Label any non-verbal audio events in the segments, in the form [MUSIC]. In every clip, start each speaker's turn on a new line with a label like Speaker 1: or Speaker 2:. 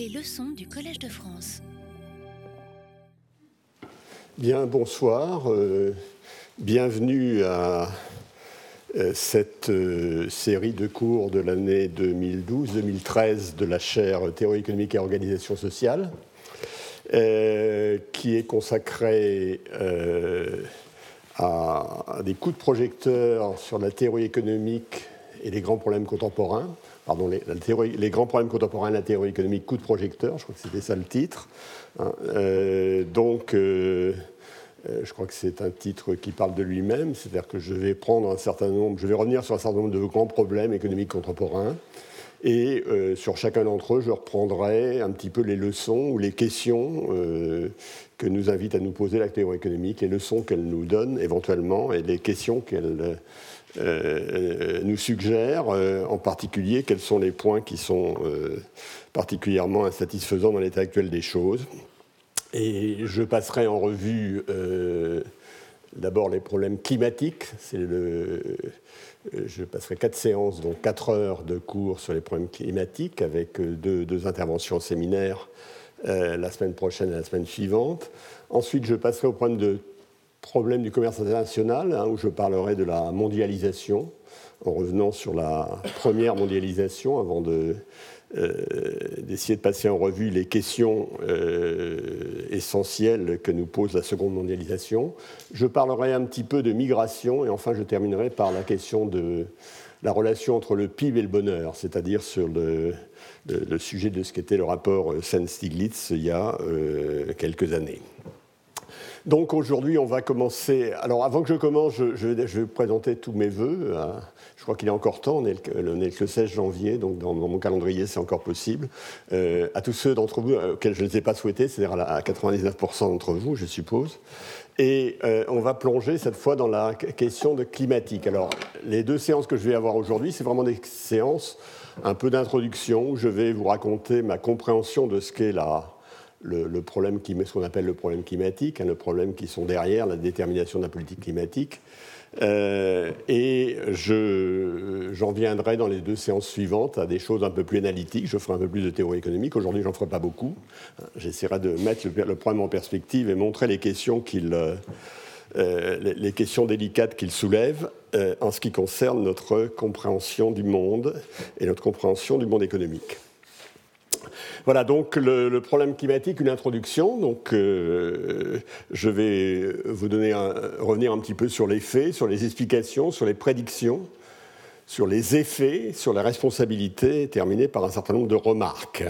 Speaker 1: Les leçons du Collège de France.
Speaker 2: Bien, bonsoir. Euh, bienvenue à euh, cette euh, série de cours de l'année 2012-2013 de la chaire Théorie économique et organisation sociale, qui est consacrée à des coups de projecteur sur la théorie économique et les grands problèmes contemporains pardon, les, les, grands problèmes contemporains de la théorie économique, coup de projecteur, je crois que c'était ça le titre. Hein. Euh, donc, euh, euh, je crois que c'est un titre qui parle de lui-même, c'est-à-dire que je vais prendre un certain nombre, je vais revenir sur un certain nombre de grands problèmes économiques contemporains, et sur chacun d'entre eux, je reprendrai un petit peu les leçons ou les questions que nous invite à nous poser la théorie économique, les leçons qu'elle nous donne éventuellement, et les questions qu'elle euh, nous suggère euh, en particulier quels sont les points qui sont euh, particulièrement insatisfaisants dans l'état actuel des choses. Et je passerai en revue d'abord les problèmes climatiques. Le, je passerai quatre séances, donc quatre heures de cours sur les problèmes climatiques avec deux, deux interventions séminaires la semaine prochaine et la semaine suivante. Ensuite, je passerai au problème de problème du commerce international, hein, où je parlerai de la mondialisation, en revenant sur la première mondialisation, avant euh, d'essayer de passer en revue les questions euh, essentielles que nous pose la seconde mondialisation. Je parlerai un petit peu de migration et enfin je terminerai par la question de la relation entre le PIB et le bonheur, c'est-à-dire sur le, le, sujet de ce qu'était le rapport Sen-Stiglitz il y a euh, quelques années. Donc aujourd'hui, on va commencer. Alors avant que je commence, je, vais présenter tous mes voeux. Hein. Je crois qu'il est encore temps, on est le, 16 janvier, donc dans, mon calendrier, c'est encore possible. Euh, à tous ceux d'entre vous euh, auxquels je ne les ai pas souhaités, c'est-à-dire à 99% d'entre vous, je suppose. Et euh, on va plonger cette fois dans la question de climatique. Alors, les deux séances que je vais avoir aujourd'hui, c'est vraiment des séances un peu d'introduction où je vais vous raconter ma compréhension de ce qu'est la, le, problème qui, ce qu'on appelle le problème climatique, hein, le problème qui sont derrière la détermination de la politique climatique. Euh, et j'en viendrai dans les deux séances suivantes à des choses un peu plus analytiques. Je ferai un peu plus de théorie économique. Aujourd'hui, j'en ferai pas beaucoup. J'essaierai de mettre le, problème en perspective et montrer les questions qu'il. Euh, les questions délicates qu'il soulève euh, en ce qui concerne notre compréhension du monde et notre compréhension du monde économique. Voilà donc le, problème climatique, une introduction. Donc, euh, je vais vous donner revenir un petit peu sur les faits, sur les explications, sur les prédictions, sur les effets, sur la responsabilité, terminé par un certain nombre de remarques.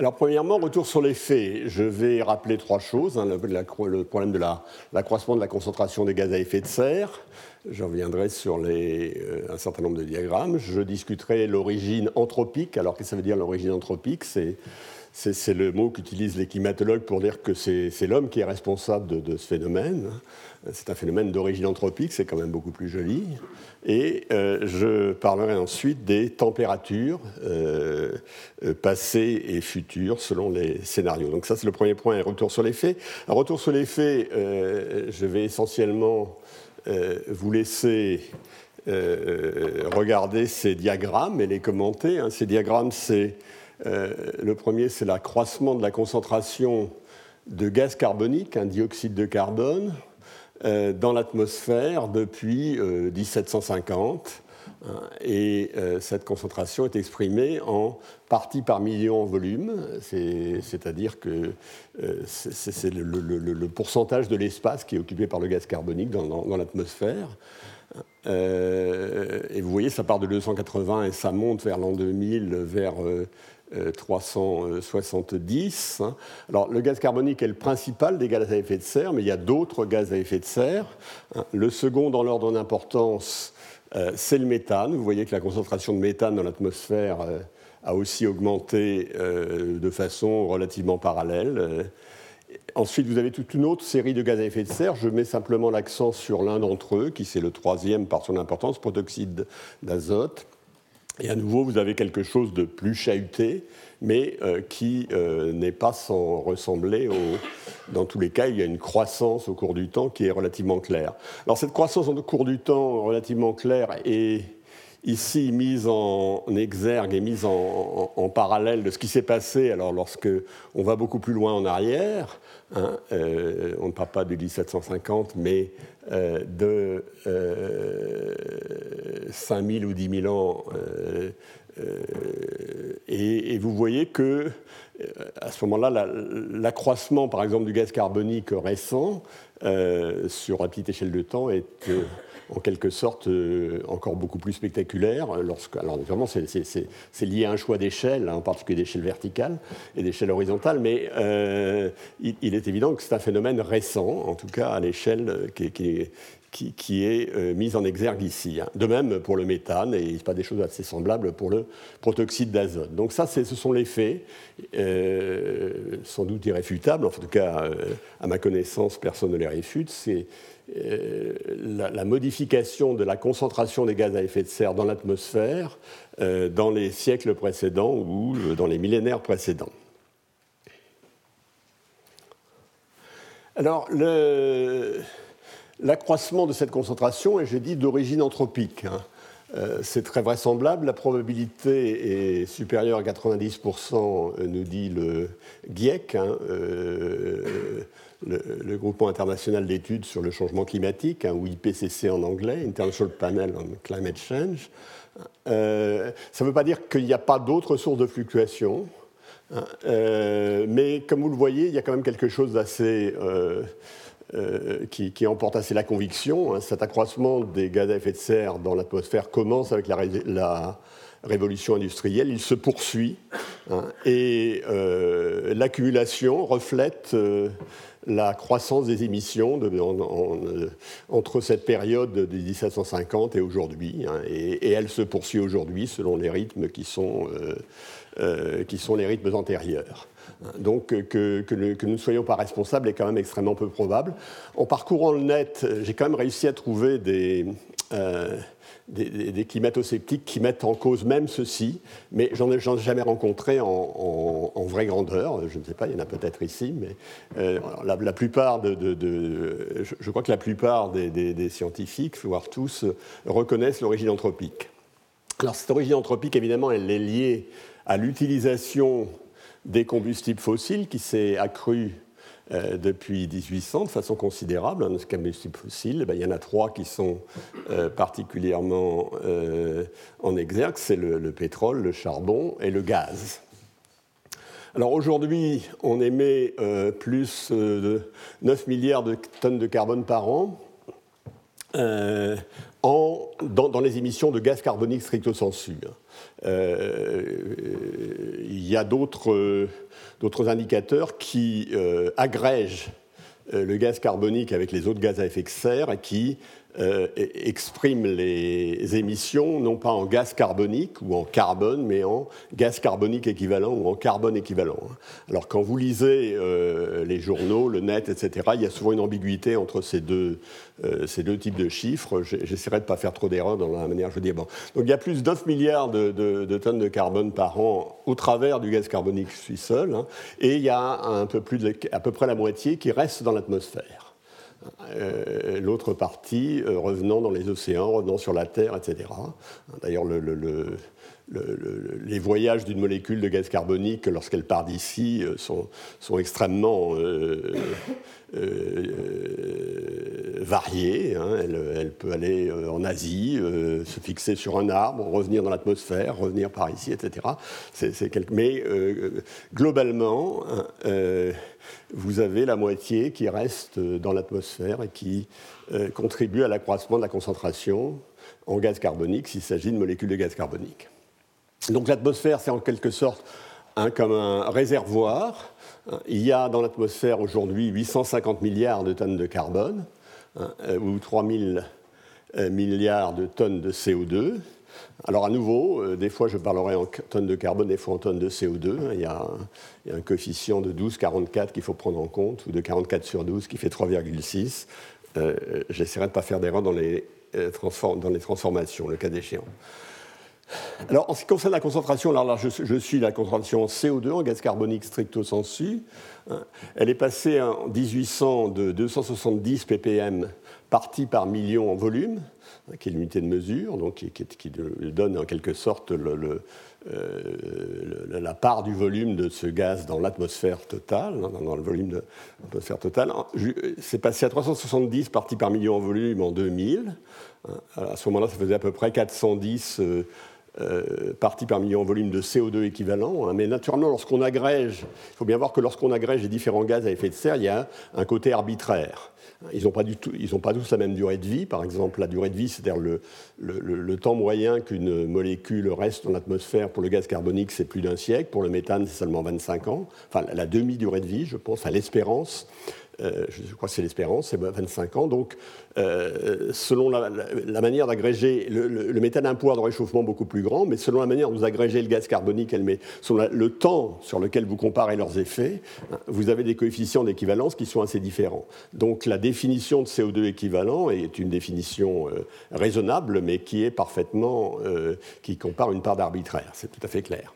Speaker 2: Alors, premièrement, retour sur les faits. Je vais rappeler trois choses. Hein, le, problème de l'accroissement de la concentration des gaz à effet de serre. Je reviendrai sur euh, un certain nombre de diagrammes. Je discuterai l'origine anthropique. Alors, qu'est-ce que ça veut dire l'origine anthropique? C'est le mot qu'utilisent les climatologues pour dire que c'est l'homme qui est responsable de, ce phénomène. C'est un phénomène d'origine anthropique, c'est quand même beaucoup plus joli. Et euh, je parlerai ensuite des températures euh, passées et futures selon les scénarios. Donc ça, c'est le premier point, un retour sur les faits. Un retour sur les faits, je vais essentiellement vous laisser regarder ces diagrammes et les commenter. Hein. Ces diagrammes, c'est le premier, c'est l'accroissement de la concentration de gaz carbonique, un dioxyde de carbone, euh, dans l'atmosphère depuis 1750. Euh, et euh, cette concentration est exprimée en partie par million en volume, c'est-à-dire que c'est le, pourcentage de l'espace qui est occupé par le gaz carbonique dans, l'atmosphère. et vous voyez, ça part de 280 et ça monte vers l'an 2000, vers 370. Euh, hein. Alors, le gaz carbonique est le principal des gaz à effet de serre, mais il y a d'autres gaz à effet de serre. Le second dans l'ordre d'importance, euh, c'est le méthane. Vous voyez que la concentration de méthane dans l'atmosphère euh, a aussi augmenté de façon relativement parallèle. Ensuite, vous avez toute une autre série de gaz à effet de serre. Je mets simplement l'accent sur l'un d'entre eux, qui c'est le troisième par son importance, protoxyde d'azote. Et à nouveau, vous avez quelque chose de plus chahuté, mais euh, qui euh, n'est pas sans ressembler au. Dans tous les cas, il y a une croissance au cours du temps qui est relativement claire. Alors, cette croissance au cours du temps relativement claire est ici mise en exergue et mise en, parallèle de ce qui s'est passé alors lorsque on va beaucoup plus loin en arrière. Hein, euh, on ne parle pas de 1750, mais euh, de 5000 ou 10 000 ans. Et, et, vous voyez que à ce moment-là, l'accroissement, par exemple, du gaz carbonique récent sur une petite échelle de temps est en quelque sorte euh, encore beaucoup plus spectaculaire. Alors naturellement, c'est lié à un choix d'échelle, hein, en particulier d'échelle verticale et d'échelle horizontale, mais euh, il, est évident que c'est un phénomène récent, en tout cas à l'échelle qui, qui, qui, est euh, mise en exergue ici. Hein. De même pour le méthane, et il se passe des choses assez semblables pour le protoxyde d'azote. Donc ça, ce sont les faits, sans doute irréfutables, en tout cas, à ma connaissance, personne ne les réfute. C'est euh, la, modification de la concentration des gaz à effet de serre dans l'atmosphère euh, dans les siècles précédents ou euh, dans les millénaires précédents. Alors, l'accroissement de cette concentration est, j'ai dit, d'origine anthropique. Hein. c'est très vraisemblable. La probabilité est supérieure à 90%, nous dit le GIEC, hein, le, groupement international d'études sur le changement climatique, hein, ou IPCC en anglais, International Panel on Climate Change. Euh, ça ne veut pas dire qu'il n'y a pas d'autres sources de fluctuations, euh, mais comme vous le voyez, il y a quand même quelque chose d'assez. Euh, qui, emporte assez la conviction. Hein. cet accroissement des gaz à effet de serre dans l'atmosphère commence avec la, révolution industrielle, il se poursuit et l'accumulation reflète la croissance des émissions euh, entre cette période de 1750 et aujourd'hui. Hein, et, elle se poursuit aujourd'hui selon les rythmes euh, euh, qui sont les rythmes antérieurs. Donc que, que, nous ne soyons pas responsables est quand même extrêmement peu probable. En parcourant le net, j'ai quand même réussi à trouver des, des, climato-sceptiques qui mettent en cause même ceci, mais j'en ai, jamais rencontré en, vraie grandeur. Je ne sais pas, il y en a peut-être ici, mais euh, la, plupart je, crois que la plupart des, scientifiques, voire tous, reconnaissent l'origine anthropique. Alors cette origine anthropique, évidemment, elle est liée à l'utilisation des combustibles fossiles qui s'est accrue euh, depuis 1800 de façon considérable. Hein, combustibles fossiles, ben, il y en a trois qui sont euh, particulièrement euh, en exergue, c'est le, pétrole, le charbon et le gaz. Alors aujourd'hui, on émet plus de 9 milliards de tonnes de carbone par an. Dans, les émissions de gaz carbonique stricto sensu. Il y a d'autres d'autres indicateurs qui euh, agrègent euh, le gaz carbonique avec les autres gaz à effet de serre et qui euh, exprime les émissions non pas en gaz carbonique ou en carbone, mais en gaz carbonique équivalent ou en carbone équivalent. Alors quand vous lisez euh, les journaux, le net, etc., il y a souvent une ambiguïté entre ces deux, euh, ces deux types de chiffres. J'essaierai de ne pas faire trop d'erreurs dans la manière je dis. Bon. Donc il y a plus de 9 milliards de, tonnes de carbone par an au travers du gaz carbonique je suis seul, hein, et il y a un peu plus à peu près la moitié qui reste dans l'atmosphère. Euh, l'autre partie euh, revenant dans les océans, revenant sur la Terre, etc. D'ailleurs, les voyages d'une molécule de gaz carbonique, lorsqu'elle part d'ici, euh, sont, extrêmement variés. Hein. Elle, peut aller en Asie, se fixer sur un arbre, revenir dans l'atmosphère, revenir par ici, etc. Mais globalement, vous avez la moitié qui reste dans l'atmosphère et qui euh, contribue à l'accroissement de la concentration en gaz carbonique s'il s'agit de molécules de gaz carbonique. Donc l'atmosphère, c'est en quelque sorte comme un réservoir. Il y a dans l'atmosphère aujourd'hui 850 milliards de tonnes de carbone hein, ou 3000 euh, milliards de tonnes de CO2. Alors à nouveau, euh, des fois je parlerai en tonnes de carbone, des fois en tonnes de CO2. Il y a, un coefficient de 12,44 qu'il faut prendre en compte, ou de 44 sur 12 qui fait 3,6. Euh, j'essaierai de ne pas faire d'erreur dans, les, dans les transformations, le cas échéant. Alors, en ce qui concerne la concentration, alors là, je, suis la concentration en CO2, en gaz carbonique stricto sensu. Hein. Elle est passée en 1800 de 270 ppm partie par million en volume, hein, qui est l'unité de mesure, donc qui, donne en quelque sorte euh, la part du volume de ce gaz dans l'atmosphère totale, hein, dans, le volume de l'atmosphère totale. C'est passé à 370 parties par million en volume en 2000. À ce moment-là, ça faisait à peu près 410 euh, parties par million en volume de CO2 équivalent. Hein. mais naturellement, lorsqu'on agrège, il faut bien voir que lorsqu'on agrège les différents gaz à effet de serre, il y a un côté arbitraire. Ils n'ont pas, pas, tous la même durée de vie. Par exemple, la durée de vie, c'est-à-dire le, le, temps moyen qu'une molécule reste dans l'atmosphère pour le gaz carbonique, c'est plus d'un siècle. Pour le méthane, c'est seulement 25 ans. Enfin, la demi-durée de vie, je pense, à l'espérance. Euh, je crois que c'est l'espérance, c'est 25 ans. Donc, euh, selon la, manière d'agréger, le, méthane a un pouvoir de réchauffement beaucoup plus grand, mais selon la manière dont vous agrégez le gaz carbonique, elle met, selon le temps sur lequel vous comparez leurs effets, vous avez des coefficients d'équivalence qui sont assez différents. Donc, la définition de CO2 équivalent est une définition euh, raisonnable, mais qui est parfaitement, qui compare une part d'arbitraire. C'est tout à fait clair.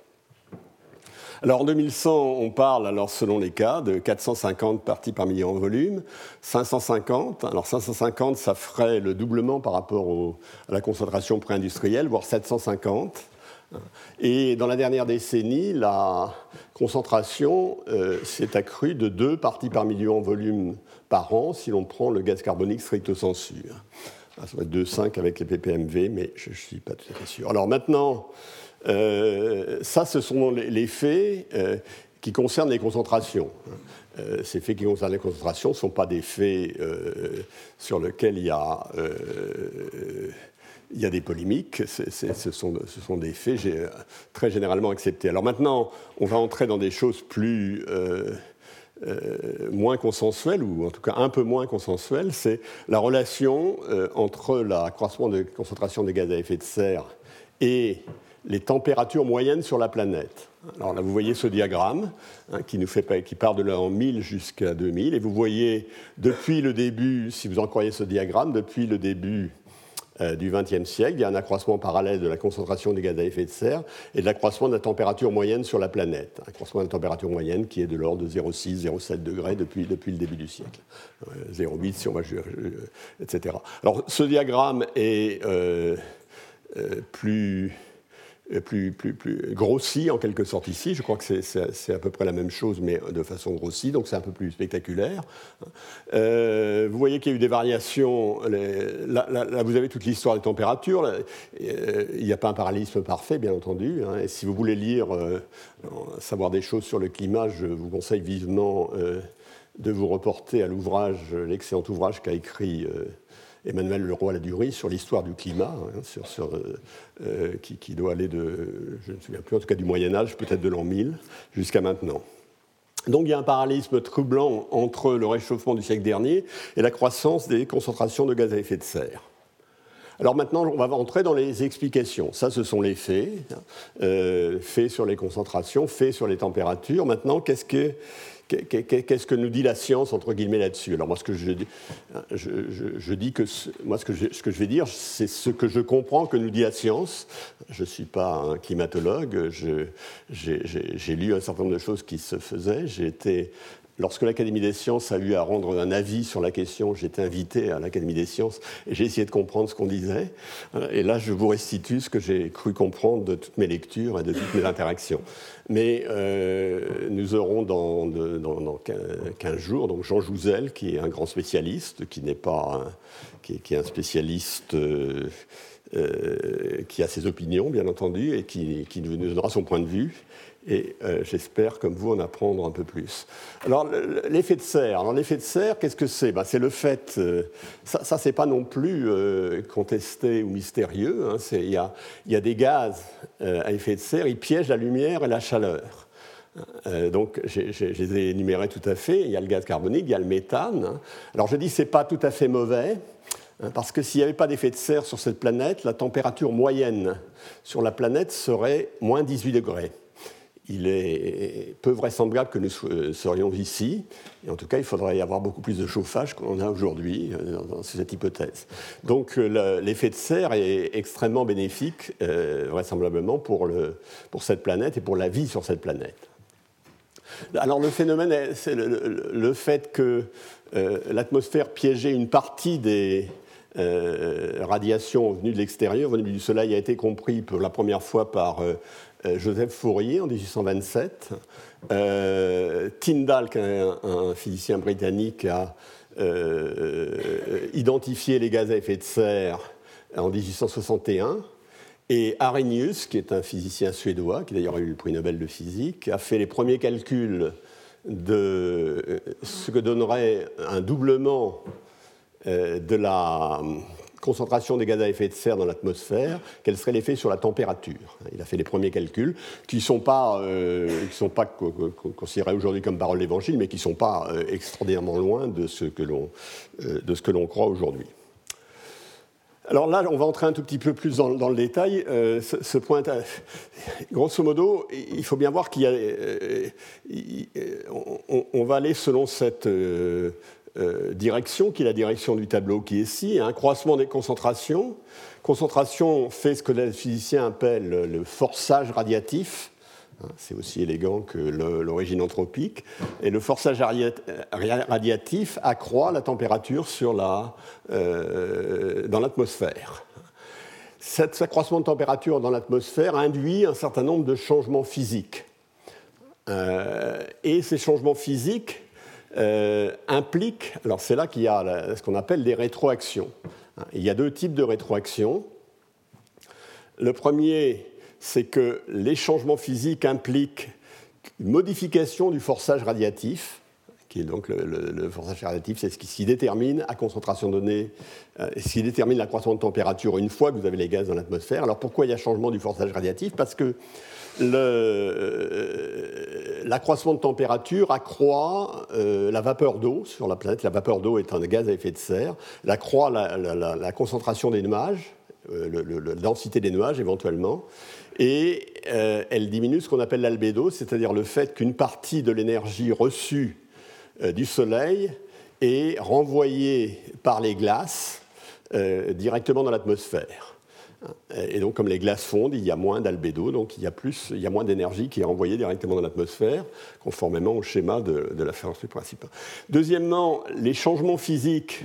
Speaker 2: Alors en 2100, on parle, alors selon les cas, de 450 parties par million en volume, 550. Alors 550, ça ferait le doublement par rapport à la concentration pré-industrielle, voire 750. Et dans la dernière décennie, la concentration euh, s'est accrue de 2 parties par million en volume par an si l'on prend le gaz carbonique stricto sensu. Ah, ça va être 2,5 avec les ppmv, mais je ne suis pas tout à fait sûr. Alors maintenant, ça, ce sont les, faits euh, qui concernent les concentrations. Euh, ces faits qui concernent les concentrations ne sont pas des faits sur lesquels il y a, il y a des polémiques, ce, sont, ce, sont, des faits très généralement acceptés. Alors maintenant, on va entrer dans des choses plus... moins consensuelles, ou en tout cas un peu moins consensuelles, c'est la relation entre l'accroissement de concentration des gaz à effet de serre et les températures moyennes sur la planète. Alors là, vous voyez ce diagramme hein, qui, fait, qui part de l'an 1000 jusqu'à 2000. Et vous voyez, depuis le début, si vous en croyez ce diagramme, depuis le début euh, du XXe siècle, il y a un accroissement parallèle de la concentration des gaz à effet de serre et de l'accroissement de la température moyenne sur la planète. Un accroissement de la température moyenne qui est de l'ordre de 0,6, 0,7 degrés depuis, le début du siècle. 0,8 euh, si on va... Euh, etc. Alors ce diagramme est plus plus, plus, plus grossi en quelque sorte ici. Je crois que c'est à peu près la même chose, mais de façon grossie, donc c'est un peu plus spectaculaire. Euh, vous voyez qu'il y a eu des variations. là, vous avez toute l'histoire des températures. Euh, il n'y a pas un parallélisme parfait, bien entendu. Hein. si vous voulez lire, euh, savoir des choses sur le climat, je vous conseille vivement de vous reporter à l'ouvrage, l'excellent ouvrage qu'a écrit Emmanuel Leroy-Ladurie sur l'histoire du climat, hein, euh, euh, qui, doit aller de, je ne me souviens plus, en tout cas du Moyen Âge, peut-être de l'an 1000, jusqu'à maintenant. Donc il y a un parallélisme troublant entre le réchauffement du siècle dernier et la croissance des concentrations de gaz à effet de serre. Alors maintenant, on va entrer dans les explications. Ça, ce sont les faits, hein, euh, faits sur les concentrations, faits sur les températures. Maintenant, qu'est-ce que, Qu'est-ce que nous dit la science, entre guillemets, là-dessus? Alors, moi, ce que je, je, dis que, moi, ce que, ce que je vais dire, c'est ce que je comprends que nous dit la science. Je suis pas un climatologue, j'ai lu un certain nombre de choses qui se faisaient. J'ai été Lorsque l'Académie des sciences a eu à rendre un avis sur la question, j'étais invité à l'Académie des sciences et j'ai essayé de comprendre ce qu'on disait. Et là, je vous restitue ce que j'ai cru comprendre de toutes mes lectures et de toutes mes interactions. Mais euh, nous aurons dans, dans, 15 jours donc Jean Jouzel, qui est un grand spécialiste, qui n'est pas qui, est, un spécialiste. Euh, euh, qui a ses opinions, bien entendu, et qui, nous donnera son point de vue et euh, j'espère, comme vous, en apprendre un peu plus. Alors, l'effet de serre. Alors, l'effet de serre, qu'est-ce que c'est? Ben, C'est le fait, euh, ça, ça c'est pas non plus euh, contesté ou mystérieux, hein, il y, a, des gaz à effet de serre, ils piègent la lumière et la chaleur. donc, je les ai énumérés tout à fait. Il y a le gaz carbonique, il y a le méthane. Alors, je dis c'est pas tout à fait mauvais, hein, parce que s'il n'y avait pas d'effet de serre sur cette planète, la température moyenne sur la planète serait moins 18 degrés il est peu vraisemblable que nous serions ici. Et en tout cas, il faudrait y avoir beaucoup plus de chauffage qu'on a aujourd'hui euh, dans cette hypothèse. Donc l'effet de serre est extrêmement bénéfique, euh, vraisemblablement, pour, le, pour cette planète et pour la vie sur cette planète. Alors le phénomène, c'est le, fait que euh, l'atmosphère piégeait une partie des, radiations venues de l'extérieur, venues du Soleil, a été compris pour la première fois par euh, Joseph Fourier en 1827. Euh, Tyndall, un, physicien britannique, a euh, identifié les gaz à effet de serre en 1861. Et Arrhenius, qui est un physicien suédois, qui d'ailleurs a eu le prix Nobel de physique, a fait les premiers calculs de ce que donnerait un doublement de la concentration des gaz à effet de serre dans l'atmosphère, quel serait l'effet sur la température? Il a fait les premiers calculs qui ne sont pas, euh, sont pas considérés aujourd'hui comme parole d'évangile, mais qui ne sont pas euh, extraordinairement loin de ce que l'on euh, croit aujourd'hui. Alors là, on va entrer un tout petit peu plus dans, le détail. ce, point, grosso modo, il faut bien voir qu'il y a, on, va aller selon cette euh, direction, qui est la direction du tableau qui est ici, un croissement des concentrations. Concentration fait ce que les physiciens appellent le forçage radiatif. Hein, c'est aussi élégant que l'origine anthropique. Et le forçage radiatif accroît la température sur la, euh, dans l'atmosphère. Cet accroissement de température dans l'atmosphère induit un certain nombre de changements physiques. Euh, et ces changements physiques euh, implique, alors c'est là qu'il y a ce qu'on appelle des rétroactions. Il y a deux types de rétroactions. Le premier, c'est que les changements physiques impliquent une modification du forçage radiatif, qui est donc le, forçage radiatif, c'est ce qui, détermine à concentration donnée, euh, ce qui détermine l'accroissement de température une fois que vous avez les gaz dans l'atmosphère. Alors pourquoi il y a changement du forçage radiatif? Parce que euh, l'accroissement de température accroît euh, la vapeur d'eau sur la planète. La vapeur d'eau est un gaz à effet de serre. Elle accroît la, concentration des nuages, euh, la densité des nuages éventuellement, et elle diminue ce qu'on appelle l'albédo, c'est-à-dire le fait qu'une partie de l'énergie reçue du Soleil est renvoyée par les glaces directement dans l'atmosphère. Et donc, comme les glaces fondent, il y a moins d'albédo, donc il y a, plus, il y a moins d'énergie qui est envoyée directement dans l'atmosphère, conformément au schéma de, la phase principale. Deuxièmement, les changements physiques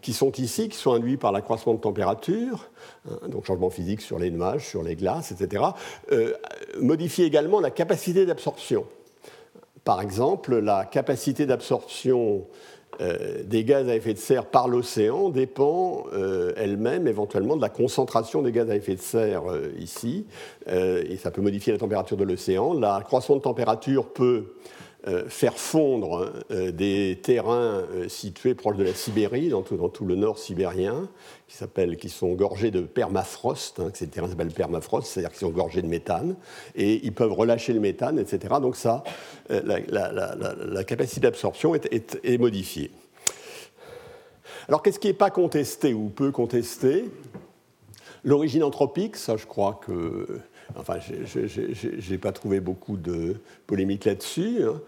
Speaker 2: qui sont ici, qui sont induits par l'accroissement de température, hein, donc changements physiques sur les nuages, sur les glaces, etc., euh, modifient également la capacité d'absorption. Par exemple, la capacité d'absorption euh, des gaz à effet de serre par l'océan dépend euh, elle-même éventuellement de la concentration des gaz à effet de serre euh, ici, et ça peut modifier la température de l'océan. La croissance de température peut faire fondre euh, des terrains euh, situés proches de la Sibérie, dans tout, le nord sibérien, qui, qui sont gorgés de permafrost, hein, ces terrains s'appellent permafrost, c'est-à-dire qu'ils sont gorgés de méthane, et ils peuvent relâcher le méthane, etc. Donc ça, la, capacité d'absorption est, modifiée. Alors qu'est-ce qui n'est pas contesté ou peu contesté? L'origine anthropique, ça je crois que Enfin, je n'ai pas trouvé beaucoup de polémiques là-dessus. Hein.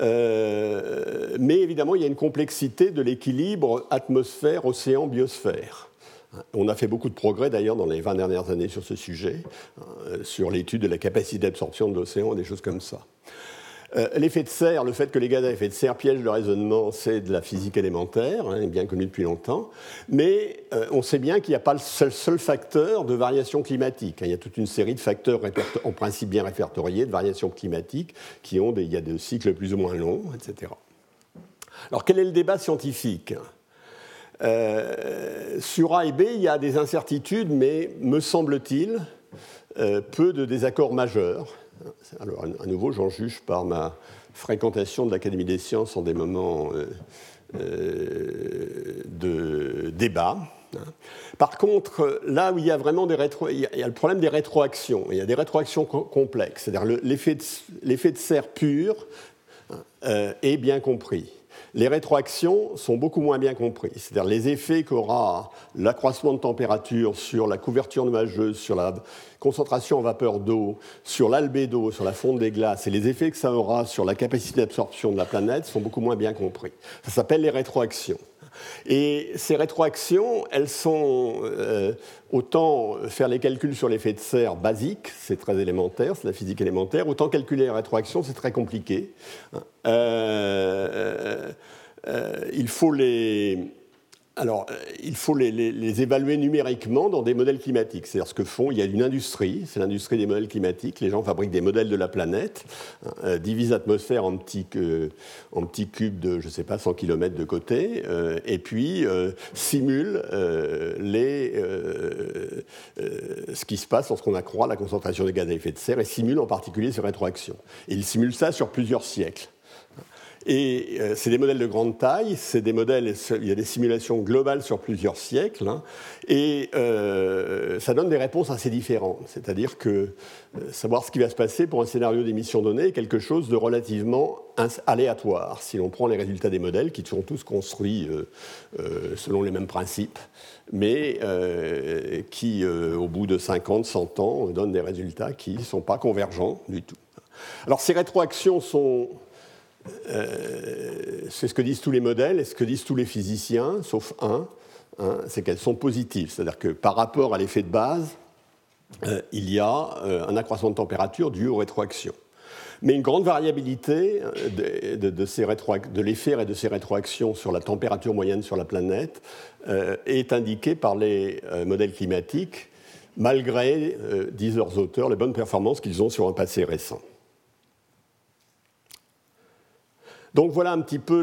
Speaker 2: Euh, mais évidemment, il y a une complexité de l'équilibre atmosphère-océan-biosphère. On a fait beaucoup de progrès d'ailleurs dans les 20 dernières années sur ce sujet, hein, sur l'étude de la capacité d'absorption de l'océan, des choses comme ça. Euh, l'effet de serre, le fait que les gaz à effet de serre piègent le raisonnement, c'est de la physique élémentaire, hein, bien connu depuis longtemps. Mais euh, on sait bien qu'il n'y a pas le seul, facteur de variation climatique. Il y a toute une série de facteurs en principe bien répertoriés de variation climatique qui ont des, il y a des cycles plus ou moins longs, etc. Alors quel est le débat scientifique? Euh, Sur A et B, il y a des incertitudes, mais me semble-t-il, peu de désaccords majeurs. Alors, à nouveau, j'en juge par ma fréquentation de l'Académie des sciences en des moments euh, euh, de débat. Par contre, là où il y a vraiment des rétro... il y a le problème des rétroactions. Il y a des rétroactions complexes. C'est-à-dire l'effet de, serre pur euh, est bien compris. Les rétroactions sont beaucoup moins bien comprises. C'est-à-dire les effets qu'aura l'accroissement de température sur la couverture nuageuse, sur la concentration en vapeur d'eau, sur l'albédo, sur la fonte des glaces, et les effets que ça aura sur la capacité d'absorption de la planète sont beaucoup moins bien compris. Ça s'appelle les rétroactions. Et ces rétroactions, elles sont euh, autant faire les calculs sur l'effet de serre basique, c'est très élémentaire, c'est la physique élémentaire, autant calculer les rétroactions, c'est très compliqué. Euh, euh, il faut les alors, euh, il faut les, évaluer numériquement dans des modèles climatiques. C'est-à-dire ce que font, il y a une industrie, c'est l'industrie des modèles climatiques. Les gens fabriquent des modèles de la planète, hein, euh, divisent l'atmosphère en petits, cubes de, je ne sais pas, 100 km de côté, euh, et puis simulent ce qui se passe lorsqu'on accroît la concentration des gaz à effet de serre, et simulent en particulier ces rétroactions. Et ils simulent ça sur plusieurs siècles. Et euh, c'est des modèles de grande taille, c'est des modèles, il y a des simulations globales sur plusieurs siècles, hein, et euh, ça donne des réponses assez différentes. C'est-à-dire que euh, savoir ce qui va se passer pour un scénario d'émission donnée est quelque chose de relativement aléatoire, si l'on prend les résultats des modèles, qui sont tous construits selon les mêmes principes, mais qui, au bout de 50, 100 ans, donnent des résultats qui ne sont pas convergents du tout. Alors ces rétroactions sont euh, c'est ce que disent tous les modèles et ce que disent tous les physiciens, sauf un, hein, c'est qu'elles sont positives. C'est-à-dire que par rapport à l'effet de base, euh, il y a euh, un accroissement de température dû aux rétroactions. Mais une grande variabilité de, de l'effet et de ces rétroactions sur la température moyenne sur la planète est indiquée par les modèles climatiques, malgré, disent leurs auteurs, les bonnes performances qu'ils ont sur un passé récent. Donc voilà un petit peu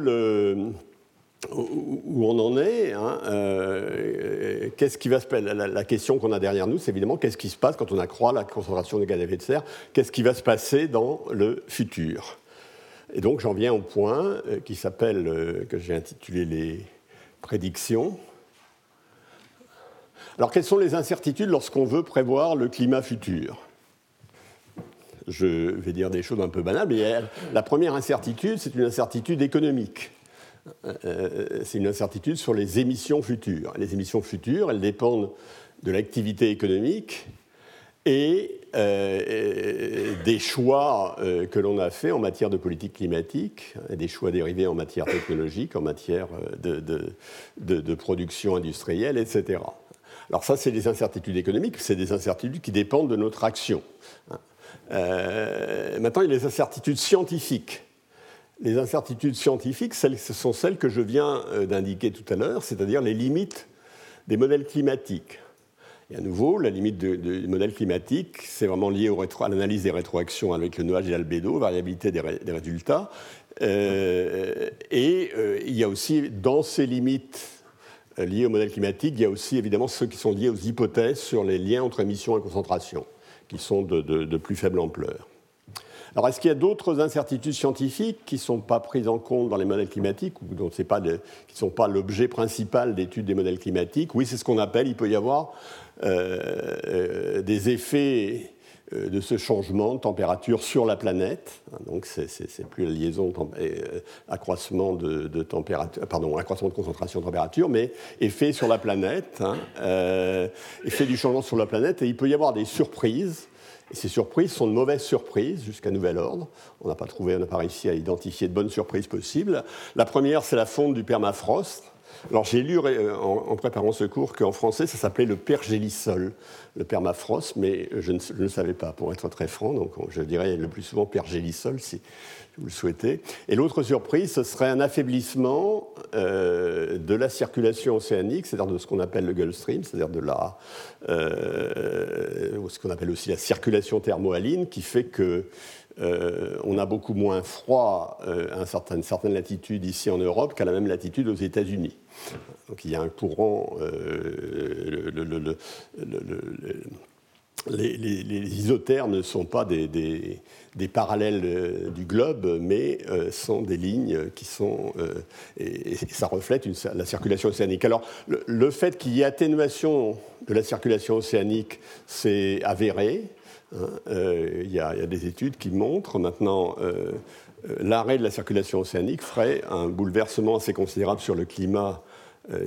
Speaker 2: où on en est. Hein. Euh, qu'est-ce qui va se la, la question qu'on a derrière nous, c'est évidemment qu'est-ce qui se passe quand on accroît la concentration de gaz à effet de serre? Qu'est-ce qui va se passer dans le futur? Et donc j'en viens au point euh, qui s'appelle, euh, que j'ai intitulé les prédictions. Alors quelles sont les incertitudes lorsqu'on veut prévoir le climat futur? Je vais dire des choses un peu banales, mais la première incertitude, c'est une incertitude économique. Euh, c'est une incertitude sur les émissions futures. Les émissions futures, elles dépendent de l'activité économique et euh, des choix euh, que l'on a faits en matière de politique climatique, des choix dérivés en matière technologique, en matière de, de production industrielle, etc. Alors ça, c'est des incertitudes économiques, c'est des incertitudes qui dépendent de notre action. Euh, maintenant, il y a les incertitudes scientifiques. Les incertitudes scientifiques, ce sont celles que je viens euh, d'indiquer tout à l'heure, c'est-à-dire les limites des modèles climatiques. Et à nouveau, la limite du modèle climatique, c'est vraiment lié à l'analyse des rétroactions avec le nuage et l'albédo, variabilité des, résultats. Euh, et il y a aussi, dans ces limites liées au modèle climatique, il y a aussi évidemment ceux qui sont liés aux hypothèses sur les liens entre émissions et concentration qui sont de, plus faible ampleur. Alors, est-ce qu'il y a d'autres incertitudes scientifiques qui ne sont pas prises en compte dans les modèles climatiques ou dont pas qui ne sont pas l'objet principal d'études des modèles climatiques? Oui, c'est ce qu'on appelle, il peut y avoir euh, euh, des effets de ce changement de température sur la planète. Donc, c'est plus la liaison accroissement de, température, pardon, accroissement de concentration de température, mais effet sur la planète, hein, effet du changement sur la planète. Et il peut y avoir des surprises et ces surprises sont de mauvaises surprises jusqu'à nouvel ordre. On n'a pas trouvé, on n'a pas réussi à identifier de bonnes surprises possibles. La première, c'est la fonte du permafrost. Alors j'ai lu euh, en, préparant ce cours qu'en français ça s'appelait le pergélisol, le permafrost, mais je ne, savais pas, pour être très franc, donc je dirais le plus souvent pergélisol si vous le souhaitez. Et l'autre surprise, ce serait un affaiblissement euh, de la circulation océanique, c'est-à-dire de ce qu'on appelle le Gulf Stream, c'est-à-dire de la, euh, ce qu'on appelle aussi la circulation thermohaline, qui fait que on a beaucoup moins froid à une certaine latitude ici en Europe qu'à la même latitude aux États-Unis. Donc il y a un courant. Euh, les, isothermes ne sont pas des, parallèles du globe, mais sont des lignes qui sont. Et, ça reflète la circulation océanique. Alors, le, le fait qu'il y ait atténuation de la circulation océanique, c'est avéré. Hein, il y, a des études qui montrent maintenant l'arrêt de la circulation océanique ferait un bouleversement assez considérable sur le climat,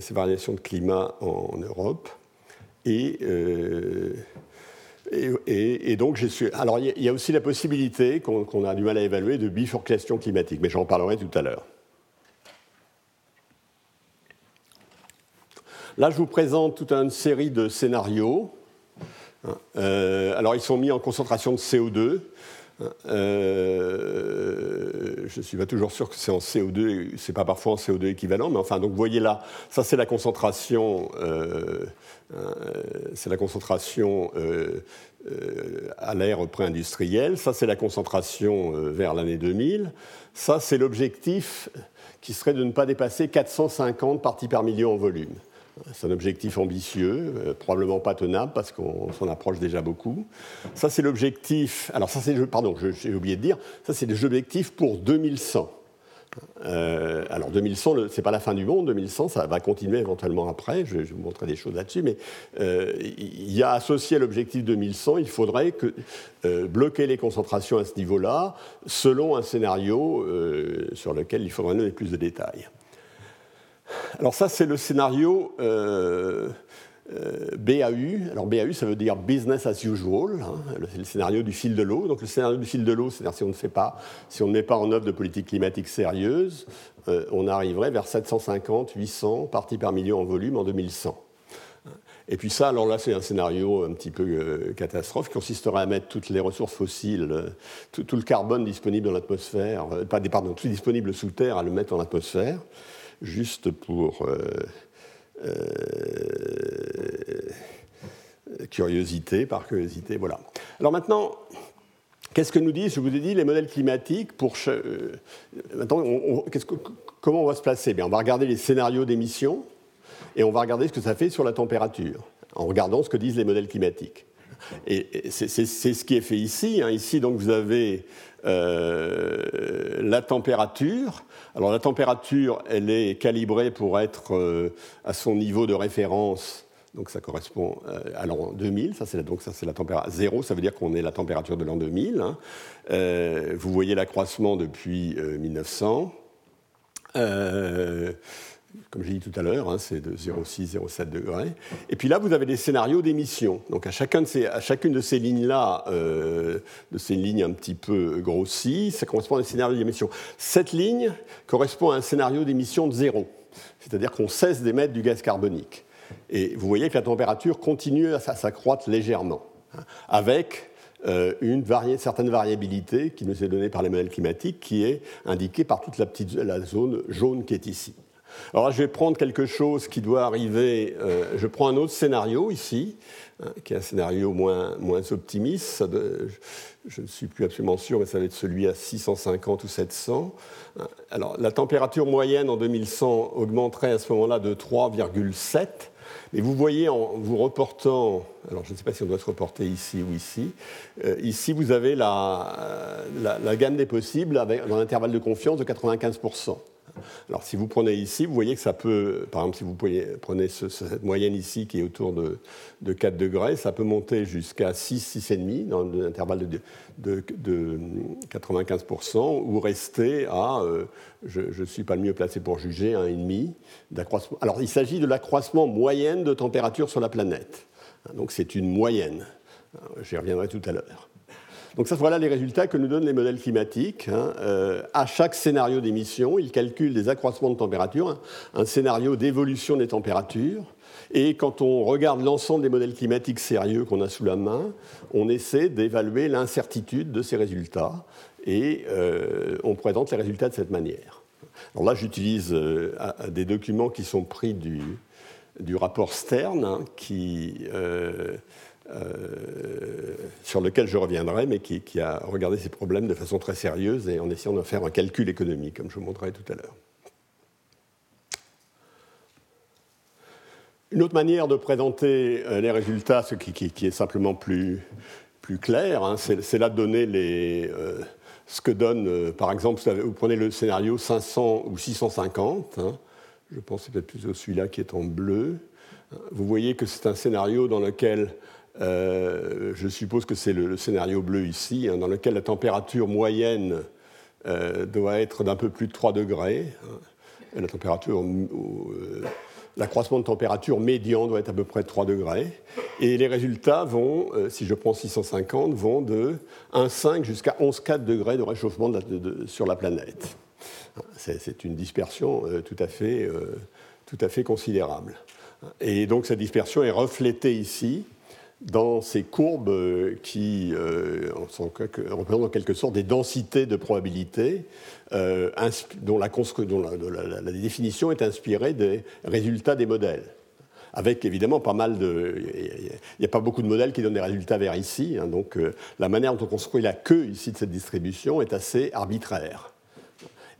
Speaker 2: ces variations de climat en, Europe. Et, et, donc. Alors, il y, a aussi la possibilité qu'on a du mal à évaluer de bifurcation climatique, mais j'en parlerai tout à l'heure. Là, je vous présente toute une série de scénarios. Euh, alors, ils sont mis en concentration de CO2. Euh, je ne suis pas toujours sûr que c'est en CO2, c'est pas parfois en CO2 équivalent, mais enfin, donc vous voyez là, ça c'est la concentration, euh, c'est la concentration à l'ère pré-industrielle, ça c'est la concentration vers l'année 2000, ça c'est l'objectif qui serait de ne pas dépasser 450 parties par million en volume. C'est un objectif ambitieux, euh, probablement pas tenable parce qu'on s'en approche déjà beaucoup. Ça, c'est l'objectif. Alors, ça, c'est. Pardon, j'ai oublié de dire. Ça, c'est les objectifs pour 2100. Euh, alors 2100, ce n'est pas la fin du monde, 2100, ça va continuer éventuellement après, je, vais vous montrer des choses là-dessus, mais euh, il y a associé à l'objectif 2100, il faudrait que, bloquer les concentrations à ce niveau-là, selon un scénario sur lequel il faudrait donner plus de détails. Alors ça, c'est le scénario euh, euh, BAU. Alors BAU, ça veut dire business as usual. Hein. C'est le scénario du fil de l'eau. Donc le scénario du fil de l'eau, c'est-à-dire si on ne fait pas, si on ne met pas en œuvre de politique climatique sérieuse, euh, on arriverait vers 750, 800 parties par million en volume en 2100. Et puis ça, alors là, c'est un scénario un petit peu catastrophe qui consisterait à mettre toutes les ressources fossiles, tout, le carbone disponible dans l'atmosphère, pardon, tout disponible sous terre, à le mettre en atmosphère juste pour euh, euh, curiosité, par curiosité, voilà. Alors maintenant, qu'est-ce que nous disent, je vous ai dit, les modèles climatiques pour... Euh, maintenant, comment on va se placer? On va regarder les scénarios d'émissions et on va regarder ce que ça fait sur la température, en regardant ce que disent les modèles climatiques. Et c'est ce qui est fait ici. Hein. Ici, donc, vous avez la température alors la température, elle est calibrée pour être euh, à son niveau de référence. Donc ça correspond euh, à l'an 2000, ça donc ça c'est la température zéro, ça veut dire qu'on est la température de l'an 2000. Hein. Euh, vous voyez l'accroissement depuis 1900 comme j'ai dit tout à l'heure, hein, c'est de 0,6-0,7 degrés. Et puis là, vous avez des scénarios d'émission. Donc à, chacune de ces lignes-là, euh, de ces lignes un petit peu grossies, ça correspond à des scénarios d'émission. Cette ligne correspond à un scénario d'émission de zéro, c'est-à-dire qu'on cesse d'émettre du gaz carbonique. Et vous voyez que la température continue à s'accroître légèrement, hein, avec euh, une certaine variabilité qui nous est donnée par les modèles climatiques, qui est indiquée par toute la petite la zone jaune qui est ici. Alors je vais prendre quelque chose qui doit arriver. Euh, je prends un autre scénario ici, hein, qui est un scénario moins, moins optimiste. je ne suis plus absolument sûr, mais ça va être celui à 650 ou 700. Hein, alors, la température moyenne en 2100 augmenterait à ce moment-là de 3,7. Mais vous voyez, en vous reportant, alors je ne sais pas si on doit se reporter ici ou ici, euh, ici vous avez la, la, gamme des possibles avec, dans l'intervalle de confiance de 95%. Alors si vous prenez ici, vous voyez que ça peut, par exemple si vous prenez cette moyenne ici qui est autour de, 4 degrés, ça peut monter jusqu'à 6, 6,5 dans l'intervalle de, 95% ou rester à, euh, je ne suis pas le mieux placé pour juger, 1,5 d'accroissement. Alors il s'agit de l'accroissement moyenne de température sur la planète. Donc c'est une moyenne. J'y reviendrai tout à l'heure. Donc ça, voilà les résultats que nous donnent les modèles climatiques. Hein. Euh, à chaque scénario d'émission, ils calculent des accroissements de température, un scénario d'évolution des températures. Et quand on regarde l'ensemble des modèles climatiques sérieux qu'on a sous la main, on essaie d'évaluer l'incertitude de ces résultats et euh, on présente les résultats de cette manière. Alors là, j'utilise euh, des documents qui sont pris du, rapport Stern, hein, qui sur lequel je reviendrai, mais qui, a regardé ces problèmes de façon très sérieuse et en essayant de faire un calcul économique, comme je vous montrerai tout à l'heure. Une autre manière de présenter euh, les résultats, ce qui, est simplement plus, plus clair, hein, c'est là de donner les, euh, ce que donne, par exemple, vous prenez le scénario 500 ou 650, hein, je pense que c'est peut-être plutôt celui-là qui est en bleu. Vous voyez que c'est un scénario dans lequel je suppose que c'est le, scénario bleu ici, hein, dans lequel la température moyenne doit être d'un peu plus de 3 degrés. Hein. la température l'accroissement de température médian doit être à peu près de 3 degrés. Et les résultats vont, euh, si je prends 650, vont de 1,5 jusqu'à 11,4 degrés de réchauffement sur la planète. C'est une dispersion euh, tout, à fait, euh, tout à fait considérable. Et donc cette dispersion est reflétée ici dans ces courbes qui euh, représentent en quelque sorte des densités de probabilité euh, dont, la, définition est inspirée des résultats des modèles. Avec évidemment pas mal de. Il n'y a pas beaucoup de modèles qui donnent des résultats vers ici. Hein, donc euh, la manière dont on construit la queue ici de cette distribution est assez arbitraire.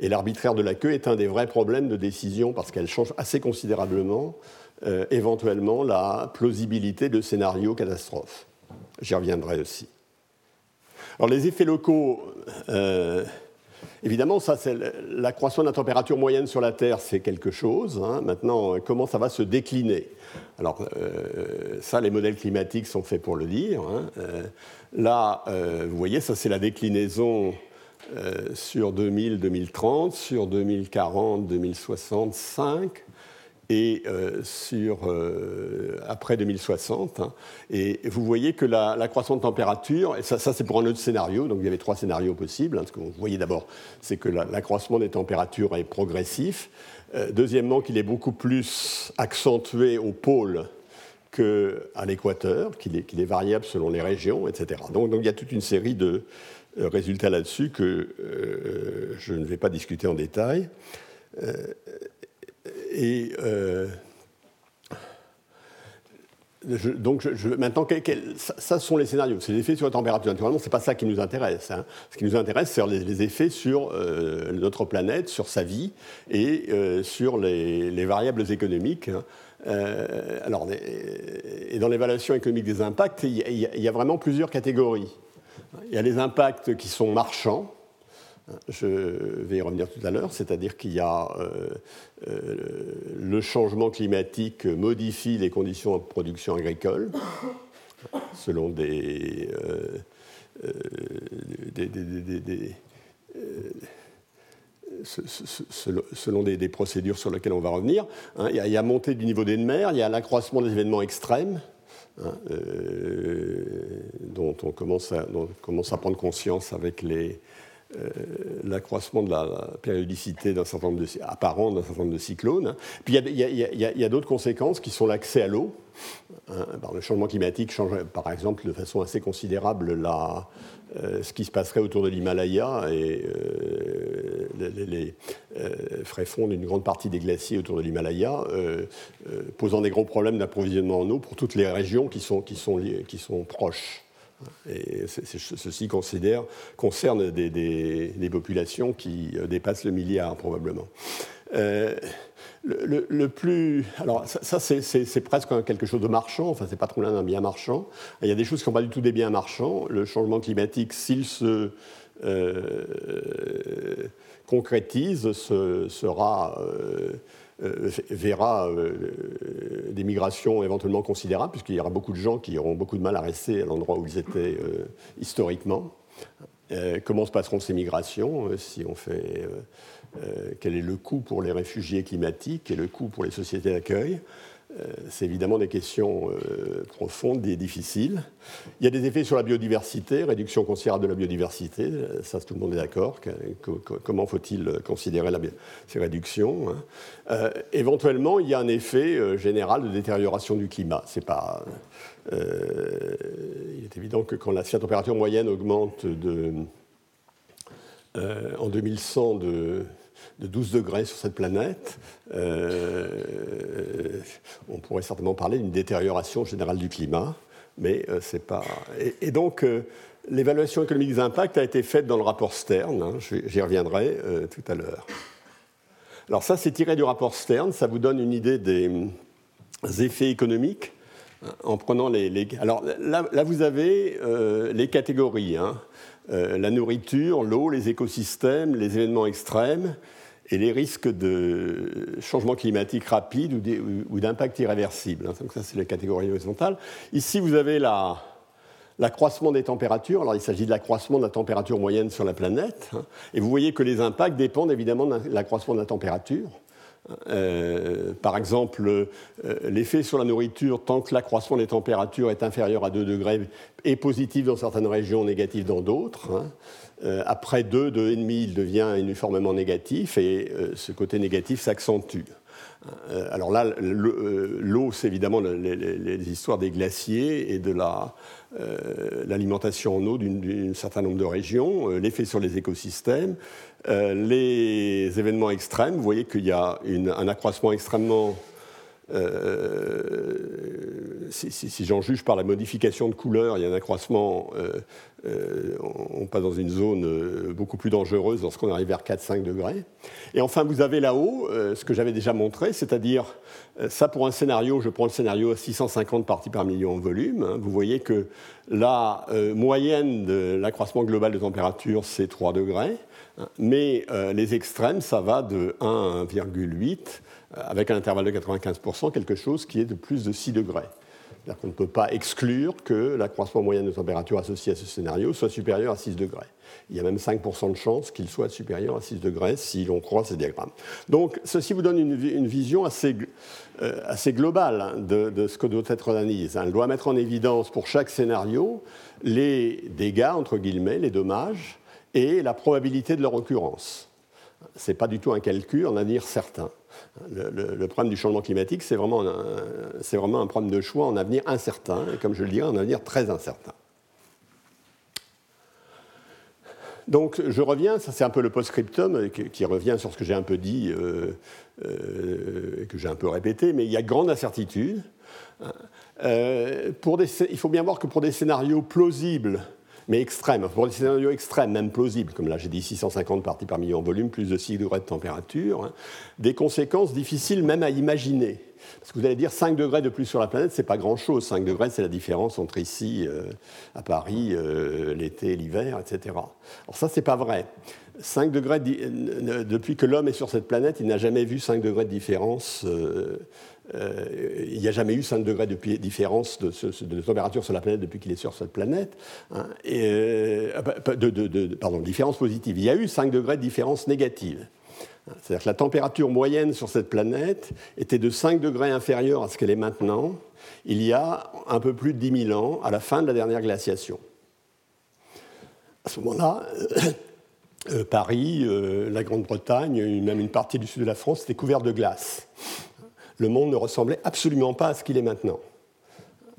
Speaker 2: Et l'arbitraire de la queue est un des vrais problèmes de décision parce qu'elle change assez considérablement euh, éventuellement la plausibilité de scénarios catastrophes. J'y reviendrai aussi. Alors les effets locaux, euh, évidemment, ça l'accroissement de la température moyenne sur la Terre, c'est quelque chose. Hein. Maintenant, comment ça va se décliner? Alors euh, ça, les modèles climatiques sont faits pour le dire. Hein. là, vous voyez, ça c'est la déclinaison sur 2000-2030, sur 2040-2065 et euh, sur, euh, après 2060. Hein. et vous voyez que la de température, et ça, c'est pour un autre scénario, donc il y avait trois scénarios possibles. Hein, ce que vous voyez d'abord, c'est que l'accroissement des températures est progressif. Euh, deuxièmement, qu'il est beaucoup plus accentué au pôle qu'à l'équateur, qu'il est, variable selon les régions, etc. Donc, il y a toute une série de résultats là-dessus que je ne vais pas discuter en détail. Et euh, donc, maintenant, ça, sont les scénarios. C'est les effets sur la température. Naturellement, ce n'est pas ça qui nous intéresse. Hein. Ce qui nous intéresse, c'est les, effets sur euh, notre planète, sur sa vie et euh, sur les, variables économiques. Hein. alors, et dans l'évaluation économique des impacts, il y, a vraiment plusieurs catégories. Il y a les impacts qui sont marchands, je vais y revenir tout à l'heure, c'est-à-dire qu'il y a euh, euh, le changement climatique modifie les conditions de production agricole selon des, selon des, procédures sur lesquelles on va revenir. Hein. il, y a, montée du niveau des mers, il y a l'accroissement des événements extrêmes. Hein, euh, dont on à, dont on commence à prendre conscience avec les, euh, l'accroissement de la périodicité d'un certain nombre de, d'un certain nombre de cyclones. Puis il y a, d'autres conséquences qui sont l'accès à l'eau. Hein, le changement climatique change, par exemple, de façon assez considérable la, euh, ce qui se passerait autour de l'Himalaya et euh, les, ferait fondre une grande partie des glaciers autour de l'Himalaya, posant des gros problèmes d'approvisionnement en eau pour toutes les régions qui sont, qui sont, qui sont proches. Et ceci concerne des, populations qui euh, dépassent le milliard probablement. Euh, le, plus. Alors, ça, c'est presque quelque chose de marchand, enfin, c'est pas trop d'un bien marchand. Il y a des choses qui ne sont pas du tout des biens marchands. Le changement climatique, s'il se euh, concrétise, sera. Verra euh, des migrations éventuellement considérables, puisqu'il y aura beaucoup de gens qui auront beaucoup de mal à rester à l'endroit où ils étaient euh, historiquement. comment se passeront ces migrations si on fait quel est le coût pour les réfugiés climatiques et le coût pour les sociétés d'accueil? euh, c'est évidemment des questions euh, profondes et difficiles. Il y a des effets sur la biodiversité, réduction considérable de la biodiversité, euh, ça tout le monde est d'accord. comment faut-il considérer ces réductions hein. Éventuellement, il y a un effet général de détérioration du climat. C'est pas, il est évident que quand la, température moyenne augmente de, en 2100 de de 12 degrés sur cette planète, euh, on pourrait certainement parler d'une détérioration générale du climat, mais euh, c'est pas. Et, donc, euh, l'évaluation économique des impacts a été faite dans le rapport Stern, hein, j'y reviendrai tout à l'heure. Alors, ça, c'est tiré du rapport Stern, ça vous donne une idée des, effets économiques hein, en prenant les. Alors, là, vous avez les catégories. Hein. La nourriture, l'eau, les écosystèmes, les événements extrêmes, et les risques de changement climatique rapide ou d'impact irréversible. Donc ça, c'est la catégorie horizontale. Ici, vous avez l'accroissement des températures. Alors, il s'agit de l'accroissement de la température moyenne sur la planète. Hein. et vous voyez que les impacts dépendent évidemment de l'accroissement de la température. Euh, par exemple, euh, l'effet sur la nourriture, tant que l'accroissement des températures est inférieur à 2 degrés, est positif dans certaines régions, négatif dans d'autres. Hein. Euh, après 2, 2,5, il devient uniformément négatif et ce côté négatif s'accentue. alors là, l'eau, c'est évidemment les, histoires des glaciers et de l'alimentation en eau d'un certain nombre de régions, l'effet sur les écosystèmes, euh, les événements extrêmes, vous voyez qu'il y a un accroissement extrêmement euh, si, j'en juge par la modification de couleur, il y a un accroissement, euh, on passe dans une zone beaucoup plus dangereuse lorsqu'on arrive vers 4-5 degrés. Et enfin, vous avez là-haut ce que j'avais déjà montré, c'est-à-dire, ça pour un scénario, je prends le scénario à 650 parties par million en volume, hein. vous voyez que la moyenne de l'accroissement global de température, c'est 3 degrés. Mais euh, les extrêmes, ça va de 1 à 1,8, euh, avec un intervalle de 95%, quelque chose qui est de plus de 6 degrés. C'est-à-dire qu'on ne peut pas exclure que l'accroissement moyen de température associé à ce scénario soit supérieur à 6 degrés. Il y a même 5% de chance qu'il soit supérieur à 6 degrés si l'on croit ces diagrammes. Donc, ceci vous donne une, vision assez, euh, globale hein, de, ce que doit être l'analyse. Elle doit mettre en évidence pour chaque scénario les dégâts, entre guillemets, les dommages, et la probabilité de leur occurrence. Ce n'est pas du tout un calcul, un avenir certain. Le, problème du changement climatique, c'est vraiment, vraiment, un problème de choix en avenir incertain, et comme je le dirais, un avenir très incertain. Donc je reviens, ça c'est un peu le post-scriptum qui, revient sur ce que j'ai un peu dit, euh, euh, que j'ai un peu répété, mais il y a grande incertitude. Euh, il faut bien voir que pour des scénarios plausibles mais extrême. Pour des scénarios extrêmes, même plausibles, comme là j'ai dit 650 parties par million en volume, plus de 6 degrés de température, hein, des conséquences difficiles même à imaginer. Parce que vous allez dire 5 degrés de plus sur la planète, c'est pas grand-chose. 5 degrés, c'est la différence entre ici, euh, à Paris, euh, l'été l'hiver, etc. Alors ça, c'est pas vrai. 5 degrés, depuis que l'homme est sur cette planète, il n'a jamais vu 5 degrés de différence euh, euh, il n'y a jamais eu 5 degrés de différence de, température sur la planète depuis qu'il est sur cette planète. Hein, et, euh, ah, bah, pardon, différence positive. Il y a eu 5 degrés de différence négative. C'est-à-dire que la température moyenne sur cette planète était de 5 degrés inférieure à ce qu'elle est maintenant, il y a un peu plus de 10 000 ans, à la fin de la dernière glaciation. À ce moment-là, [COUGHS] euh, Paris, la Grande-Bretagne, même une partie du sud de la France, était couvert de glace le monde ne ressemblait absolument pas à ce qu'il est maintenant.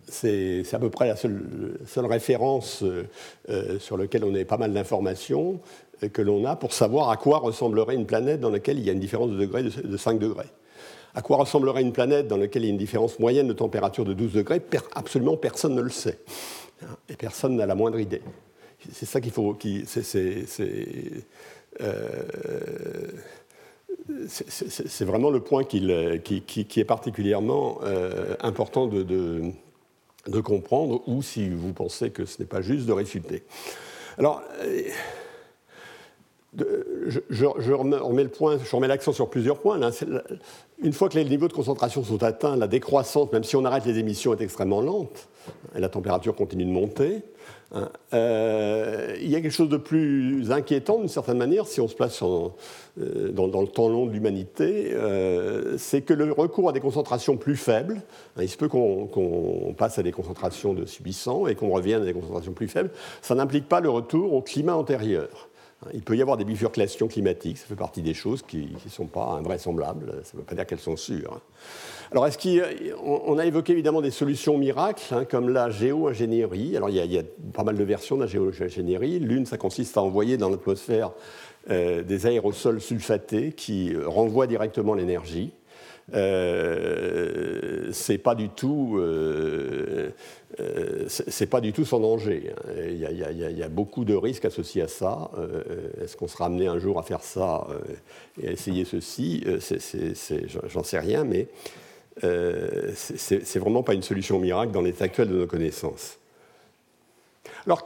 Speaker 2: C'est à peu près la seule, référence euh, euh, sur laquelle on a pas mal d'informations euh, que l'on a pour savoir à quoi ressemblerait une planète dans laquelle il y a une différence de, de, 5 degrés. À quoi ressemblerait une planète dans laquelle il y a une différence moyenne de température de 12 degrés Absolument personne ne le sait. Et personne n'a la moindre idée. C'est ça qu'il faut. Vraiment le point qui, est particulièrement euh, important de, comprendre, ou si vous pensez que ce n'est pas juste de réfuter. Alors, euh, je, remets, le point, je remets l'accent sur plusieurs points. Une fois que les niveaux de concentration sont atteints, la décroissance, même si on arrête les émissions, est extrêmement lente, et la température continue de monter. Euh, il y a quelque chose de plus inquiétant d'une certaine manière, si on se place euh, dans, le temps long de l'humanité, euh, c'est que le recours à des concentrations plus faibles, hein, il se peut qu'on passe à des concentrations de subissants et qu'on revienne à des concentrations plus faibles, ça n'implique pas le retour au climat antérieur. Il peut y avoir des bifurcations climatiques, ça fait partie des choses qui ne sont pas invraisemblables, ça ne veut pas dire qu'elles sont sûres. Alors, est-ce qu'on a évoqué évidemment des solutions miracles, hein, comme la géo-ingénierie. Alors, il y, a, pas mal de versions de la géo-ingénierie. L'une, ça consiste à envoyer dans l'atmosphère euh, des aérosols sulfatés qui renvoient directement l'énergie. Euh, c'est pas du tout, euh, euh, c'est pas du tout sans danger. Hein. Il y, a, beaucoup de risques associés à ça. Est-ce qu'on sera amené un jour à faire ça et à essayer ceci? J'en sais rien, mais c'est vraiment pas une solution miracle dans l'état actuel de nos connaissances. Alors,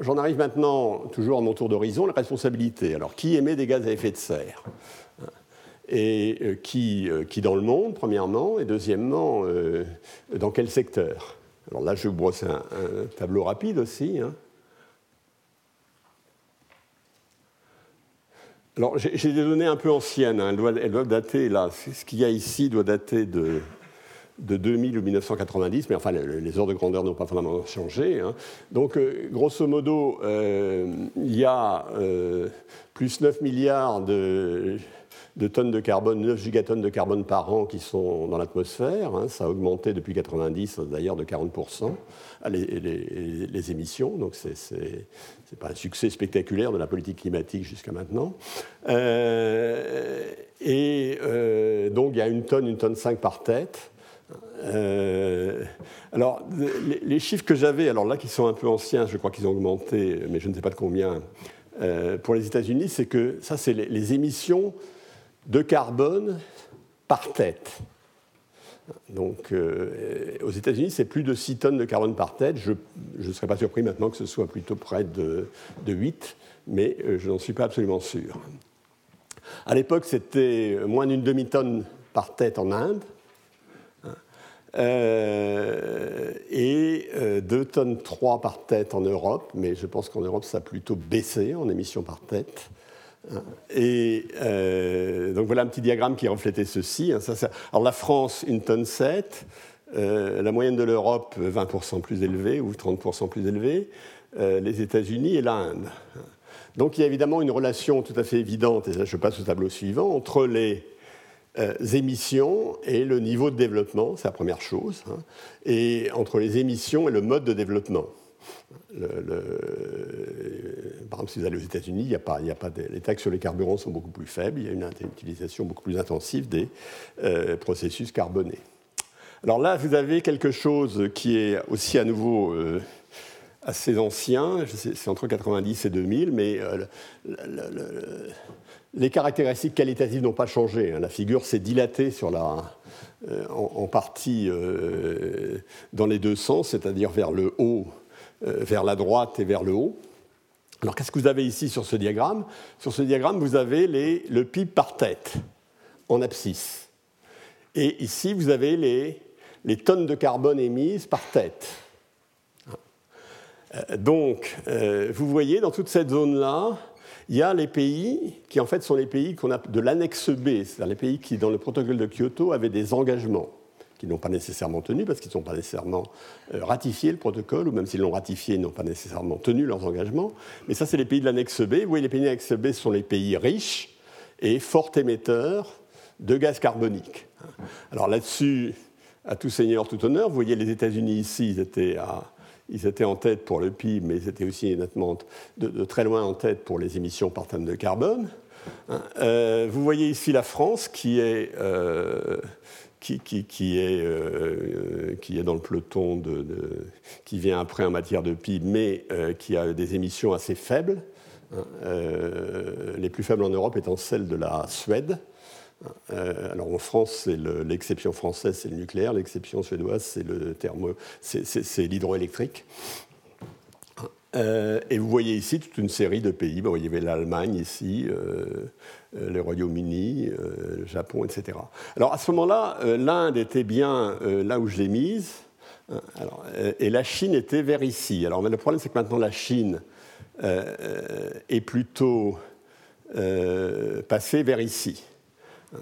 Speaker 2: j'en arrive maintenant, toujours à mon tour d'horizon, la responsabilité. Alors, qui émet des gaz à effet de serre? Et euh, qui, euh, qui, dans le monde, premièrement, et deuxièmement, euh, dans quel secteur? Alors là, je vous brosse un, tableau rapide aussi. Hein. Alors, j'ai des données un peu anciennes, hein. elles, doivent, dater, là, ce qu'il y a ici doit dater de de 2000 ou 1990, mais enfin les, ordres de grandeur n'ont pas fondamentalement changé. Hein. Donc euh, grosso modo, euh, il y a euh, plus 9 milliards de, tonnes de carbone, 9 gigatonnes de carbone par an qui sont dans l'atmosphère. Hein. Ça a augmenté depuis 90 d'ailleurs de 40% les, émissions. Donc c'est n'est pas un succès spectaculaire de la politique climatique jusqu'à maintenant. et donc il y a une tonne, une tonne 5 par tête. Euh, alors, les, chiffres que j'avais, alors là, qui sont un peu anciens, je crois qu'ils ont augmenté, mais je ne sais pas de combien, euh, pour les États-Unis, c'est que ça, c'est les, émissions de carbone par tête. Donc, euh, aux États-Unis, c'est plus de 6 tonnes de carbone par tête. Je ne serais pas surpris maintenant que ce soit plutôt près de, de 8, mais je n'en suis pas absolument sûr. À l'époque, c'était moins d'une demi-tonne par tête en Inde. Euh, et 2 euh, tonnes 3 par tête en Europe, mais je pense qu'en Europe, ça a plutôt baissé en émissions par tête. Et euh, donc voilà un petit diagramme qui reflétait ceci. Hein. alors la France, une tonne 7, la moyenne de l'Europe, 20% plus élevée ou 30% plus élevée, les États-Unis et l'Inde. Donc il y a évidemment une relation tout à fait évidente, et je passe au tableau suivant, entre les euh, émissions et le niveau de développement, c'est la première chose, hein, et entre les émissions et le mode de développement. Par exemple, si vous allez aux États-Unis, il y a les taxes sur les carburants sont beaucoup plus faibles, il y a une utilisation beaucoup plus intensive des euh, processus carbonés. Alors là, vous avez quelque chose qui est aussi à nouveau euh, assez ancien, c'est entre 90 et 2000, mais le, les caractéristiques qualitatives n'ont pas changé. Hein. La figure s'est dilatée sur la, euh, en, partie euh, dans les deux sens, c'est-à-dire vers le haut, euh, vers la droite et vers le haut. Alors qu'est-ce que vous avez ici sur ce diagramme? Sur ce diagramme, vous avez les, le PIB par tête en abscisse. Et ici, vous avez les, tonnes de carbone émises par tête. Donc, vous voyez, dans toute cette zone-là, il y a les pays qui, en fait, sont les pays qu'on a de l'annexe B, c'est-à-dire les pays qui, dans le protocole de Kyoto, avaient des engagements qui n'ont pas nécessairement tenus parce qu'ils n'ont pas nécessairement euh, ratifié le protocole, ou même s'ils l'ont ratifié, ils n'ont pas nécessairement tenu leurs engagements. Mais ça, c'est les pays de l'annexe B. Vous voyez, les pays de l'annexe B sont les pays riches et fort émetteurs de gaz carbonique. Alors là-dessus, à tout seigneur, tout honneur, vous voyez les États-Unis ici, ils étaient ils étaient en tête pour le PIB, mais ils étaient aussi nettement de, très loin en tête pour les émissions par tonne de carbone. Euh, vous voyez ici la France qui est, euh, qui, est, euh, qui est dans le peloton qui vient après en matière de PIB, mais qui a des émissions assez faibles. Hein, les plus faibles en Europe étant celles de la Suède, euh, alors en France, l'exception française, c'est le nucléaire, l'exception suédoise, c'est l'hydroélectrique. Euh, et vous voyez ici toute une série de pays. Bon, il y avait l'Allemagne ici, euh, le Royaume-Uni, le Japon, etc. Alors à ce moment-là, l'Inde était bien là où je l'ai mise, et la Chine était vers ici. Alors le problème, c'est que maintenant la Chine est plutôt passée vers ici.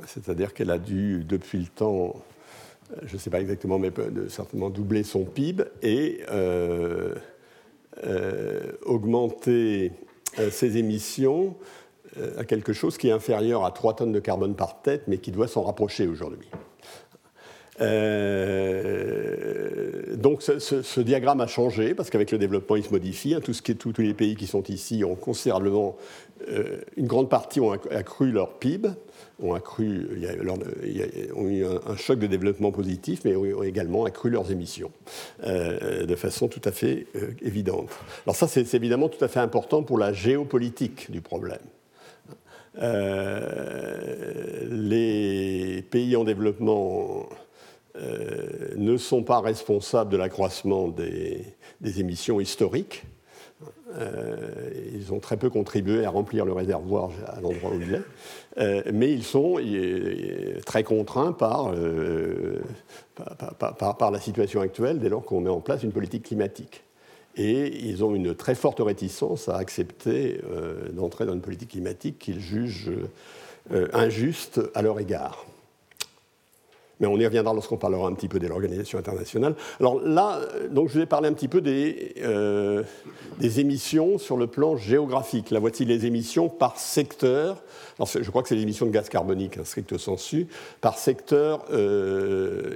Speaker 2: C'est-à-dire qu'elle a dû, depuis le temps, je ne sais pas exactement, mais certainement doubler son PIB et euh, euh, augmenter euh, ses émissions à quelque chose qui est inférieur à 3 tonnes de carbone par tête, mais qui doit s'en rapprocher aujourd'hui. donc ce, diagramme a changé parce qu'avec le développement il se modifie. Hein. Tout tous les pays qui sont ici ont considérablement, une grande partie ont accru leur PIB ont accru, ont eu un, choc de développement positif, mais ont également accru leurs émissions euh, de façon tout à fait euh, évidente. Alors ça, c'est évidemment tout à fait important pour la géopolitique du problème. Euh, les pays en développement ne sont pas responsables de l'accroissement des, émissions historiques. Ils ont très peu contribué à remplir le réservoir à l'endroit où il est, mais ils sont très contraints par, par, la situation actuelle dès lors qu'on met en place une politique climatique et ils ont une très forte réticence à accepter euh, d'entrer dans une politique climatique qu'ils jugent euh, injuste à leur égard. Mais on y reviendra lorsqu'on parlera un petit peu de l'organisation internationale. Alors là, donc je vais parler un petit peu des, euh, émissions sur le plan géographique. Là, voici les émissions par secteur. Je crois que c'est les émissions de gaz carbonique, hein, stricto sensu, par secteur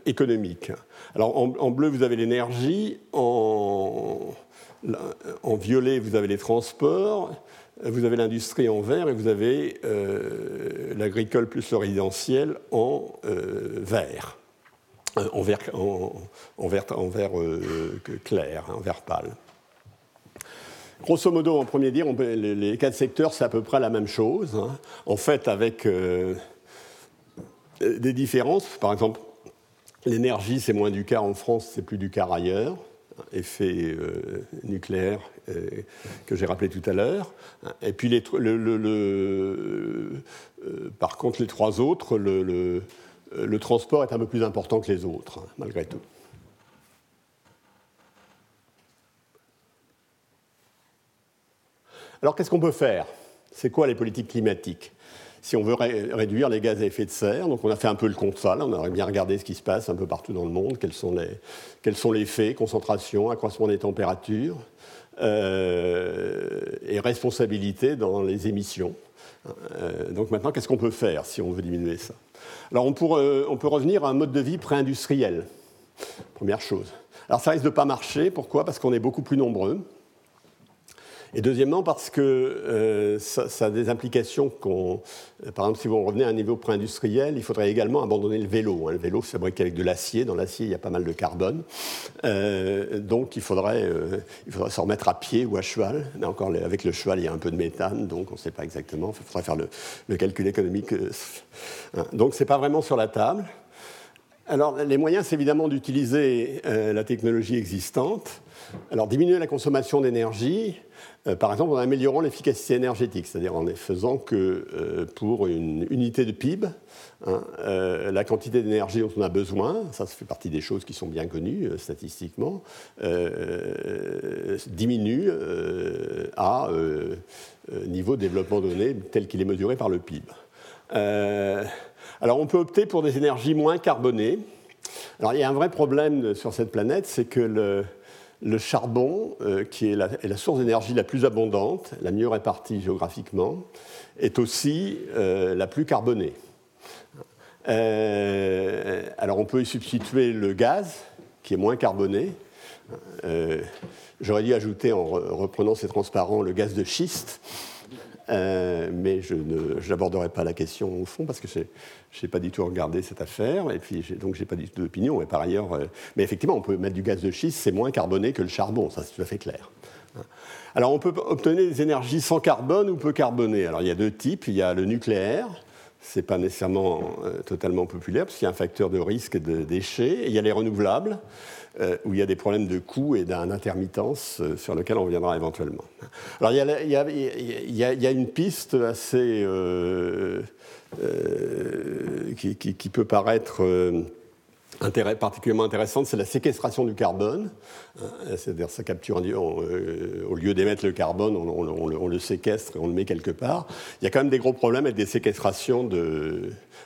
Speaker 2: économique. Alors en, bleu, vous avez l'énergie. En violet, vous avez les transports, vous avez l'industrie en vert et vous avez euh, l'agricole plus le résidentiel en euh, vert. Euh, en vert, en, vert, en vert clair, hein, en vert pâle. Grosso modo, en premier dire, les, quatre secteurs, c'est à peu près la même chose. Hein. En fait, avec des différences. Par exemple, l'énergie, c'est moins du quart en France, c'est plus du quart ailleurs effet euh, nucléaire euh, que j'ai rappelé tout à l'heure. Et puis, les, euh, par contre, les trois autres, le, transport est un peu plus important que les autres, malgré tout. Alors, qu'est-ce qu'on peut faire? C'est quoi les politiques climatiques? Si on veut réduire les gaz à effet de serre. Donc on a fait un peu le constat, on a bien regardé ce qui se passe un peu partout dans le monde, quels sont les, quels sont les faits, concentration, accroissement des températures euh, et responsabilité dans les émissions. Euh, donc maintenant, qu'est-ce qu'on peut faire si on veut diminuer ça? Alors on, on peut revenir à un mode de vie pré-industriel, première chose. Alors ça risque de ne pas marcher, pourquoi? Parce qu'on est beaucoup plus nombreux. Et deuxièmement, parce que euh, ça, a des implications qu'on. Euh, par exemple, si vous revenez à un niveau pré-industriel, il faudrait également abandonner le vélo. Hein. Le vélo, c'est fabriqué avec de l'acier. Dans l'acier, il y a pas mal de carbone. Euh, donc, il faudrait, il faudrait se remettre à pied ou à cheval. Mais encore, avec le cheval, il y a un peu de méthane, donc on ne sait pas exactement. Il faudrait faire le, calcul économique. Hein. Donc, ce n'est pas vraiment sur la table. Alors, les moyens, c'est évidemment d'utiliser la technologie existante. Alors, diminuer la consommation d'énergie, euh, par exemple en améliorant l'efficacité énergétique, c'est-à-dire en faisant que euh, pour une unité de PIB, hein, euh, la quantité d'énergie dont on a besoin, ça, ça fait partie des choses qui sont bien connues statistiquement, diminue à niveau de développement donné tel qu'il est mesuré par le PIB. alors on peut opter pour des énergies moins carbonées. Alors il y a un vrai problème sur cette planète, c'est que le, le charbon, euh, qui est la, source d'énergie la plus abondante, la mieux répartie géographiquement, est aussi euh, la plus carbonée. Euh, alors on peut y substituer le gaz, qui est moins carboné. J'aurais dû ajouter, en reprenant ces transparents, le gaz de schiste, euh, mais je n'aborderai pas la question au fond parce que je n'ai pas du tout regardé cette affaire et puis donc j'ai pas du tout d'opinion. Et par ailleurs, euh, mais effectivement, on peut mettre du gaz de schiste, c'est moins carboné que le charbon, ça c'est tout à fait clair. Alors on peut obtenir des énergies sans carbone ou peu carbonées. Alors il y a deux types. Il y a le nucléaire, c'est pas nécessairement euh, totalement populaire parce qu'il y a un facteur de risque de déchets. Et il y a les renouvelables. Euh, où il y a des problèmes de coût et d'intermittence euh, sur lesquels on reviendra éventuellement. Alors il y a, une piste assez euh, qui, peut paraître particulièrement intéressante, c'est la séquestration du carbone. C'est-à-dire sa capture au lieu d'émettre le carbone, on, le, séquestre et on le met quelque part. Il y a quand même des gros problèmes avec des séquestrations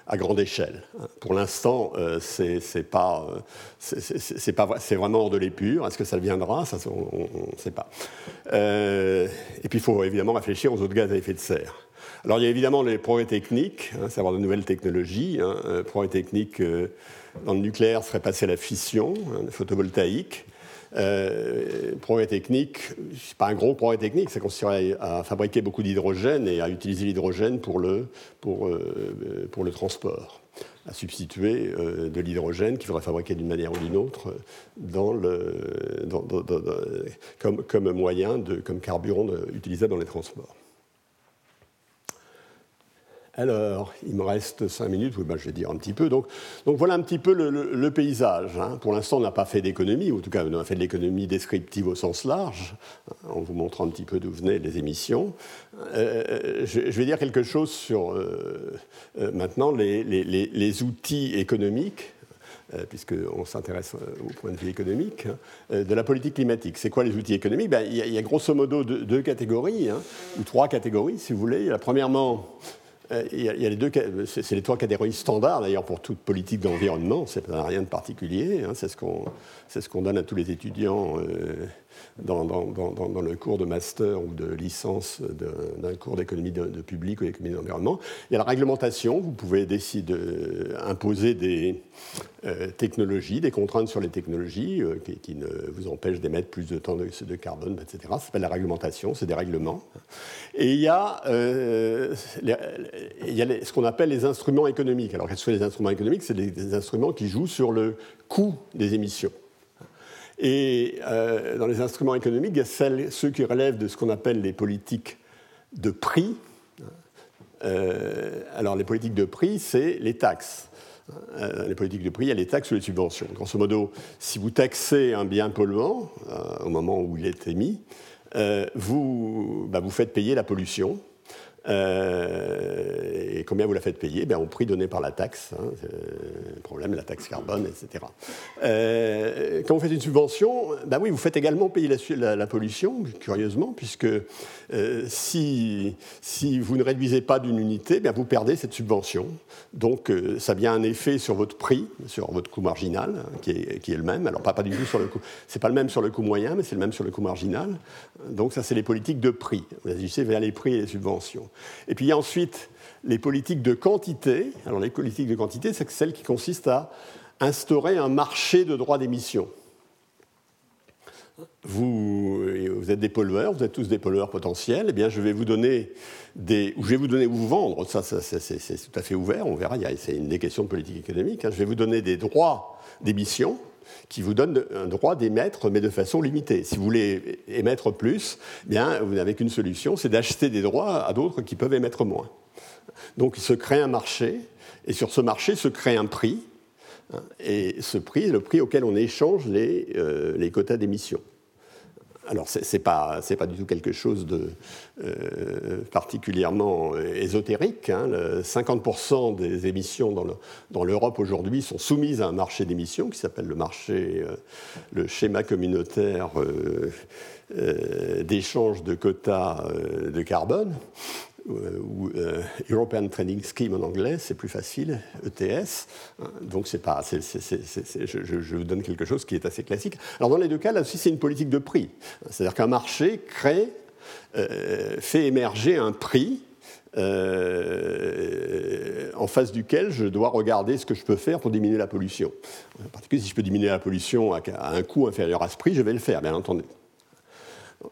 Speaker 2: à grande échelle. Pour l'instant, euh, c'est pas, c'est pas, c'est vraiment hors de l'épure. Est-ce que ça viendra? Ça, on ne sait pas. Euh, et puis, il faut évidemment réfléchir aux autres gaz à effet de serre. Alors, il y a évidemment les progrès techniques, hein, savoir de nouvelles technologies. Hein, euh, progrès techniques dans le nucléaire serait passé à la fission, hein, photovoltaïque. Euh, progrès technique, c'est pas un gros progrès technique, ça consisterait à fabriquer beaucoup d'hydrogène et à utiliser l'hydrogène pour le, euh, transport, à substituer euh, de l'hydrogène qu'il faudrait fabriquer d'une manière ou d'une autre comme, moyen, de, comme carburant utilisable dans les transports. Alors, il me reste cinq minutes, oui, ben, je vais dire un petit peu. Donc, donc voilà un petit peu le, paysage. Hein. Pour l'instant, on n'a pas fait d'économie, ou en tout cas, on a fait de l'économie descriptive au sens large, en vous montrant un petit peu d'où venaient les émissions. Euh, je, vais dire quelque chose sur euh, euh, maintenant les, outils économiques puisqu'on s'intéresse au point de vue économique, hein, de la politique climatique. C'est quoi les outils économiques? Ben, il, y a, grosso modo deux, catégories, hein, ou trois catégories, si vous voulez. Premièrement, c'est les trois catégories standards d'ailleurs pour toute politique d'environnement. C'est rien de particulier. Hein, c'est ce qu'on, c'est ce qu'on donne à tous les étudiants euh, dans, le cours de master ou de licence d'un cours d'économie de, public ou d'économie d'environnement. Il y a la réglementation. Vous pouvez décider d'imposer des euh, technologies, des contraintes sur les technologies qui, ne vous empêchent d'émettre plus de temps de, de carbone, etc. Ça s'appelle la réglementation. C'est des règlements. Et il y a, a ce qu'on appelle les instruments économiques. Alors, quels sont les instruments économiques? C'est des, instruments qui jouent sur le coût des émissions. Et euh, dans les instruments économiques, il y a ceux qui relèvent de ce qu'on appelle les politiques de prix. Euh, alors, les politiques de prix, c'est les taxes. Euh, les politiques de prix, il y a les taxes ou les subventions. Grosso modo, si vous taxez un bien polluant au moment où il est émis, bah, vous faites payer la pollution euh, et combien vous la faites payer? Ben, Au prix donné par la taxe, hein, le problème, la taxe carbone, etc. Euh, quand vous faites une subvention, ben oui, vous faites également payer la, pollution, curieusement, puisque euh, si, si, vous ne réduisez pas d'une unité, ben vous perdez cette subvention. Donc ça vient un effet sur votre prix, sur votre coût marginal, hein, qui, est, qui, est, le même. Alors pas, pas du tout sur le coût, c'est pas le même sur le coût moyen, mais c'est le même sur le coût marginal. Donc ça, c'est les politiques de prix. Vous agissez vers les prix et les subventions. Et puis il y a ensuite les politiques de quantité. Alors les politiques de quantité, c'est celles qui consistent à instaurer un marché de droits d'émission. Vous, vous, êtes des pollueurs, vous êtes tous des pollueurs potentiels, eh bien je vais vous donner des, ou je vais vous donner ou vous vendre, ça, c'est tout à fait ouvert, on verra, c'est une des questions de politique économique, hein. je vais vous donner des droits d'émission qui vous donnent un droit d'émettre, mais de façon limitée. Si vous voulez émettre plus, bien, vous n'avez qu'une solution, c'est d'acheter des droits à d'autres qui peuvent émettre moins. Donc il se crée un marché, et sur ce marché se crée un prix, hein, et ce prix est le prix auquel on échange les, euh, les quotas d'émission alors, ce n'est pas, du tout quelque chose de euh, particulièrement ésotérique. 50% hein. des émissions dans l'Europe aujourd'hui sont soumises à un marché d'émissions qui s'appelle le marché, euh, le schéma communautaire euh, d'échange de quotas de carbone ou euh, European Trading Scheme en anglais, c'est plus facile, ETS. Donc c'est pas, je, vous donne quelque chose qui est assez classique. Alors dans les deux cas, là aussi, c'est une politique de prix. C'est-à-dire qu'un marché crée, euh, fait émerger un prix euh, en face duquel je dois regarder ce que je peux faire pour diminuer la pollution. En particulier, si je peux diminuer la pollution à un coût inférieur à ce prix, je vais le faire, bien entendu.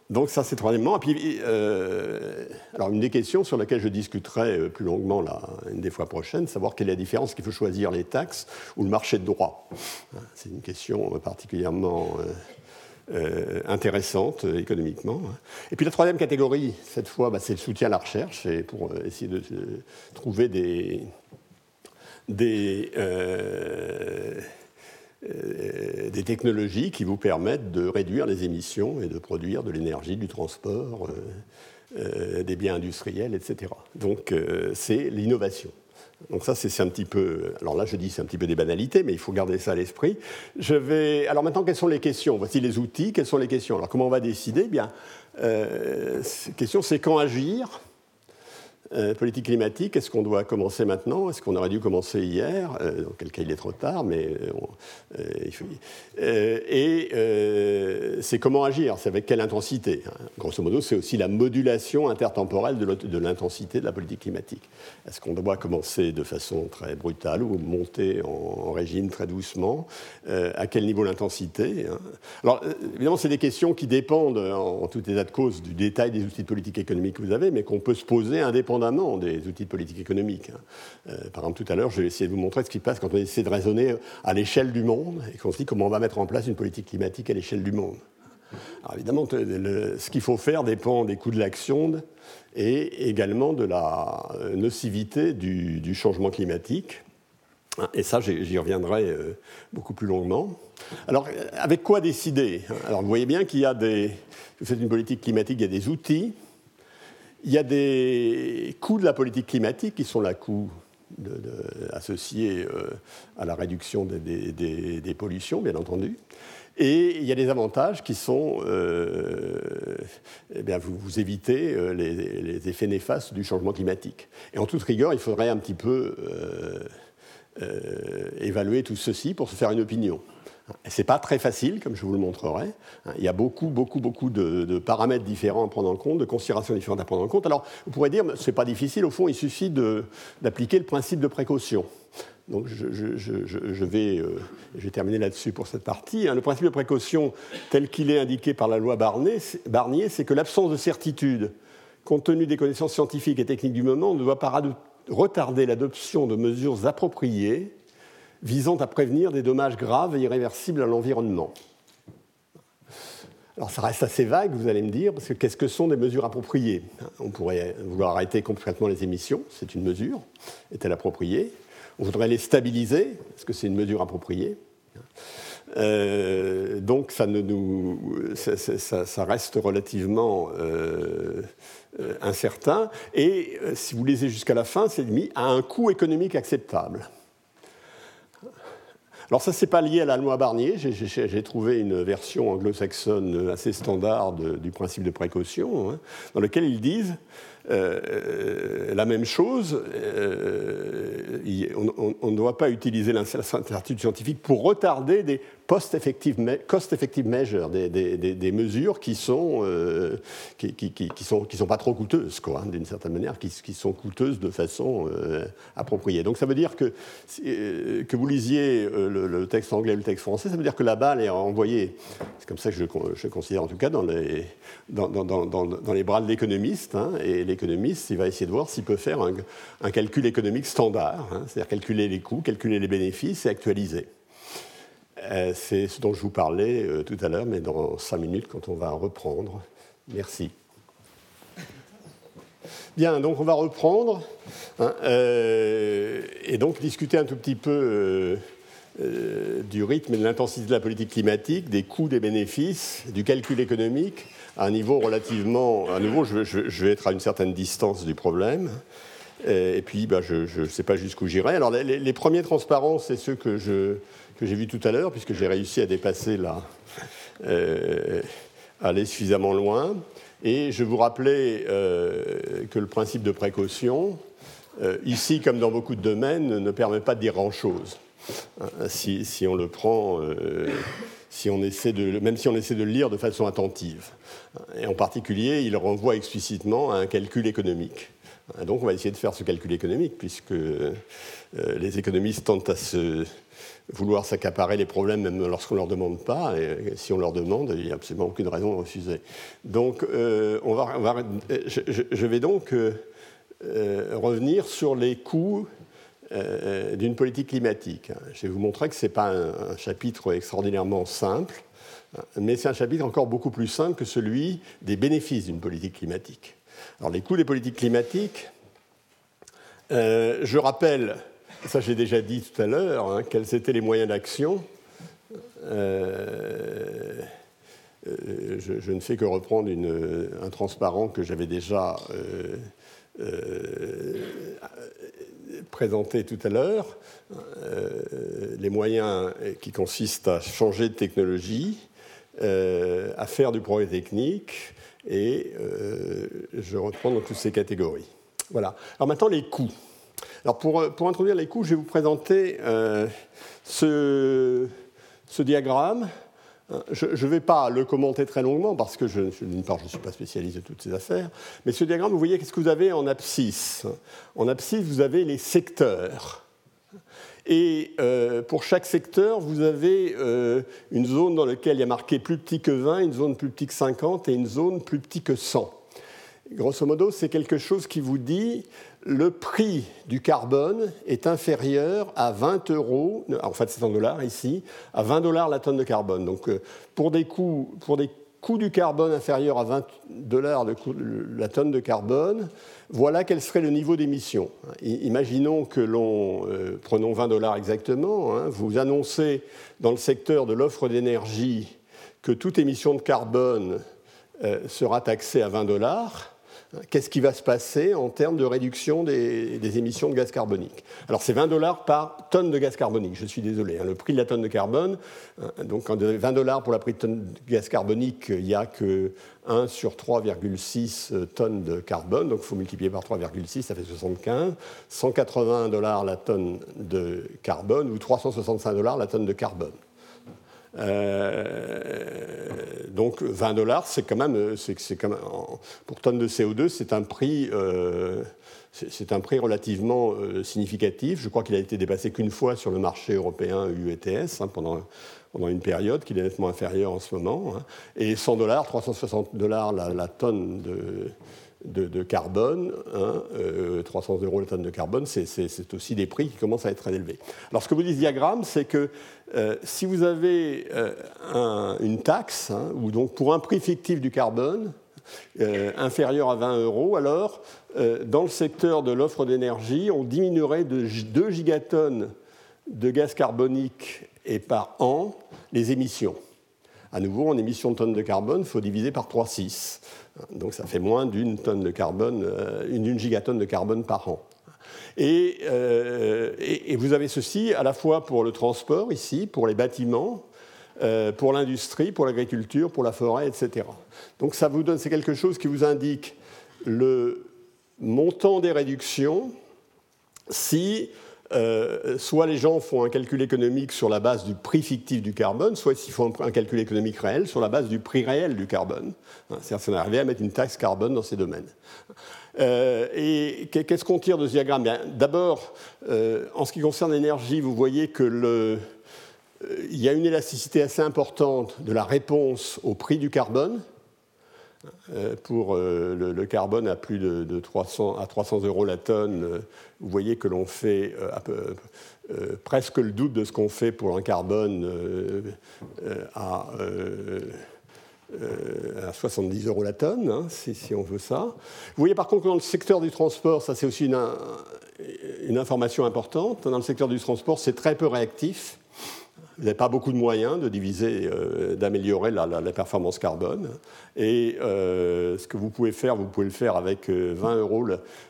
Speaker 2: Donc ça, c'est troisièmement. Et puis, euh, alors une des questions sur laquelle je discuterai euh, plus longuement là, une des fois prochaines, savoir quelle est la différence qu'il faut choisir les taxes ou le marché de droit. C'est une question particulièrement euh, intéressante économiquement. Et puis la troisième catégorie, cette fois, bah, c'est le soutien à la recherche, et pour essayer de, trouver des, des des technologies qui vous permettent de réduire les émissions et de produire de l'énergie, du transport, euh, euh, des biens industriels, etc. Donc c'est l'innovation. Donc ça, c'est un petit peu... Alors là, je dis c'est un petit peu des banalités, mais il faut garder ça à l'esprit. Je vais... Alors maintenant, quelles sont les questions? Voici les outils, quelles sont les questions? Alors comment on va décider? Eh Bien, euh, question, c'est quand agir? Euh, politique climatique, est-ce qu'on doit commencer maintenant? Est-ce qu'on aurait dû commencer hier? Euh, Dans quel cas il est trop tard, mais euh, et c'est comment agir, c'est avec quelle intensité. Hein? Grosso modo, c'est aussi la modulation intertemporelle de l'intensité de la politique climatique. Est-ce qu'on doit commencer de façon très brutale ou monter en, régime très doucement? À quel niveau l'intensité hein? Alors, évidemment, c'est des questions qui dépendent, en, en tout état de cause, du détail des outils de politique économique que vous avez, mais qu'on peut se poser indépendamment des outils de politique économique. Hein. Euh, par exemple, tout à l'heure, je vais essayer de vous montrer ce qui passe quand on essaie de raisonner à l'échelle du monde et qu'on se dit comment on va mettre en place une politique climatique à l'échelle du monde. Alors évidemment, ce qu'il faut faire dépend des coûts de l'action et également de la nocivité du, changement climatique. Et ça, j'y reviendrai euh, beaucoup plus longuement. Alors, avec quoi décider? Alors, vous voyez bien qu'il y a des. Faites une politique climatique, il y a des outils. Il y a des coûts de la politique climatique qui sont la coût associés euh, à la réduction des, pollutions, bien entendu. Et il y a des avantages qui sont, euh, eh bien, vous, vous évitez euh, les, effets néfastes du changement climatique. Et en toute rigueur, il faudrait un petit peu évaluer tout ceci pour se faire une opinion. Ce n'est pas très facile, comme je vous le montrerai. Il y a beaucoup, beaucoup, beaucoup de, paramètres différents à prendre en compte, de considérations différentes à prendre en compte. Alors, vous pourrez dire, ce n'est pas difficile, au fond, il suffit d'appliquer le principe de précaution. Donc, je, vais, euh, vais, terminer là-dessus pour cette partie. Hein. Le principe de précaution, tel qu'il est indiqué par la loi Barnier, c'est que l'absence de certitude, compte tenu des connaissances scientifiques et techniques du moment, ne doit pas retarder l'adoption de mesures appropriées visant à prévenir des dommages graves et irréversibles à l'environnement. Alors ça reste assez vague, vous allez me dire, parce que qu'est-ce que sont des mesures appropriées? On pourrait vouloir arrêter complètement les émissions, c'est une mesure, est-elle appropriée? On voudrait les stabiliser, est-ce que c'est une mesure appropriée? Euh, donc ça, nous, reste relativement euh, euh, incertain. Et si vous lisez jusqu'à la fin, c'est mis à un coût économique acceptable. Alors ça, c'est pas lié à la loi Barnier. J'ai trouvé une version anglo-saxonne assez standard du principe de précaution, hein, dans lequel ils disent euh, la même chose. Euh, on, ne doit pas utiliser l'incertitude scientifique pour retarder des cost-effective measures, des, des, des, mesures qui sont, euh, qui, sont, qui sont pas trop coûteuses, quoi, hein, d'une certaine manière, qui, sont coûteuses de façon appropriée. Donc ça veut dire que, que vous lisiez le, texte anglais ou le texte français, ça veut dire que la balle est envoyée, c'est comme ça que je, je, considère en tout cas, dans les, dans les bras de l'économiste, hein, et l'économiste, il va essayer de voir s'il peut faire un, calcul économique standard, hein, c'est-à-dire calculer les coûts, calculer les bénéfices et actualiser. Euh, c'est ce dont je vous parlais euh, tout à l'heure, mais dans cinq minutes quand on va reprendre. Merci. Bien, donc on va reprendre hein, euh, et donc discuter un tout petit peu du rythme et de l'intensité de la politique climatique, des coûts, des bénéfices, du calcul économique à un niveau relativement. À nouveau, je, vais être à une certaine distance du problème. Et, puis, bah, je ne sais pas jusqu'où j'irai. Alors, les, premiers transparents, c'est ceux que, je, que j'ai vus tout à l'heure, puisque j'ai réussi à dépasser là, euh, aller suffisamment loin. Et je vous rappelais euh, que le principe de précaution, euh, ici comme dans beaucoup de domaines, ne permet pas de dire grand-chose. Hein, si, on le prend, si on essaie de, même si on essaie de le lire de façon attentive. Et en particulier, il renvoie explicitement à un calcul économique. Donc on va essayer de faire ce calcul économique, puisque euh, les économistes tentent à vouloir s'accaparer les problèmes même lorsqu'on ne leur demande pas, et si on leur demande, il n'y a absolument aucune raison de refuser. Donc euh, je, vais donc euh, revenir sur les coûts d'une politique climatique. Je vais vous montrer que ce n'est pas un, chapitre extraordinairement simple, mais c'est un chapitre encore beaucoup plus simple que celui des bénéfices d'une politique climatique. Alors les coûts des politiques climatiques, euh, je rappelle, ça j'ai déjà dit tout à l'heure, hein, quels étaient les moyens d'action. Euh, euh, je, ne fais que reprendre un transparent que j'avais déjà présenté tout à l'heure. les moyens qui consistent à changer de technologie, à faire du progrès technique, et euh, je reprends dans toutes ces catégories. Voilà. Alors maintenant, les coûts. Alors pour, pour introduire les coûts, je vais vous présenter euh, ce, ce, diagramme. Je ne vais pas le commenter très longuement parce que, d'une part, je ne suis pas spécialiste de toutes ces affaires. Mais ce diagramme, vous voyez, qu'est-ce que vous avez en abscisse? En abscisse, vous avez les secteurs. Et euh, pour chaque secteur, vous avez euh, une zone dans laquelle il y a marqué plus petit que 20, une zone plus petit que 50 et une zone plus petit que 100. Grosso modo, c'est quelque chose qui vous dit le prix du carbone est inférieur à 20 euros, en fait c'est en dollars ici, à 20 dollars la tonne de carbone. Donc euh, pour des coûts, pour des coût du carbone inférieur à 20 dollars la tonne de carbone, voilà quel serait le niveau d'émission. Imaginons que l'on, euh, prenons 20 dollars exactement, hein, vous annoncez dans le secteur de l'offre d'énergie que toute émission de carbone euh, sera taxée à 20 dollars qu'est-ce qui va se passer en termes de réduction des, émissions de gaz carbonique? Alors c'est 20 dollars par tonne de gaz carbonique, je suis désolé. Hein. le prix de la tonne de carbone, hein, donc quand 20 dollars pour la prix tonne de gaz carbonique, il n'y a que 1 sur 3,6 tonnes de carbone, donc il faut multiplier par 3,6, ça fait 75. 180 dollars la tonne de carbone ou 365 dollars la tonne de carbone. Euh, donc 20 dollars, c'est quand même, c'est, quand même, pour tonne de CO2, c'est un prix, euh, c'est, un prix relativement euh, significatif. Je crois qu'il a été dépassé qu'une fois sur le marché européen UETS hein, pendant, pendant une période, qu'il est nettement inférieur en ce moment. Hein. Et 100 dollars, 360 dollars la, la tonne de de, carbone, 300 hein, euros la tonne de carbone, c'est aussi des prix qui commencent à être très élevés. Alors ce que vous dit ce diagramme, c'est que euh, si vous avez euh, une taxe, hein, ou donc pour un prix fictif du carbone, euh, inférieur à 20 euros, alors dans le secteur de l'offre d'énergie, on diminuerait de 2 gigatonnes de gaz carbonique et par an les émissions. À nouveau, en émissions de tonnes de carbone, il faut diviser par 3,6. Donc ça fait moins d'une tonne de carbone, d'une gigatonne de carbone par an. Euh, et, vous avez ceci à la fois pour le transport ici, pour les bâtiments, euh, pour l'industrie, pour l'agriculture, pour la forêt, etc. Donc ça vous donne, c'est quelque chose qui vous indique le montant des réductions si euh, soit les gens font un calcul économique sur la base du prix fictif du carbone, soit s'ils font un calcul économique réel sur la base du prix réel du carbone. Hein, c'est-à-dire qu'on arrivé à mettre une taxe carbone dans ces domaines. Euh, et qu'est-ce qu'on tire de ce diagramme? D'abord, euh, en ce qui concerne l'énergie, vous voyez que il y a une élasticité assez importante de la réponse au prix du carbone. Euh, pour euh, le, carbone à plus de, 300, à 300 euros la tonne, euh, vous voyez que l'on fait presque le double de ce qu'on fait pour un carbone à, 70 euros la tonne, hein, si, on veut ça. Vous voyez par contre que dans le secteur du transport, ça c'est aussi une, une information importante, dans le secteur du transport c'est très peu réactif. Vous n'avez pas beaucoup de moyens de diviser, euh, d'améliorer la, performance carbone. Et euh, ce que vous pouvez faire, vous pouvez le faire avec 20 euh, euros,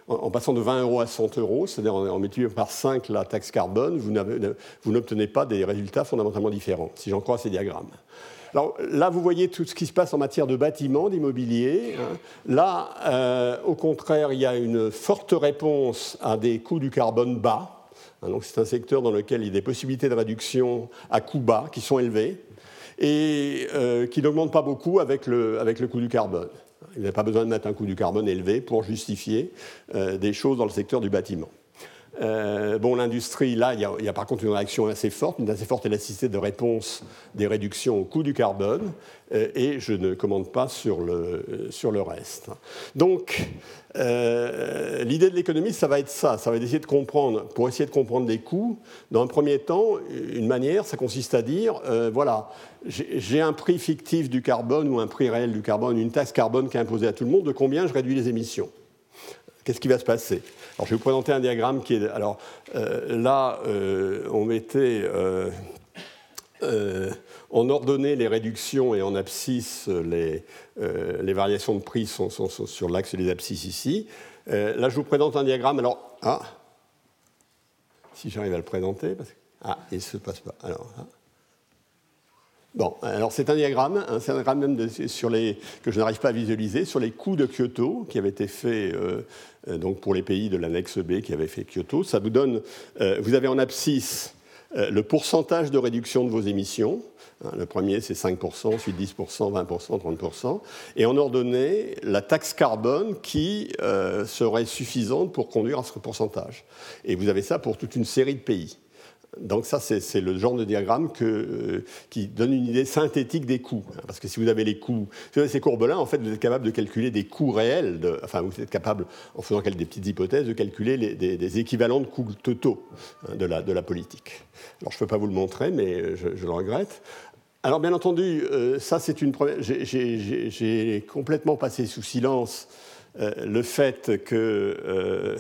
Speaker 2: en, passant de 20 euros à 100 euros, c'est-à-dire en, multipliant par 5 la taxe carbone, vous n'obtenez pas des résultats fondamentalement différents, si j'en crois ces diagrammes. Alors là, vous voyez tout ce qui se passe en matière de bâtiments, d'immobilier. Hein. Là, au contraire, il y a une forte réponse à des coûts du carbone bas. Hein, c'est un secteur dans lequel il y a des possibilités de réduction à coût bas qui sont élevées et euh, qui n'augmentent pas beaucoup avec le, avec le coût du carbone. Il n'y a pas besoin de mettre un coût du carbone élevé pour justifier euh, des choses dans le secteur du bâtiment. Euh, bon, l'industrie, là, il y, a, par contre une réaction assez forte, une assez forte élasticité de réponse des réductions au coût du carbone, euh, et je ne commande pas sur le, le reste. Donc, euh, l'idée de l'économie, ça va être ça, ça va être d'essayer de comprendre, pour essayer de comprendre les coûts, dans un premier temps, une manière, ça consiste à dire, voilà, j'ai un prix fictif du carbone ou un prix réel du carbone, une taxe carbone qui est imposée à tout le monde, de combien je réduis les émissions? Qu'est-ce qui va se passer? Alors, Je vais vous présenter un diagramme qui est. Alors euh, là, euh, on mettait. Euh, on ordonnait les réductions et en abscisse, les, les variations de prix sont, sur l'axe des abscisses ici. là, je vous présente un diagramme. Alors, ah, si j'arrive à le présenter, ah, il ne se passe pas. Alors, ah. Bon, alors c'est un diagramme, hein, c'est un diagramme même sur les, que je n'arrive pas à visualiser, sur les coûts de Kyoto qui avait été fait euh, euh, pour les pays de l'annexe B qui avaient fait Kyoto. Ça vous donne, euh, vous avez en abscisse le pourcentage de réduction de vos émissions. Hein, le premier c'est 5%, ensuite 10%, 20%, 30%. Et en ordonnée, la taxe carbone qui serait suffisante pour conduire à ce pourcentage. Et vous avez ça pour toute une série de pays. Donc ça, c'est le genre de diagramme euh, qui donne une idée synthétique des coûts. Parce que si vous avez les coûts, ces courbes-là, en fait, vous êtes capable de calculer des coûts réels, enfin, vous êtes capable, en faisant des petites hypothèses, de calculer des, équivalents de coûts totaux hein, de, la, politique. Alors, je ne peux pas vous le montrer, mais je, le regrette. Alors bien entendu, ça c'est une première. J'ai complètement passé sous silence le fait que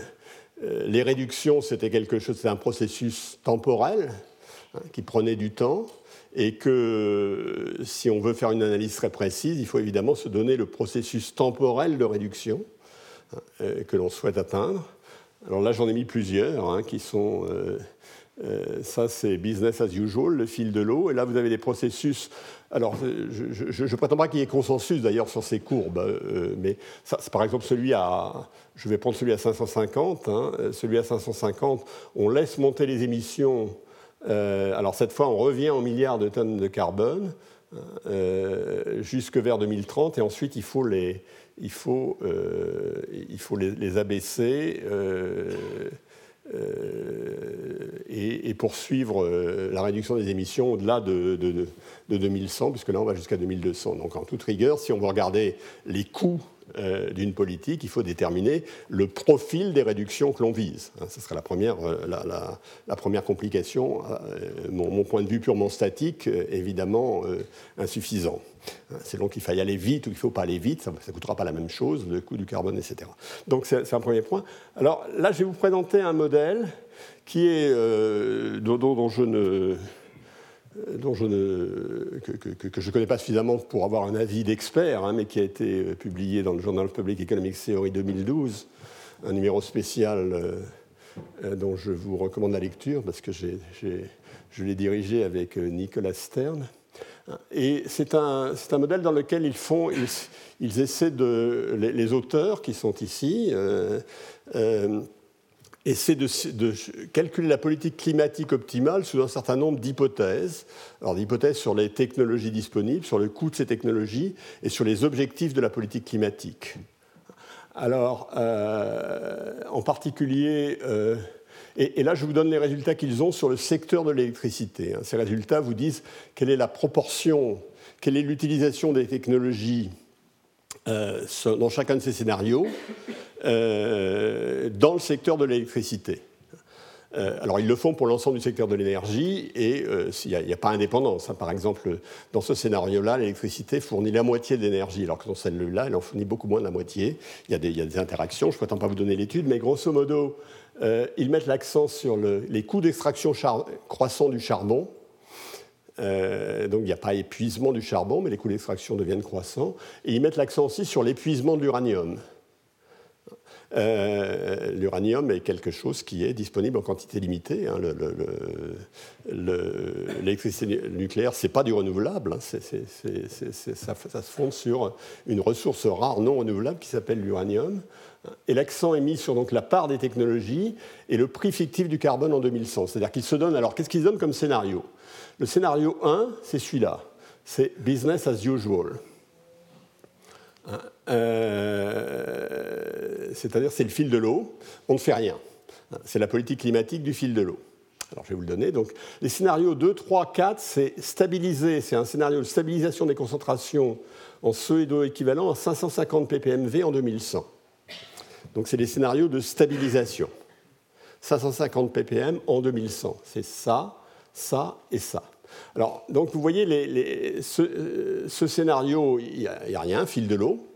Speaker 2: les réductions c'était quelque chose, c'était un processus temporel hein, qui prenait du temps et que si on veut faire une analyse très précise, il faut évidemment se donner le processus temporel de réduction euh, que l'on souhaite atteindre. Alors là, j'en ai mis plusieurs hein, qui sont. Euh, euh, ça, c'est business as usual, le fil de l'eau. Et là, vous avez des processus. Alors, je ne prétends pas qu'il y ait consensus d'ailleurs sur ces courbes, mais ça, c'est par exemple celui à. Je vais prendre celui à 550. Hein, celui à 550, on laisse monter les émissions euh, alors cette fois, on revient en milliards de tonnes de carbone euh, jusque vers 2030 et ensuite euh, il faut les, abaisser et, poursuivre la réduction des émissions au-delà de, de, de, 2100, puisque là on va jusqu'à 2200. Donc en toute rigueur, si on veut regarder les coûts euh, d'une politique, il faut déterminer le profil des réductions que l'on vise. Hein, ce sera la première, euh, la, première complication. Euh, mon, point de vue purement statique, évidemment, insuffisant. Hein, donc qu'il faille aller vite ou qu'il ne faut pas aller vite, ça ne coûtera pas la même chose, le coût du carbone, etc. Donc c'est un premier point. Alors là, je vais vous présenter un modèle qui est, dont, je ne euh, dont je ne, que, je ne connais pas suffisamment pour avoir un avis d'expert, hein, mais qui a été euh, publié dans le Journal of Public Economic Theory 2012, un numéro spécial euh, dont je vous recommande la lecture parce que je l'ai dirigé avec Nicolas Stern. Et c'est un, un, modèle dans lequel ils font, ils, essaient de, les, auteurs qui sont ici, et c'est de, calculer la politique climatique optimale sous un certain nombre d'hypothèses. Alors d'hypothèses sur les technologies disponibles, sur le coût de ces technologies et sur les objectifs de la politique climatique. Alors, euh, en particulier, et, là je vous donne les résultats qu'ils ont sur le secteur de l'électricité. Hein. Ces résultats vous disent quelle est la proportion, quelle est l'utilisation des technologies euh, dans chacun de ces scénarios euh, dans le secteur de l'électricité. Euh, alors ils le font pour l'ensemble du secteur de l'énergie et il n'y a, pas indépendance. Hein. Par exemple, dans ce scénario-là, l'électricité fournit la moitié de l'énergie, alors que dans celle-là, elle en fournit beaucoup moins de la moitié. Il y a des, interactions, je ne prétends pas vous donner l'étude, mais grosso modo, ils mettent l'accent sur les coûts d'extraction croissants du charbon, euh, donc il n'y a pas épuisement du charbon, mais les coûts d'extraction deviennent croissants. Et ils mettent l'accent aussi sur l'épuisement de l'uranium. Euh, l'uranium est quelque chose qui est disponible en quantité limitée. Hein. L'électricité nucléaire, ce n'est pas du renouvelable. Hein. ça, se fonde sur une ressource rare non renouvelable qui s'appelle l'uranium. Et l'accent est mis sur donc, la part des technologies et le prix fictif du carbone en 2100. C'est-à-dire qu'ils se donnent. Alors, qu'est-ce qu'ils donnent comme scénario? Le scénario 1, c'est celui-là. C'est business as usual. Euh, c'est-à-dire, c'est le fil de l'eau. On ne fait rien. C'est la politique climatique du fil de l'eau. Alors, je vais vous le donner. Donc, les scénarios 2, 3, 4, c'est stabiliser. C'est un scénario de stabilisation des concentrations en CO2 d'eau équivalent à 550 ppmv en 2100. Donc c'est des scénarios de stabilisation. 550 ppm en 2100. C'est ça, ça et ça. Alors, donc vous voyez, les, ce, scénario, il n'y a, rien, fil de l'eau.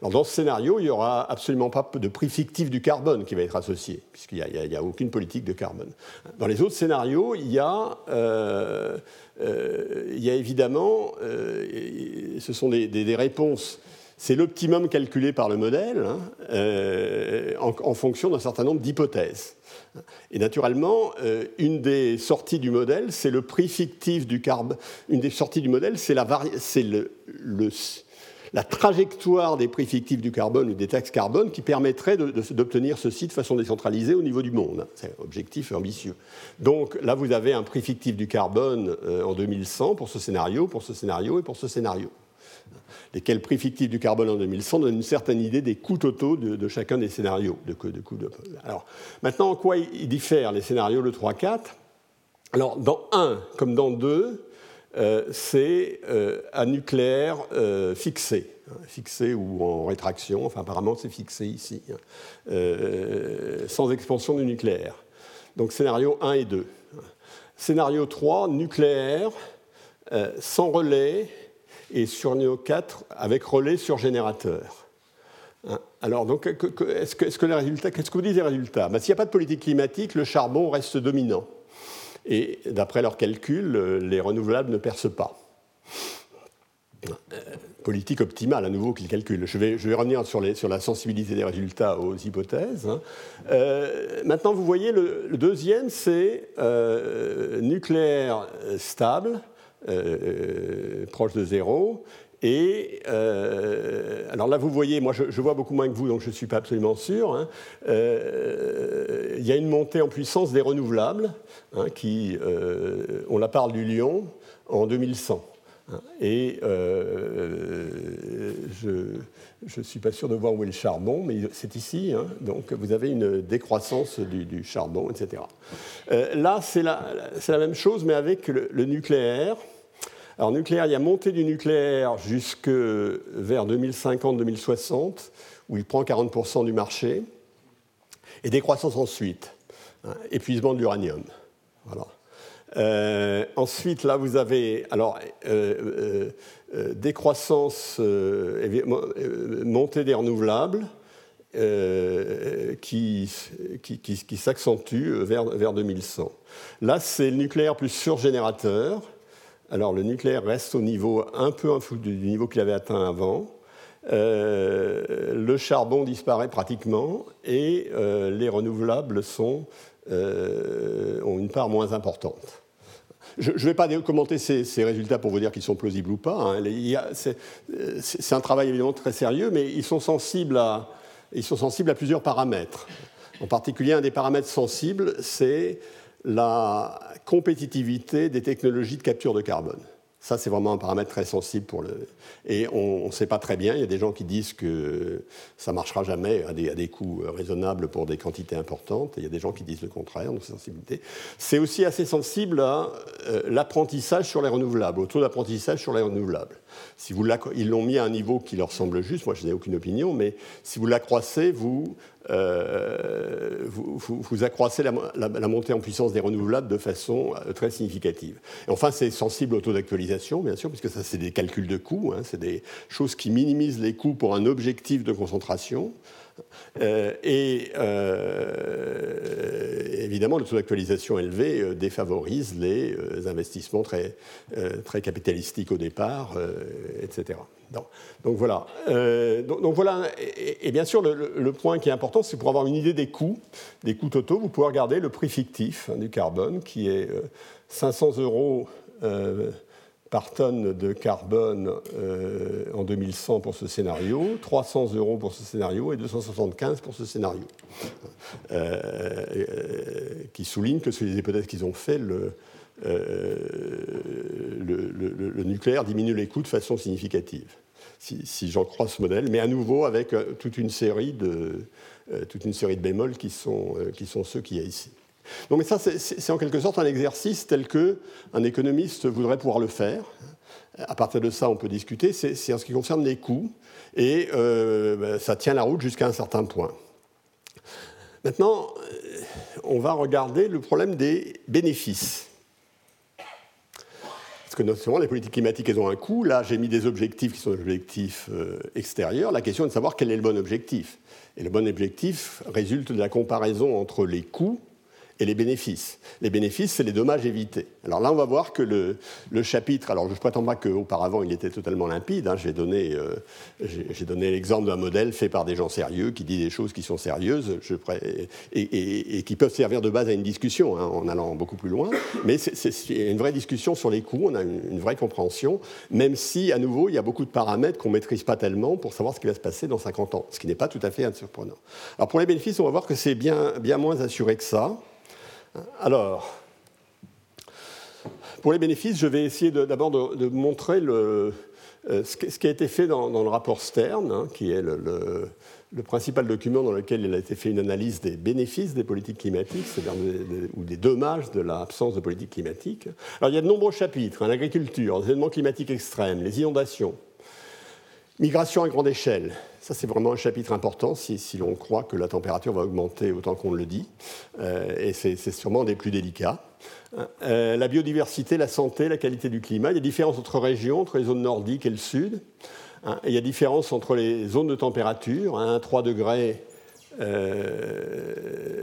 Speaker 2: Alors, dans ce scénario, il n'y aura absolument pas de prix fictif du carbone qui va être associé, puisqu'il n'y a, aucune politique de carbone. Dans les autres scénarios, il y a, euh, euh, évidemment, euh, ce sont des réponses c'est l'optimum calculé par le modèle hein, en, fonction d'un certain nombre d'hypothèses. Et naturellement, une des sorties du modèle, c'est le prix fictif du carbone. Une des sorties du modèle, c'est la, la, trajectoire des prix fictifs du carbone ou des taxes carbone qui permettrait d'obtenir ceci de façon décentralisée au niveau du monde. C'est un objectif ambitieux. Donc là, vous avez un prix fictif du carbone euh, en 2100 pour ce scénario, pour ce scénario et pour ce scénario lesquels prix fictif du carbone en 2100 donnent une certaine idée des coûts totaux de, chacun des scénarios. De, de, alors, maintenant, en quoi ils diffèrent les scénarios de 3-4 Alors, dans 1 comme dans 2, euh, c'est euh, un nucléaire euh, fixé, hein, fixé ou en rétraction, enfin apparemment c'est fixé ici, hein, sans expansion du nucléaire. Donc scénario 1 et 2. Scénario 3, nucléaire, sans relais et sur NEO 4 avec relais sur générateur. Hein, alors, donc, que, les qu'est-ce que vous dites des résultats? Ben, S'il n'y a pas de politique climatique, le charbon reste dominant. Et d'après leurs calculs, les renouvelables ne percent pas. Euh, politique optimale, à nouveau, qu'ils calculent. Je vais, revenir sur, la sensibilité des résultats aux hypothèses. Hein. Euh, maintenant, vous voyez, le, deuxième, c'est euh, nucléaire stable, proche de zéro. Et alors là, vous voyez, moi je, vois beaucoup moins que vous, donc je ne suis pas absolument sûr. Hein. il y a une montée en puissance des renouvelables, hein, qui, on la parle du Lyon, en 2100. Et euh, je ne suis pas sûr de voir où est le charbon, mais c'est ici. Hein. donc vous avez une décroissance du, charbon, etc. Euh, là, c'est la, même chose, mais avec le, nucléaire. Alors, nucléaire, il y a montée du nucléaire jusque vers 2050-2060, où il prend 40% du marché, et décroissance ensuite. Hein, épuisement de l'uranium. Euh, ensuite, là, vous avez alors euh, euh, décroissance, montée des renouvelables qui, qui, qui, s'accentue vers, vers 2100. Là, c'est le nucléaire plus surgénérateur. Alors, le nucléaire reste au niveau un peu du niveau qu'il avait atteint avant. le charbon disparaît pratiquement et les renouvelables sont, ont une part moins importante. Je ne vais pas commenter ces, résultats pour vous dire qu'ils sont plausibles ou pas. Hein. C'est un travail évidemment très sérieux, mais ils sont sensibles à plusieurs paramètres. En particulier, un des paramètres sensibles, c'est la compétitivité des technologies de capture de carbone. Ça, c'est vraiment un paramètre très sensible pour le. Et on ne sait pas très bien. Il y a des gens qui disent que ça ne marchera jamais à des, coûts raisonnables pour des quantités importantes. Il y a des gens qui disent le contraire, donc sensibilité. C'est aussi assez sensible à euh, l'apprentissage sur les renouvelables, au taux d'apprentissage sur les renouvelables. Si vous ils l'ont mis à un niveau qui leur semble juste, moi je n'ai aucune opinion, mais si vous l'accroissez, vous euh, vous, accroissez la, montée en puissance des renouvelables de façon euh, très significative. Et enfin, c'est sensible au taux d'actualisation, bien sûr, puisque ça, c'est des calculs de coûts, hein, c'est des choses qui minimisent les coûts pour un objectif de concentration. Euh, et évidemment, le taux d'actualisation élevé défavorise les investissements très, très capitalistiques au départ, etc. Donc, voilà. Euh, donc, voilà. Et, bien sûr, le, point qui est important, c'est pour avoir une idée des coûts, des coûts totaux, vous pouvez regarder le prix fictif hein, du carbone, qui est 500 euh, euros euh, par tonne de carbone en 2100 pour ce scénario, 300 euros pour ce scénario et 275 pour ce scénario, qui souligne que sur les hypothèses qu'ils ont fait, le, le, nucléaire diminue les coûts de façon significative, si, j'en crois ce modèle, mais à nouveau avec euh, toute une série de, euh, toute une série de bémols qui sont, euh, qui sont ceux qu'il y a ici. Donc, ça, c'est en quelque sorte un exercice tel qu'un économiste voudrait pouvoir le faire. À partir de ça, on peut discuter. C'est en ce qui concerne les coûts, et ben, ça tient la route jusqu'à un certain point. Maintenant, on va regarder le problème des bénéfices que non seulement les politiques climatiques, elles ont un coût. Là, j'ai mis des objectifs qui sont des objectifs euh, extérieurs. La question est de savoir quel est le bon objectif. Et le bon objectif résulte de la comparaison entre les coûts et les bénéfices. Les bénéfices, c'est les dommages évités. Alors là, on va voir que le, chapitre, alors je ne prétends pas qu'auparavant il était totalement limpide, hein, j'ai donné, euh, donné l'exemple d'un modèle fait par des gens sérieux qui dit des choses qui sont sérieuses et, qui peuvent servir de base à une discussion hein, en allant beaucoup plus loin, mais c'est une vraie discussion sur les coûts, on a une, une, vraie compréhension, même si, à nouveau, il y a beaucoup de paramètres qu'on ne maîtrise pas tellement pour savoir ce qui va se passer dans 50 ans, ce qui n'est pas tout à fait surprenant. Alors pour les bénéfices, on va voir que c'est bien, bien moins assuré que ça. Alors, pour les bénéfices, je vais essayer d'abord de, montrer euh, ce, qui a été fait dans, le rapport Stern, hein, qui est le, principal document dans lequel il a été fait une analyse des bénéfices des politiques climatiques, c'est-à-dire ou des dommages de l'absence de politique climatique. Alors il y a de nombreux chapitres, hein, l'agriculture, les événements climatiques extrêmes, les inondations, migration à grande échelle, Ça, c'est vraiment un chapitre important si, l'on croit que la température va augmenter autant qu'on le dit. et c'est sûrement des plus délicats. la biodiversité, la santé, la qualité du climat. Il y a différences entre régions, entre les zones nordiques et le sud. il y a différence entre les zones de température. 1 3 degrés euh,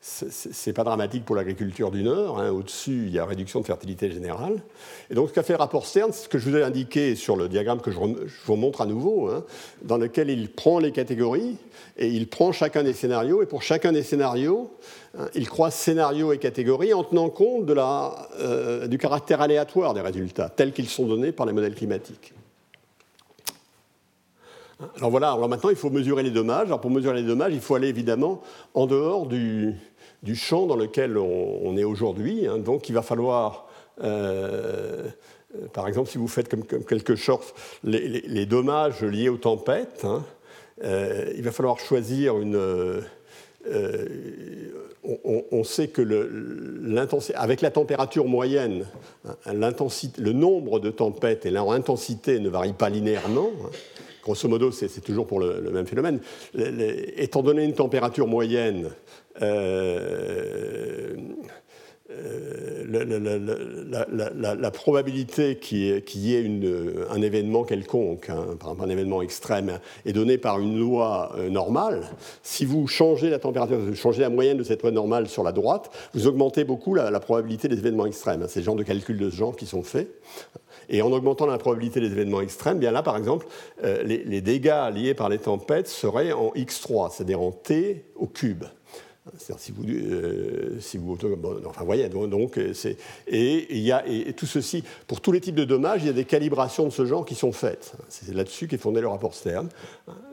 Speaker 2: c'est pas dramatique pour l'agriculture du Nord. Hein. Au-dessus, il y a réduction de fertilité générale. Et donc, ce qu'a fait rapport Stern, ce que je vous ai indiqué sur le diagramme que je, vous montre à nouveau, hein, dans lequel il prend les catégories et il prend chacun des scénarios. Et pour chacun des scénarios, hein, il croise scénario et catégorie en tenant compte euh, du caractère aléatoire des résultats, tels qu'ils sont donnés par les modèles climatiques. Alors voilà, alors maintenant il faut mesurer les dommages. Alors pour mesurer les dommages, il faut aller évidemment en dehors du, champ dans lequel on, est aujourd'hui. Hein. Donc il va falloir, euh, euh, par exemple, si vous faites comme, quelque chose, les, dommages liés aux tempêtes, hein, euh, il va falloir choisir une. on, sait que avec la température moyenne, hein, le nombre de tempêtes et leur intensité ne varient pas linéairement grosso modo, c'est toujours pour le, même phénomène. étant donné une température moyenne, euh, la, probabilité qu'il y ait, un événement quelconque, hein, par exemple un événement extrême, est donnée par une loi euh, normale. Si vous changez la température, vous changez la moyenne de cette loi normale sur la droite, vous augmentez beaucoup la, probabilité des événements extrêmes. C'est le genre de calculs de ce genre qui sont faits. Et en augmentant la probabilité des événements extrêmes, bien là, par exemple, euh, les, dégâts liés par les tempêtes seraient en x3, c'est-à-dire en t au cube. C'est-à-dire si vous, euh, si vous enfin voyez, donc euh, c'est et il y a et tout ceci pour tous les types de dommages, il y a des calibrations de ce genre qui sont faites. C'est là-dessus qu'est fondé le rapport Stern.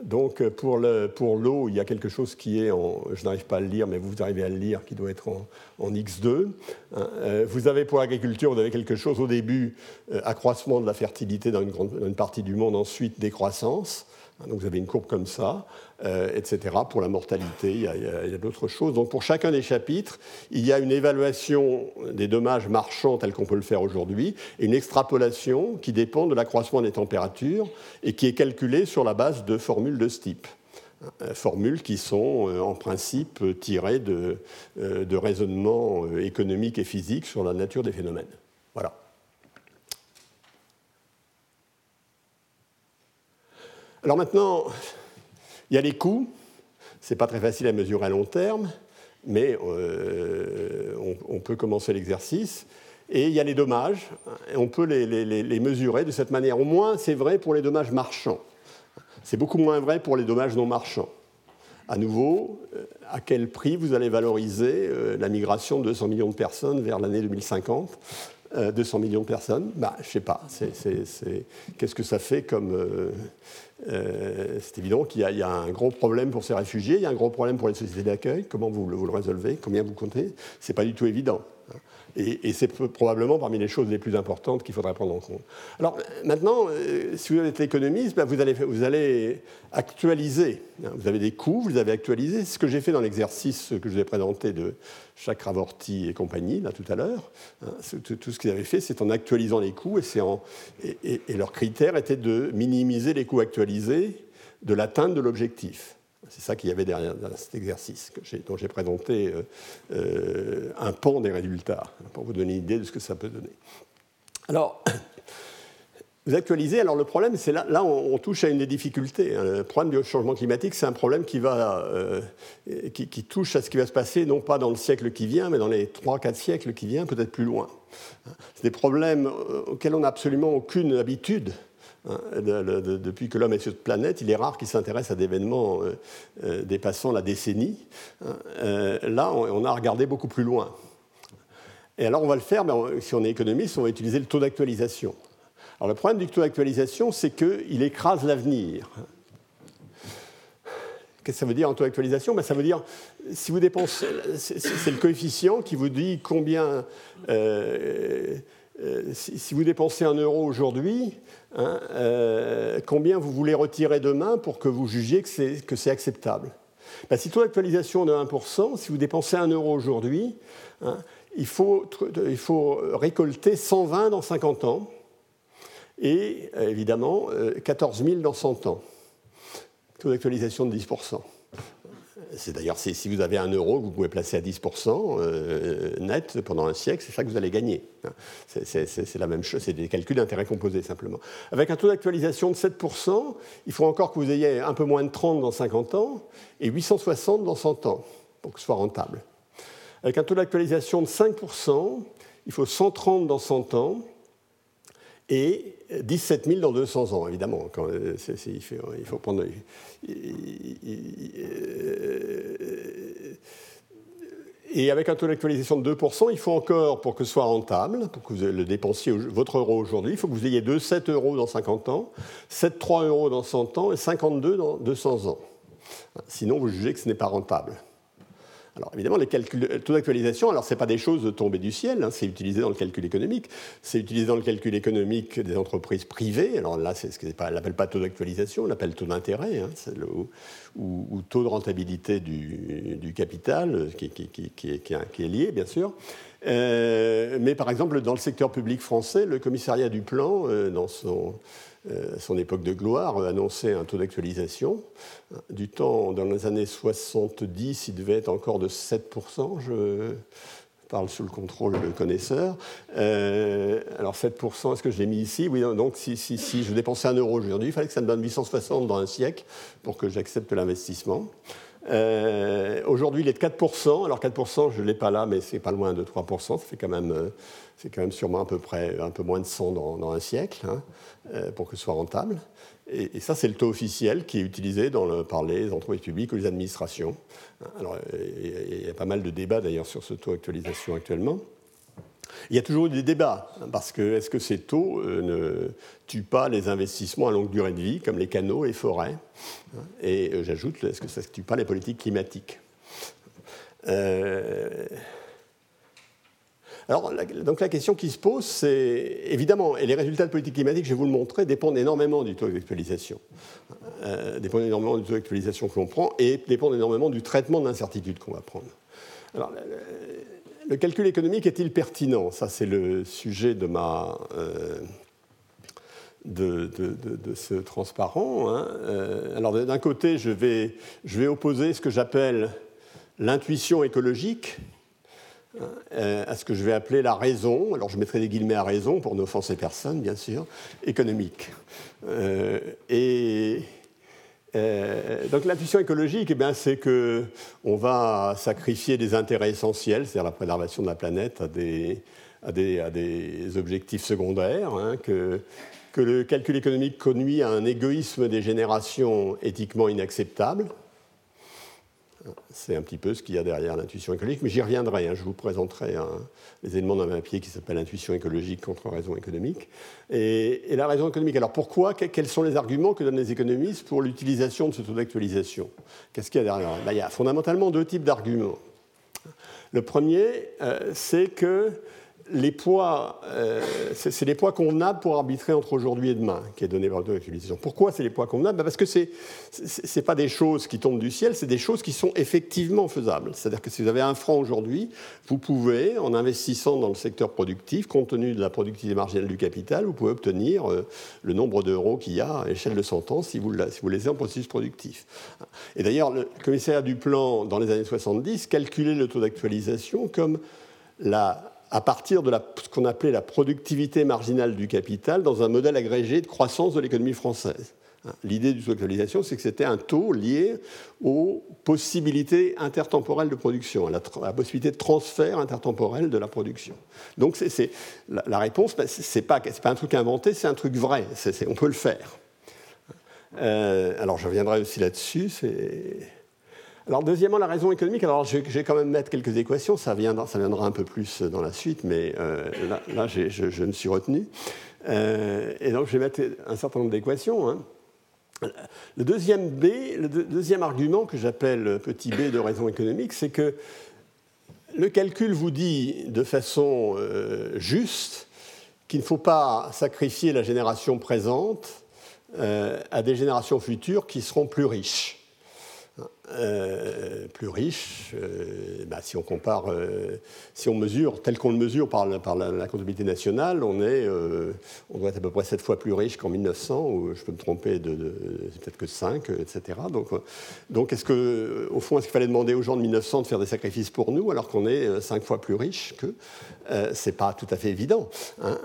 Speaker 2: Donc pour le pour l'eau, il y a quelque chose qui est en, je n'arrive pas à le lire, mais vous arrivez à le lire, qui doit être en, en x2. Euh, vous avez pour l'agriculture, vous avez quelque chose au début accroissement de la fertilité dans une, grande, une partie du monde, ensuite décroissance. Donc vous avez une courbe comme ça, euh, etc. Pour la mortalité, il y a, d'autres choses. Donc pour chacun des chapitres, il y a une évaluation des dommages marchands tels qu'on peut le faire aujourd'hui, et une extrapolation qui dépend de l'accroissement des températures et qui est calculée sur la base de formules de ce type. Euh, formules qui sont euh, en principe tirées de, de raisonnements économiques et physiques sur la nature des phénomènes. Voilà. Alors maintenant, il y a les coûts. Ce n'est pas très facile à mesurer à long terme, mais euh, on, peut commencer l'exercice. Et il y a les dommages. on peut les, mesurer de cette manière. Au moins, c'est vrai pour les dommages marchands. C'est beaucoup moins vrai pour les dommages non marchands. À nouveau, euh, à quel prix vous allez valoriser euh, la migration de 200 millions de personnes vers l'année 2050 200 millions de personnes? Bah, Je ne sais pas. Qu'est-ce que ça fait comme, c'est évident qu'il y, a un gros problème pour ces réfugiés, il y a un gros problème pour les sociétés d'accueil. Comment vous, le résolvez? Combien vous comptez? C'est pas du tout évident. Et, c'est probablement parmi les choses les plus importantes qu'il faudrait prendre en compte. Alors maintenant, euh, si vous êtes économiste, ben, vous, allez, vous, allez, actualiser. Hein. Vous avez des coûts, vous les avez actualisés. C'est ce que j'ai fait dans l'exercice que je vous ai présenté de Chakravorty et compagnie, là tout à l'heure. Hein. Tout, ce qu'ils avaient fait, c'est en actualisant les coûts. Et, en, et, et leur critère était de minimiser les coûts actualisés de l'atteinte de l'objectif. C'est ça qu'il y avait derrière cet exercice dont j'ai présenté euh, euh, un pan des résultats, pour vous donner une idée de ce que ça peut donner. Alors, [COUGHS] vous actualisez, alors le problème, c'est là, là on, touche à une des difficultés. Hein. Le problème du changement climatique, c'est un problème qui, va, euh, qui, qui, touche à ce qui va se passer, non pas dans le siècle qui vient, mais dans les 3-4 siècles qui viennent, peut-être plus loin. C'est des problèmes auxquels on n'a absolument aucune habitude Hein, depuis que l'homme est sur cette planète, il est rare qu'il s'intéresse à des événements euh, euh, dépassant la décennie. Hein. Euh, là, on, a regardé beaucoup plus loin. Et alors, on va le faire, mais si on est économiste, on va utiliser le taux d'actualisation. Alors, le problème du taux d'actualisation, c'est qu'il écrase l'avenir. Qu'est-ce que ça veut dire en taux d'actualisation? Ben, Ça veut dire, si vous dépensez, c'est le coefficient qui vous dit combien, si, vous dépensez un euro aujourd'hui, Hein, euh, combien vous voulez retirer demain pour que vous jugiez que c'est acceptable ben, Si taux d'actualisation de 1%, si vous dépensez 1 euro aujourd'hui, hein, il, faut, il faut récolter 120 dans 50 ans. et évidemment 14 000 dans 100 ans. Taux d'actualisation de 10%. C'est d'ailleurs, si vous avez un euro que vous pouvez placer à 10% euh, net pendant un siècle, c'est ça que vous allez gagner. C'est la même chose, c'est des calculs d'intérêt composé simplement. Avec un taux d'actualisation de 7%, il faut encore que vous ayez un peu moins de 30 dans 50 ans et 860 dans 100 ans pour que ce soit rentable. Avec un taux d'actualisation de 5%, il faut 130 dans 100 ans et 17 000 dans 200 ans, évidemment. Euh, il, faut, prendre. Et avec un taux d'actualisation de 2%, il faut encore, pour que ce soit rentable, pour que vous le dépensiez votre euro aujourd'hui, il faut que vous ayez 2,7 euros dans 50 ans, 7,3 euros dans 100 ans et 52 dans 200 ans. Sinon, vous jugez que ce n'est pas rentable. Alors évidemment, les calculs, taux d'actualisation, alors ce n'est pas des choses tombées du ciel, hein, c'est utilisé dans le calcul économique, c'est utilisé dans le calcul économique des entreprises privées. Alors là, c'est ce qu'on n'appelle pas taux d'actualisation, on l'appelle taux d'intérêt, hein, ou, taux de rentabilité du, capital, qui, est, lié, bien sûr. Euh, mais par exemple, dans le secteur public français, le commissariat du plan, euh, dans son euh, son époque de gloire, annonçait un taux d'actualisation. Du temps, dans les années 70, il devait être encore de 7%, je parle sous le contrôle de connaisseurs. Euh, alors 7%, est-ce que je l'ai mis ici? Oui, donc si, je dépensais un euro aujourd'hui, il fallait que ça me donne 860 dans un siècle pour que j'accepte l'investissement. Euh, aujourd'hui, il est de 4%. Alors 4%, je ne l'ai pas là, mais c'est pas loin de 3%. Ça quand même, c'est quand même sûrement à peu près un peu moins de 100 dans, un siècle. Hein. Euh, pour que ce soit rentable. Et, ça, c'est le taux officiel qui est utilisé par les entreprises publiques ou les administrations. Il y a pas mal de débats d'ailleurs sur ce taux d'actualisation actuellement. Il y a toujours des débats, parce que est-ce que ces taux euh, ne tuent pas les investissements à longue durée de vie, comme les canaux et forêts Et euh, j'ajoute, est-ce que ça ne tue pas les politiques climatiques? Alors, donc la question qui se pose, c'est évidemment, et les résultats de politique climatique, je vais vous le montrer, dépendent énormément du taux d'actualisation. Euh, dépendent énormément du taux d'actualisation que l'on prend et dépendent énormément du traitement de l'incertitude qu'on va prendre. Alors, le, calcul économique est-il pertinent? Ça, c'est le sujet de ma. Euh, de, ce transparent. Hein. Euh, alors d'un côté, je vais, je vais opposer ce que j'appelle l'intuition écologique, euh, à ce que je vais appeler la raison, alors je mettrai des guillemets à raison pour n'offenser personne, bien sûr, économique. Et euh, donc l'intuition écologique, eh c'est qu'on va sacrifier des intérêts essentiels, c'est-à-dire la préservation de la planète, à des, objectifs secondaires, hein, que, que le calcul économique conduit à un égoïsme des générations éthiquement inacceptable, c'est un petit peu ce qu'il y a derrière l'intuition écologique, mais j'y reviendrai. Hein. je vous présenterai les éléments d'un papier qui s'appelle Intuition écologique contre raison économique. Et, la raison économique, alors pourquoi Quels sont les arguments que donnent les économistes pour l'utilisation de ce taux d'actualisation? Qu'est-ce qu'il y a derrière? Ben, Il y a fondamentalement deux types d'arguments. Le premier, euh, c'est que les poids, euh, c'est les poids convenables pour arbitrer entre aujourd'hui et demain, qui est donné par d'actualisation. Pourquoi c'est les poids convenables ben, Parce que ce n'est pas des choses qui tombent du ciel, c'est des choses qui sont effectivement faisables. C'est-à-dire que si vous avez un franc aujourd'hui, vous pouvez, en investissant dans le secteur productif, compte tenu de la productivité marginale du capital, vous pouvez obtenir euh, le nombre d'euros qu'il y a à l'échelle de 100 ans si vous, si en processus productif. Et d'ailleurs, le commissariat du plan, dans les années 70, calculait le taux d'actualisation comme la à partir de ce qu'on appelait la productivité marginale du capital dans un modèle agrégé de croissance de l'économie française. Hein, l'idée du taux c'est que c'était un taux lié aux possibilités intertemporelles de production, à la, possibilité de transfert intertemporel de la production. Donc c'est, la, réponse, ben, ce n'est pas, pas, un truc inventé, c'est un truc vrai, on peut le faire. Euh, alors je reviendrai aussi là-dessus. Alors, deuxièmement, la raison économique. Alors, je, vais quand même mettre quelques équations, ça viendra, un peu plus dans la suite, mais euh, là, je, me suis retenu. Euh, et donc, je vais mettre un certain nombre d'équations. Hein. Le deuxième B, le deuxième argument que j'appelle petit b de raison économique, c'est que le calcul vous dit de façon euh, juste qu'il ne faut pas sacrifier la génération présente à des générations futures qui seront plus riches. Euh, plus riche. Euh, bah, si on compare, euh, si on mesure tel qu'on le mesure par, la, comptabilité nationale, on, est, on doit être à peu près 7 fois plus riche qu'en 1900, ou je peux me tromper de, peut-être que 5, etc. Donc, donc est-ce que, au fond, est-ce qu'il fallait demander aux gens de 1900 de faire des sacrifices pour nous alors qu'on est 5 fois plus riche que C'est pas tout à fait évident. Hein.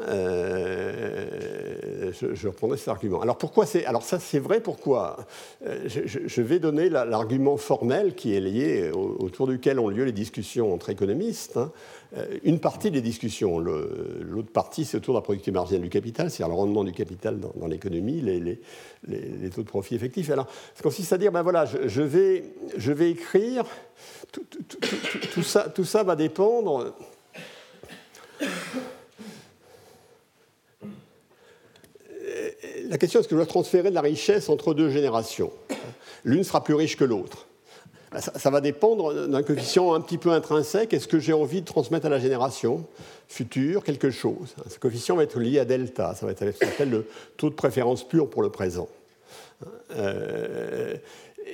Speaker 2: je, reprendrai cet argument. Alors pourquoi c'est, alors ça c'est vrai. Pourquoi je, vais donner l'argument formel qui est lié, autour duquel ont lieu les discussions entre économistes. Hein. Euh, une partie des discussions, l'autre partie, c'est autour de la productivité marginale du capital, c'est-à-dire le rendement du capital dans, l'économie, les, taux de profit effectifs. Alors, ça consiste à dire, ben voilà, je, vais, je vais écrire, tout, ça, tout ça va dépendre la question est-ce que je dois transférer de la richesse entre deux générations? L'une sera plus riche que l'autre. Bah, ça, va dépendre d'un coefficient un petit peu intrinsèque. Est-ce que j'ai envie de transmettre à la génération future quelque chose? Ce coefficient va être lié à delta. Ça va être ce qu'on appelle le taux de préférence pur pour le présent. Euh,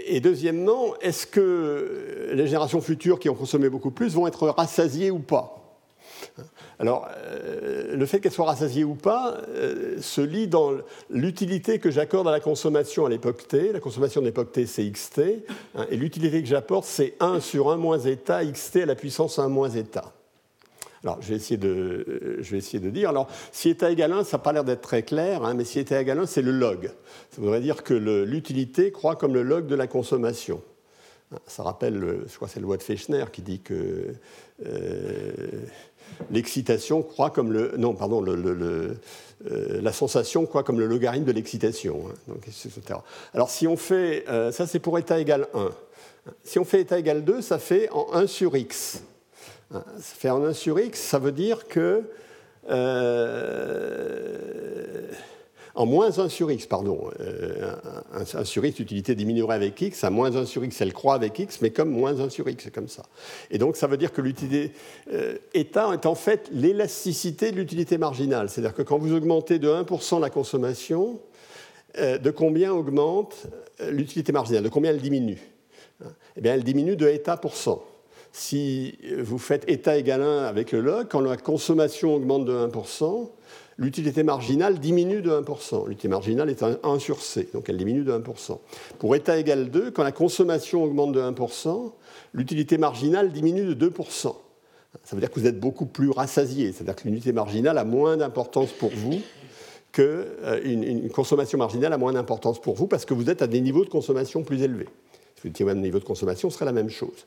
Speaker 2: et deuxièmement, est-ce que les générations futures qui ont consommé beaucoup plus vont être rassasiées ou pas? Alors, euh, le fait qu'elle soit rassasiée ou pas euh, se lit dans l'utilité que j'accorde à la consommation à l'époque t. La consommation de l'époque t, c'est xt. Hein, et l'utilité que j'apporte, c'est 1 sur 1 moins eta, xt à la puissance 1 moins eta. Alors, je vais essayer de, euh, dire. Alors, si eta égale 1, ça n'a pas l'air d'être très clair, hein, mais si eta égale 1, c'est le log. Ça voudrait dire que l'utilité croît comme le log de la consommation. Ça rappelle, je crois c'est le loi de Fechner qui dit que l'excitation croît comme le. Non, pardon, euh, la sensation croît comme le logarithme de l'excitation. Hein, Alors si on fait. Euh, ça, c'est pour état égal 1. Si on fait état égal 2, ça fait en 1 sur x. Hein, ça fait en 1 sur x, ça veut dire que. Euh, en moins 1 sur x, pardon. Euh, 1, sur x, l'utilité diminuerait avec x. À moins 1 sur x, elle croît avec x, mais comme moins 1 sur x, c'est comme ça. Et donc, ça veut dire que l'utilité euh, est en fait l'élasticité de l'utilité marginale. C'est-à-dire que quand vous augmentez de 1% la consommation, euh, de combien augmente euh, l'utilité marginale? De combien elle diminue? Eh bien, elle diminue de état pour cent. Si vous faites état égal 1 avec le log, quand la consommation augmente de 1%, l'utilité marginale diminue de 1%. L'utilité marginale est 1 sur C, donc elle diminue de 1%. Pour état égal 2, quand la consommation augmente de 1%, l'utilité marginale diminue de 2%. Ça veut dire que vous êtes beaucoup plus rassasié, c'est-à-dire que l'unité marginale a moins d'importance pour vous qu'une euh, une consommation marginale a moins d'importance pour vous parce que vous êtes à des niveaux de consommation plus élevés. Si vous étiez au même niveau de consommation, ce serait la même chose.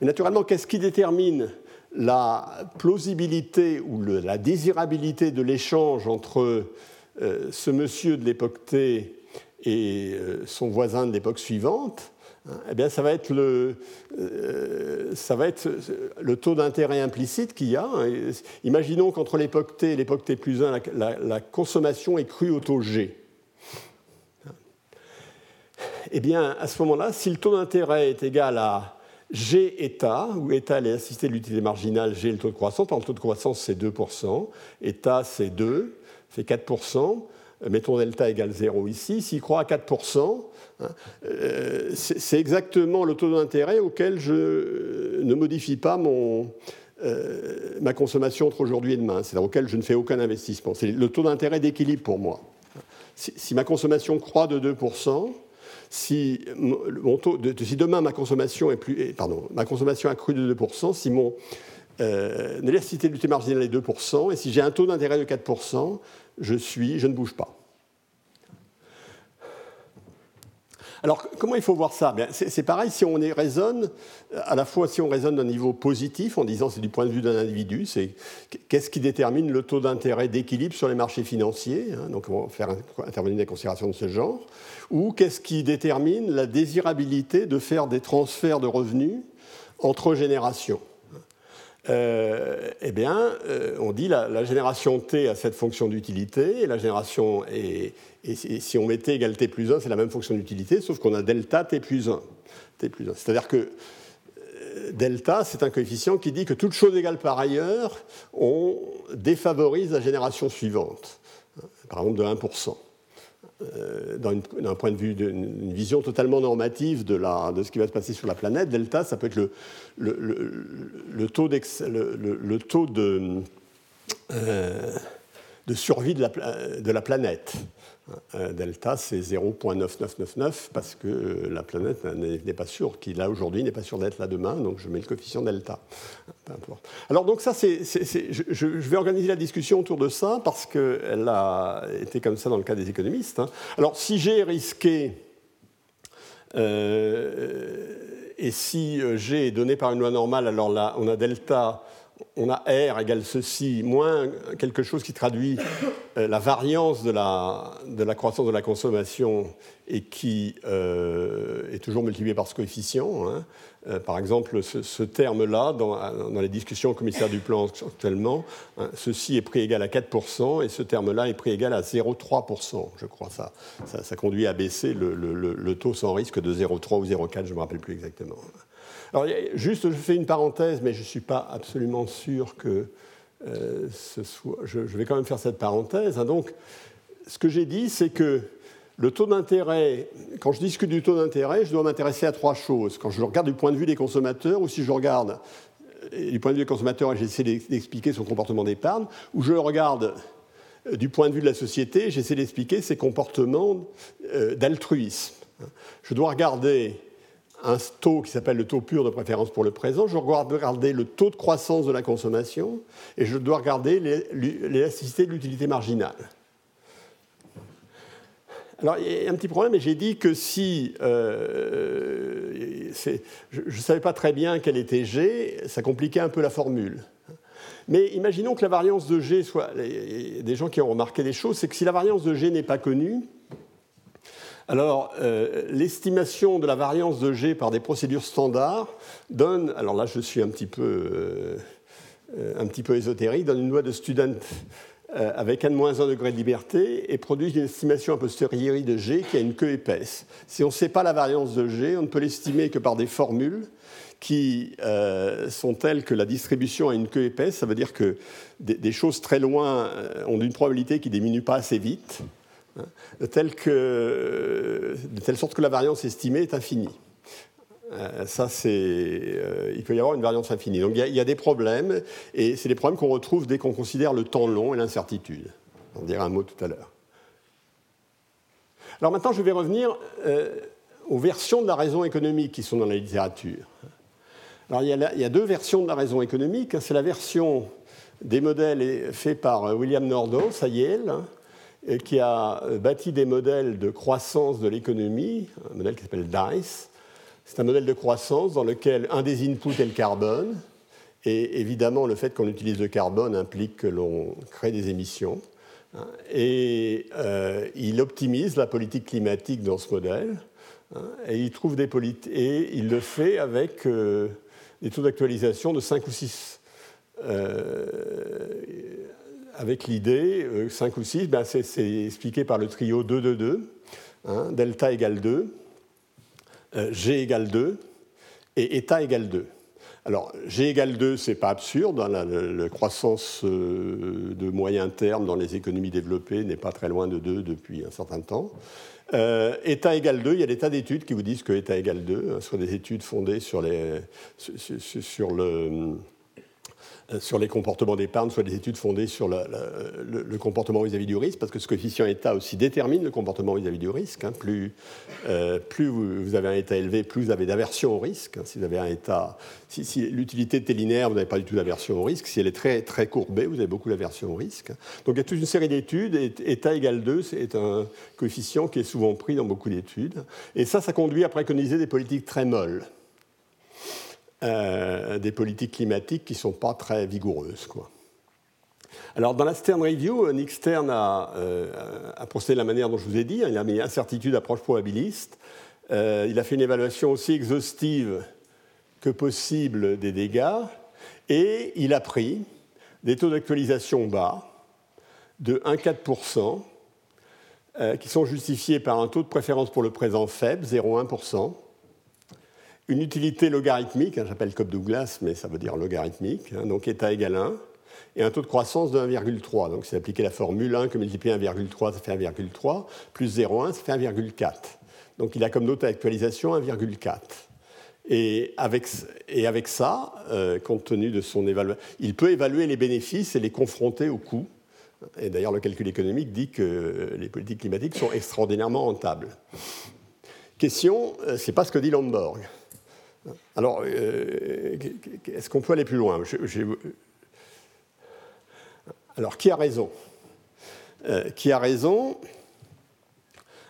Speaker 2: Mais naturellement, qu'est-ce qui détermine la plausibilité ou la désirabilité de l'échange entre euh, ce monsieur de l'époque T et euh, son voisin de l'époque suivante, hein, eh bien, ça va être le, euh, le taux d'intérêt implicite qu'il y a. Hein. Imaginons qu'entre l'époque T et l'époque T plus 1, la, la, consommation est crue au taux G. Eh bien, à ce moment-là, si le taux d'intérêt est égal à G état, où état est l'assisté de l'utilité marginale, G le taux de croissance. le taux de croissance, c'est 2%. État, c'est 2, fait 4%. Mettons delta égale 0 ici. S'il croît à 4%, hein, euh, c'est exactement le taux d'intérêt auquel je ne modifie pas mon, euh, ma consommation entre aujourd'hui et demain, c'est-à-dire auquel je ne fais aucun investissement. C'est le taux d'intérêt d'équilibre pour moi. si, ma consommation croît de 2%, si, demain ma consommation est plus, pardon, ma consommation a cru de 2%, si mon euh, l'élasticité de l'unité marginale est 2%, et si j'ai un taux d'intérêt de 4%, je, suis, je ne bouge pas. Alors, comment il faut voir ça? C'est pareil si on raisonne, à la fois si on raisonne d'un niveau positif, en disant c'est du point de vue d'un individu, c'est qu'est-ce qui détermine le taux d'intérêt d'équilibre sur les marchés financiers, hein, donc on va faire intervenir des considérations de ce genre, ou qu'est-ce qui détermine la désirabilité de faire des transferts de revenus entre générations euh, eh bien, euh, on dit la, la génération T a cette fonction d'utilité, et la génération et, et, si on mettait égalité plus 1, c'est la même fonction d'utilité, sauf qu'on a delta T plus 1. T plus 1. C'est-à-dire que euh, delta, c'est un coefficient qui dit que toute chose égale par ailleurs, on défavorise la génération suivante, par exemple de 1%. D'un point de vue d'une vision totalement normative de, la, de, ce qui va se passer sur la planète, delta, ça peut être le, le, le, le taux, taux de, de survie de la, de la planète. Euh, delta, c'est 0.9999 parce que euh, la planète n'est pas sûre qu'il a aujourd'hui, n'est pas sûr d'être là demain, donc je mets le coefficient delta. Alors donc ça, je, vais organiser la discussion autour de ça parce qu'elle a été comme ça dans le cas des économistes. Hein. Alors si est risqué euh, et si G est donné par une loi normale, alors là on a delta on a R égale ceci, moins quelque chose qui traduit euh, la variance de la, de la, croissance de la consommation et qui euh, est toujours multiplié par ce coefficient. Hein. Euh, par exemple, ce, terme-là, dans, les discussions au commissaire du plan actuellement, hein, ceci est prix égal à 4% et ce terme-là est prix égal à 0,3%. Je crois ça, ça, conduit à baisser le, le taux sans risque de 0,3 ou 0,4, je ne me rappelle plus exactement. Alors, juste, je fais une parenthèse, mais je ne suis pas absolument sûr que euh, ce soit. Je, vais quand même faire cette parenthèse. Hein. Donc, ce que j'ai dit, c'est que le taux d'intérêt, quand je discute du taux d'intérêt, je dois m'intéresser à trois choses. Quand je regarde du point de vue des consommateurs, ou si je regarde euh, du point de vue des consommateurs et j'essaie d'expliquer son comportement d'épargne, ou je le regarde euh, du point de vue de la société, j'essaie d'expliquer ses comportements d'altruisme. Je dois regarder un taux qui s'appelle le taux pur de préférence pour le présent, je dois regarder le taux de croissance de la consommation et je dois regarder l'élasticité de l'utilité marginale. Alors, il y a un petit problème, et j'ai dit que si euh, je ne savais pas très bien quel était G, ça compliquait un peu la formule. Mais imaginons que la variance de G soit. Des gens qui ont remarqué des choses, c'est que si la variance de G n'est pas connue, alors, euh, l'estimation de la variance de G par des procédures standards donne, alors là je suis un petit peu, euh, un petit peu ésotérique, donne une loi de student euh, avec n moins 1 degré de liberté et produit une estimation a posteriori de G qui a une queue épaisse. Si on ne sait pas la variance de G, on ne peut l'estimer que par des formules qui sont telles que la distribution a une queue épaisse, ça veut dire que des choses très loin ont une probabilité qui diminue pas assez vite, de telle, sorte que la variance estimée est infinie. Euh, ça, c'est, euh, il peut y avoir une variance infinie. Donc il y, a, des problèmes, et c'est des problèmes qu'on retrouve dès qu'on considère le temps long et l'incertitude. On dira un mot tout à l'heure. Alors maintenant, je vais revenir euh, aux versions de la raison économique qui sont dans la littérature. Alors il y a, il y a deux versions de la raison économique. C'est la version des modèles faits par William Nordhaus à Yale, qui a euh, bâti des modèles de croissance de l'économie, un modèle qui s'appelle DICE. C'est un modèle de croissance dans lequel un des inputs est le carbone, et évidemment le fait qu'on utilise le carbone implique que l'on crée des émissions. Et euh, il optimise la politique climatique dans ce modèle, et il le fait avec euh, des taux d'actualisation de 5 ou 6 avec l'idée, 5 euh, ou 6, ben c'est expliqué par le trio 2, 2, 2, delta égale 2, euh, G égale 2 et état égale 2. Alors, G égale 2, ce n'est pas absurde. Hein, la, croissance euh, de moyen terme dans les économies développées n'est pas très loin de 2 depuis un certain temps. état égale 2, il y a des tas d'études qui vous disent que état égale 2, hein, soit des études fondées sur, les, sur le euh, sur les comportements d'épargne, soit des études fondées sur le, comportement vis-à-vis du risque, parce que ce coefficient état aussi détermine le comportement vis-à-vis du risque. Hein. Plus, euh, vous, avez un état élevé, plus vous avez d'aversion au risque. Hein. Si vous avez un état, si, l'utilité est linéaire, vous n'avez pas du tout d'aversion au risque. Si elle est très, très courbée, vous avez beaucoup d'aversion au risque. Donc il y a toute une série d'études. État égal 2, c'est un coefficient qui est souvent pris dans beaucoup d'études. Et ça, ça conduit à préconiser des politiques très molles. Euh, des politiques climatiques qui ne sont pas très vigoureuses. Alors, dans la Stern Review, Nick Stern a, euh, procédé de la manière dont je vous ai dit. Il a mis incertitude, approche probabiliste. Euh, il a fait une évaluation aussi exhaustive que possible des dégâts. Et il a pris des taux d'actualisation bas de 1,4%, qui sont justifiés par un taux de préférence pour le présent faible, 0,1%, une utilité logarithmique, hein, j'appelle Cobb Douglas, mais ça veut dire logarithmique, hein, donc état égal 1, et un taux de croissance de 1,3. Donc c'est appliquer la formule 1 que multiplier 1,3, ça fait 1,3, plus 0,1, ça fait 1,4. Donc il a comme note d'actualisation 1,4. Et avec, ça, euh, compte tenu de son évaluation, il peut évaluer les bénéfices et les confronter au coût. Et d'ailleurs, le calcul économique dit que les politiques climatiques sont extraordinairement rentables. Question, euh, c'est pas ce que dit Lomborg. Alors, euh, est-ce qu'on peut aller plus loin? Alors, qui a raison? Qui a raison?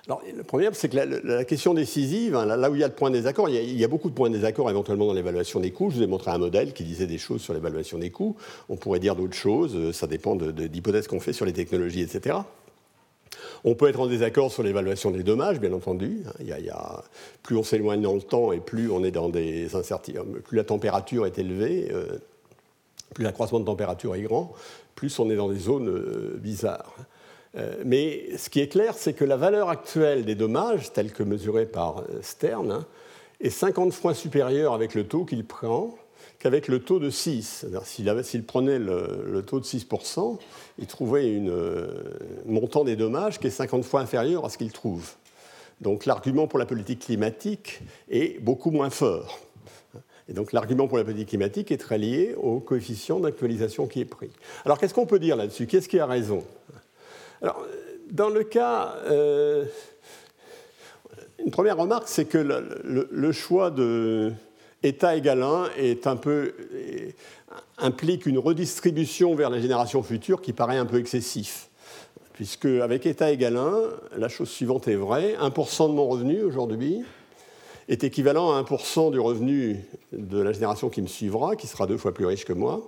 Speaker 2: Alors, le problème, c'est que la, question décisive, hein, là, où il y a le point de désaccord, il y a, beaucoup de points de désaccord éventuellement dans l'évaluation des coûts. Je vous ai montré un modèle qui disait des choses sur l'évaluation des coûts. On pourrait dire d'autres choses, euh, ça dépend d'hypothèses qu'on fait sur les technologies, etc. On peut être en désaccord sur l'évaluation des dommages, bien entendu. A, plus on s'éloigne dans le temps et plus on est dans des incertitudes, plus la température est élevée, euh, plus l'accroissement de température est grand, plus on est dans des zones euh, bizarres. Euh, mais ce qui est clair, c'est que la valeur actuelle des dommages, telle que mesurée par euh, Stern, hein, est 50 fois supérieure avec le taux qu'il prend qu'avec le taux de 6. S'il prenait le, taux de 6%, il trouvait un euh, montant des dommages qui est 50 fois inférieur à ce qu'il trouve. Donc l'argument pour la politique climatique est beaucoup moins fort. Et donc l'argument pour la politique climatique est très lié au coefficient d'actualisation qui est pris. Alors qu'est-ce qu'on peut dire là-dessus? Qu'est-ce qui a raison? Alors, dans le cas. Euh, une première remarque, c'est que le, choix de état égal 1 est un implique une redistribution vers les générations futures qui paraît un peu excessif. Puisque avec état égal 1, la chose suivante est vraie 1% de mon revenu aujourd'hui est équivalent à 1% du revenu de la génération qui me suivra, qui sera deux fois plus riche que moi.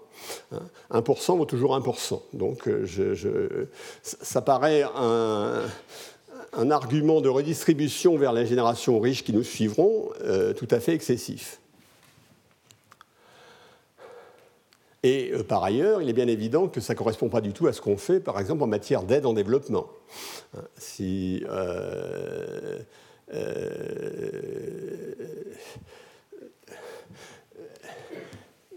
Speaker 2: 1% vaut toujours 1%. Donc euh, ça paraît un, argument de redistribution vers les générations riches qui nous suivront euh, tout à fait excessif. Et euh, par ailleurs, il est bien évident que ça ne correspond pas du tout à ce qu'on fait, par exemple, en matière d'aide en développement. Si euh,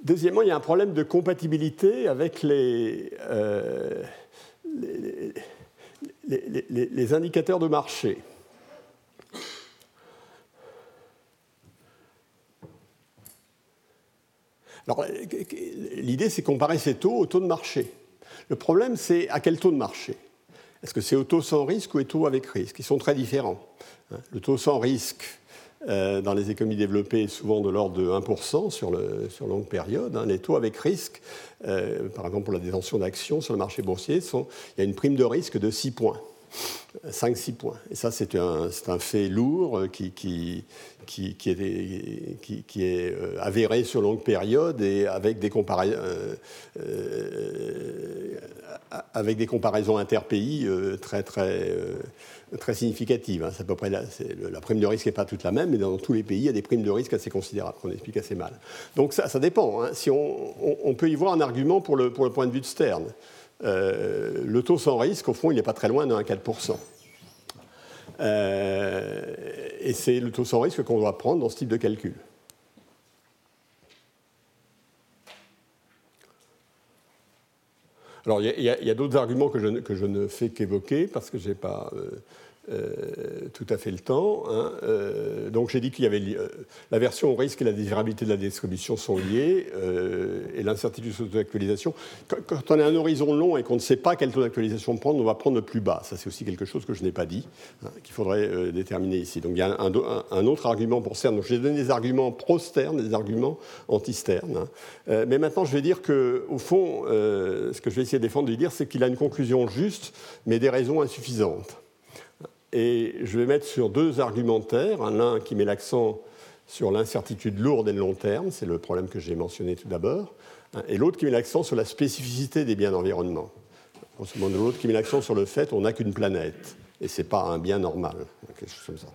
Speaker 2: deuxièmement, il y a un problème de compatibilité avec les, euh, les, indicateurs de marché. Alors, l'idée, c'est comparer ces taux au taux de marché. Le problème, c'est à quel taux de marché Est-ce que c'est au taux sans risque ou au taux avec risque Ils sont très différents. Le taux sans risque euh, dans les économies développées est souvent de l'ordre de 1% sur, longue période. Hein. Les taux avec risque, euh, par exemple pour la détention d'actions sur le marché boursier, il y a une prime de risque de 6 points. 5-6 points. Et ça, c'est un, fait lourd euh, qui, est, est, avéré sur longue période et avec des, des comparaisons interpays très, très, très significative. À peu près la, prime de risque n'est pas toute la même, mais dans tous les pays, il y a des primes de risque assez considérables, qu'on explique assez mal. Donc ça, ça dépend. Hein. Si on, peut y voir un argument pour le, pour le point de vue de Stern. Euh, le taux sans risque, au fond, il n'est pas très loin de 1,4%. Euh, et c'est le taux sans risque qu'on doit prendre dans ce type de calcul. Alors, il y a, d'autres arguments que je, que je, ne fais qu'évoquer parce que je n'ai pas euh, euh, tout à fait le temps. Hein. Euh, donc j'ai dit qu'il y avait euh, la version au risque et la désirabilité de la distribution sont liées et l'incertitude sur d'actualisation. Quand, on a un horizon long et qu'on ne sait pas quel taux d'actualisation prendre, on va prendre le plus bas. Ça c'est aussi quelque chose que je n'ai pas dit, hein, qu'il faudrait déterminer ici. Donc il y a un, autre argument pour Stern. J'ai donné des arguments pro-Stern et des arguments anti-Stern. Hein. mais maintenant je vais dire qu'au fond, ce que je vais essayer de défendre, de dire, c'est qu'il a une conclusion juste, mais des raisons insuffisantes. Et je vais mettre sur deux argumentaires, l'un qui met l'accent sur l'incertitude lourde et le long terme, c'est le problème que j'ai mentionné tout d'abord, et l'autre qui met l'accent sur la spécificité des biens d'environnement. L'autre qui met l'accent sur le fait qu'on n'a qu'une planète, et ce n'est pas un bien normal, quelque chose comme ça.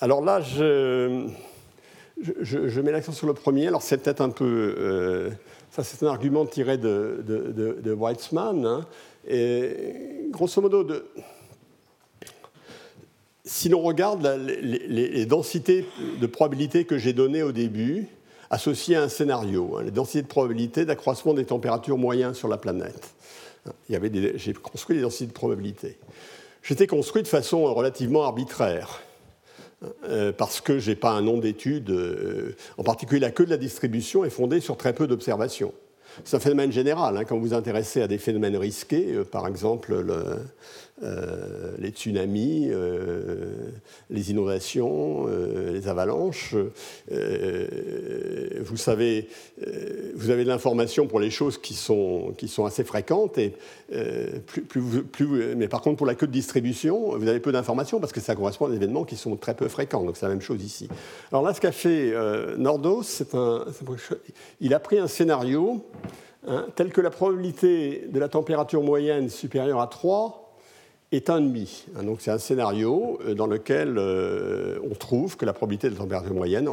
Speaker 2: Alors là, je, je, mets l'accent sur le premier, alors c'est peut-être un peu... Euh, ça, c'est un argument tiré de, de, de, hein, et grosso modo, de, si l'on regarde les, densités de probabilité que j'ai données au début, associé à un scénario, hein, les densités de probabilité d'accroissement des températures moyennes sur la planète. J'ai construit les densités de probabilité. J'étais construit de façon relativement arbitraire. Euh, parce que je n'ai pas un nom d'étude, euh, en particulier la queue de la distribution est fondée sur très peu d'observations. C'est un phénomène général. Hein, quand vous vous intéressez à des phénomènes risqués, euh, par exemple le, euh, les tsunamis, euh, les inondations, euh, les avalanches. vous savez, vous avez de l'information pour les choses qui sont, qui sont assez fréquentes, mais par contre pour la queue de distribution, vous avez peu d'informations parce que ça correspond à des événements qui sont très peu fréquents. Donc c'est la même chose ici. Alors là, ce qu'a fait Nordos, c'est un, il a pris un scénario hein, tel que la probabilité de la température moyenne supérieure à 3 est un demi. Hein, donc c'est un scénario euh, dans lequel euh, on trouve que la probabilité de la température moyenne,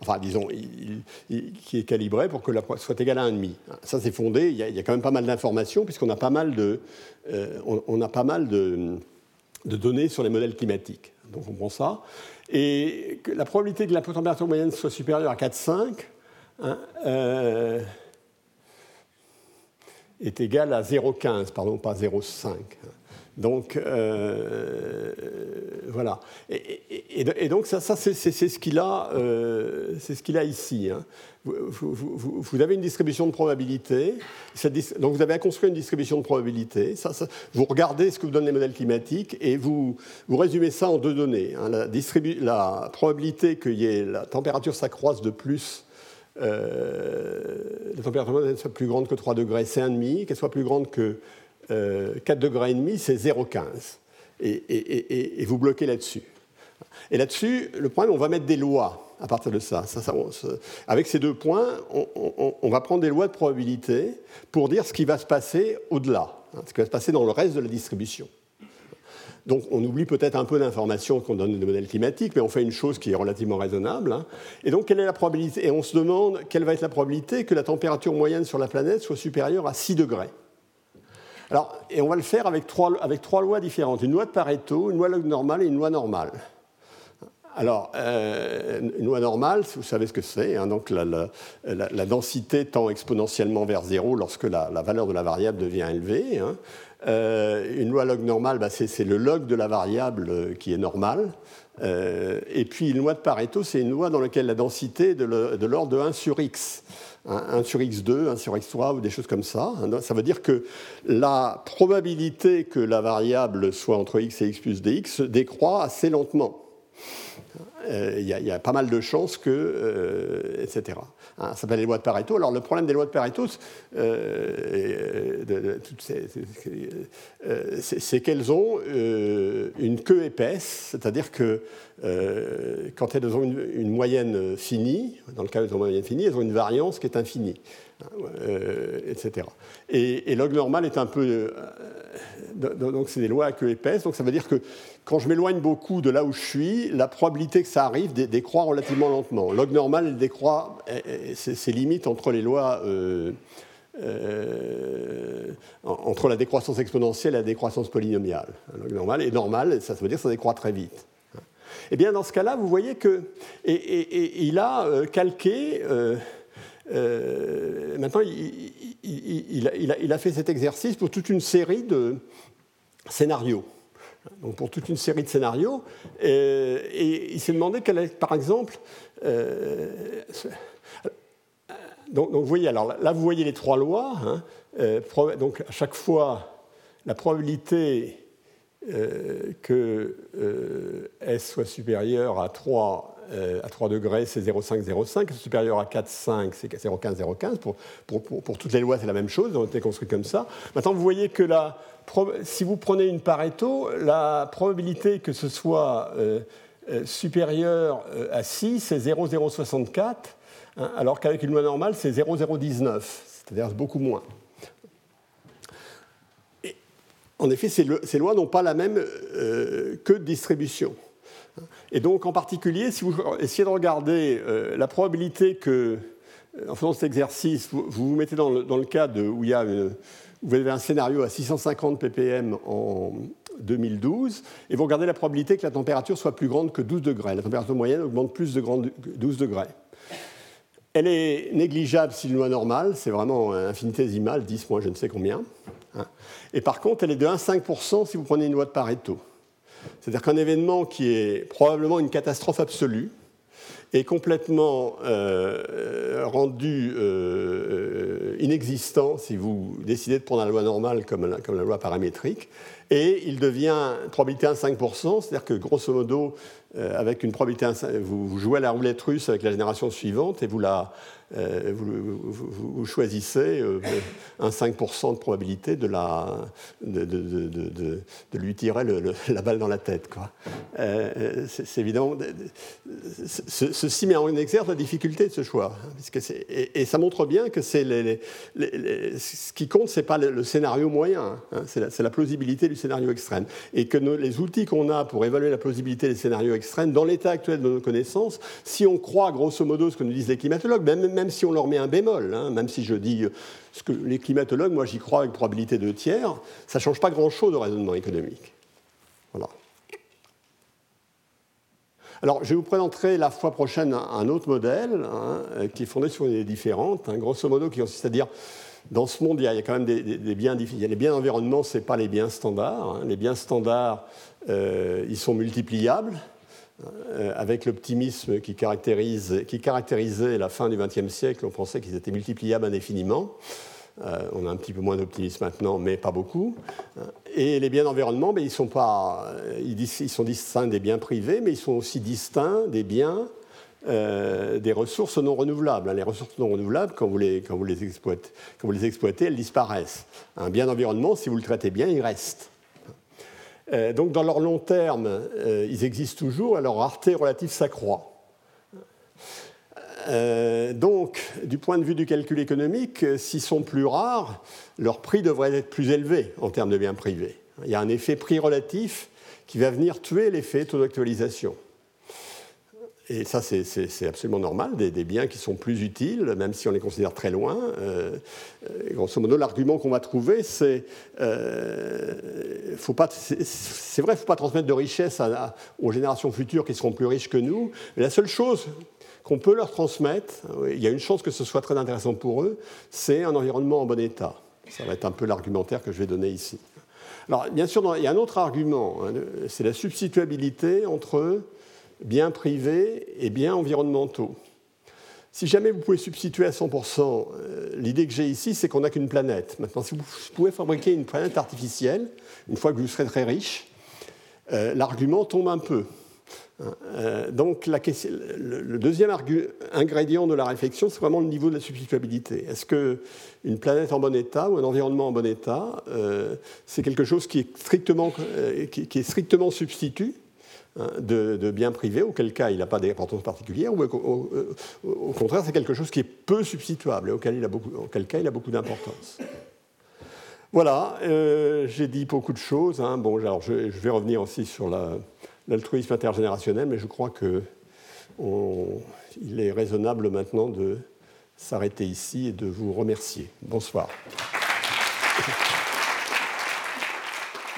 Speaker 2: enfin disons, qui est calibrée pour que la soit égale à un demi. Hein, ça c'est fondé. Il y, a, quand même pas mal d'informations puisqu'on a pas mal de, euh, on, a pas mal de, données sur les modèles climatiques. Donc on prend ça. Et que la probabilité que la température moyenne soit supérieure à 4,5 hein, est égale à 0,15, pardon, pas 0,5. Donc, euh, voilà. Et, donc, ça, c'est ce qu'il a, euh, ce qu'il a ici. Hein. Vous, avez une distribution de probabilité. donc, vous avez à construire une distribution de probabilité. Vous regardez ce que vous donnent les modèles climatiques et vous, résumez ça en deux données. Hein. La, la, probabilité que y ait, la température s'accroisse de plus euh, la température soit plus grande que 3 degrés, c'est 1,5, qu'elle soit plus grande que 4 euh, degrés et demi, c'est 0,15. Et, vous bloquez là-dessus. Et là-dessus, le problème, on va mettre des lois à partir de ça. avec ces deux points, on, va prendre des lois de probabilité pour dire ce qui va se passer au-delà, hein, ce qui va se passer dans le reste de la distribution. Donc on oublie peut-être un peu d'informations qu'on donne des modèles climatiques, mais on fait une chose qui est relativement raisonnable. Hein. Et donc quelle est la probabilité? Et on se demande quelle va être la probabilité que la température moyenne sur la planète soit supérieure à 6 degrés. Alors, et on va le faire avec trois, lois différentes. Une loi de Pareto, une loi normale et une loi normale. Alors, euh, une loi normale, vous savez ce que c'est, hein, donc la, densité tend exponentiellement vers zéro lorsque la, valeur de la variable devient élevée. Hein. Euh, une loi log normale, bah, c'est le log de la variable qui est normale. Euh, et puis une loi de Pareto, c'est une loi dans laquelle la densité est de l'ordre de 1 sur x. 1 sur x2, 1 sur x3 ou des choses comme ça. Ça veut dire que la probabilité que la variable soit entre x et x plus dx décroît assez lentement. Euh, il y, a pas mal de chances que, euh, etc. Hein, ça s'appelle les lois de Pareto. Alors le problème des lois de Pareto, euh, c'est qu'elles ont une queue épaisse, c'est-à-dire que quand elles ont une, moyenne finie, dans le cas où elles ont une moyenne finie, elles ont une variance qui est infinie, etc. Et, log normal est un peu donc c'est des lois à queue épaisse. Donc ça veut dire que quand je m'éloigne beaucoup de là où je suis, la probabilité que ça arrive décroît relativement lentement. Log normal, décroît, c'est limite entre les lois, euh, euh, entre la décroissance exponentielle et la décroissance polynomiale. Log normal est normal, ça, veut dire que ça décroît très vite. Eh bien dans ce cas-là, vous voyez que et, il a euh, maintenant, il, a, fait cet exercice pour toute une série de scénarios donc pour toute une série de scénarios. Euh, et il s'est demandé est, par exemple, euh, donc, vous voyez, alors là vous voyez les trois lois. Hein, donc à chaque fois, la probabilité que S soit supérieure à 3 à 3 degrés, c'est 0,5, supérieur à 4,5, c'est 0,15, 0,15. Pour, pour, toutes les lois, c'est la même chose, ont été construits comme ça. Maintenant, vous voyez que si vous prenez une Pareto, la probabilité que ce soit euh, euh, supérieur euh, à 6, c'est 0,064, hein, alors qu'avec une loi normale, c'est 0,019, c'est-à-dire beaucoup moins. en effet, ces, lois n'ont pas la même queue de distribution. Et donc, en particulier, si vous essayez de regarder la probabilité que, en faisant cet exercice, vous vous, mettez dans le, de, où il y a une, vous avez un scénario à 650 ppm en 2012, et vous regardez la probabilité que la température soit plus grande que 12 degrés. La température moyenne augmente plus de 12 degrés. Elle est négligeable si une loi normale, c'est vraiment infinitésimal, 10 moins je ne sais combien. Hein. Et par contre, elle est de 1,5% si vous prenez une loi de Pareto. C'est-à-dire qu'un événement qui est probablement une catastrophe absolue est complètement euh, rendu euh, inexistant si vous décidez de prendre la loi normale comme la, comme la loi paramétrique, et il devient probabilité 1,5%, c'est-à-dire que grosso modo, euh, avec une probabilité, vous, jouez à la roulette russe avec la génération suivante et vous, la, euh, vous, choisissez euh, un 5% de probabilité de, lui tirer la balle dans la tête. c'est évident. ceci met en exergue la difficulté de ce choix. Hein, et, ça montre bien que ce qui compte, ce n'est pas le, scénario moyen, hein, c'est la, la, plausibilité du scénario extrême. Et que les outils qu'on a pour évaluer la plausibilité des scénarios extrême, dans l'état actuel de nos connaissances, si on croit grosso modo ce que nous disent les climatologues, même, même si on leur met un bémol, hein, même si je dis euh, ce que les climatologues, moi j'y crois avec probabilité de tiers, ça ne change pas grand-chose au raisonnement économique. Voilà. Alors, je vous présenterai la fois prochaine un autre modèle hein, euh, qui est fondé sur une idée différente, hein, grosso modo, qui consiste à dire dans ce monde, il y a, quand même des, biens difficiles. Les biens d'environnement, ce n'est pas les biens standards. Les biens standards, euh, ils sont multipliables. Euh, avec l'optimisme qui, caractérisait la fin du XXe siècle, on pensait qu'ils étaient multipliables indéfiniment. Euh, on a un petit peu moins d'optimisme maintenant, mais pas beaucoup. Et les biens d'environnement, ben, ils, sont distincts des biens privés, mais ils sont aussi distincts des biens euh, des ressources non renouvelables. Les ressources non renouvelables, quand vous les, exploitez, quand vous les exploitez, elles disparaissent. Un bien d'environnement, si vous le traitez bien, il reste. Euh, donc dans leur long terme, euh, ils existent toujours et leur rareté relative s'accroît. Euh, donc, du point de vue du calcul économique, s'ils sont plus rares, leur prix devrait être plus élevé en termes de biens privés. Il y a un effet prix relatif qui va venir tuer l'effet taux d'actualisation. Et ça, c'est absolument normal, des, biens qui sont plus utiles, même si on les considère très loin. Euh, euh grosso modo, l'argument qu'on va trouver, c'est euh, c'est vrai, il ne faut pas transmettre de richesse aux générations futures qui seront plus riches que nous. Mais la seule chose qu'on peut leur transmettre, il y a une chance que ce soit très intéressant pour eux, c'est un environnement en bon état. Ça va être un peu l'argumentaire que je vais donner ici. Alors, bien sûr, il y a un autre argument, hein, c'est la substituabilité entre biens privés et biens environnementaux. Si jamais vous pouvez substituer à 100%, euh, l'idée que j'ai ici, c'est qu'on n'a qu'une planète. Maintenant, si vous pouvez fabriquer une planète artificielle, une fois que vous serez très riche, euh, l'argument tombe un peu. Euh, donc, le, deuxième ingrédient de la réflexion, c'est vraiment le niveau de la substituabilité. Est-ce qu'une planète en bon état ou un environnement en bon état, c'est quelque chose qui est strictement, qui est strictement substitut Hein, de, biens privés, auquel cas il n'a pas d'importance particulière, ou au, contraire c'est quelque chose qui est peu substituable et auquel, il a beaucoup, auquel cas il a beaucoup d'importance. Voilà, euh, j'ai dit beaucoup de choses. Hein. Bon, alors je, vais revenir aussi sur l'altruisme intergénérationnel, mais je crois qu'il est raisonnable maintenant de s'arrêter ici et de vous remercier. Bonsoir.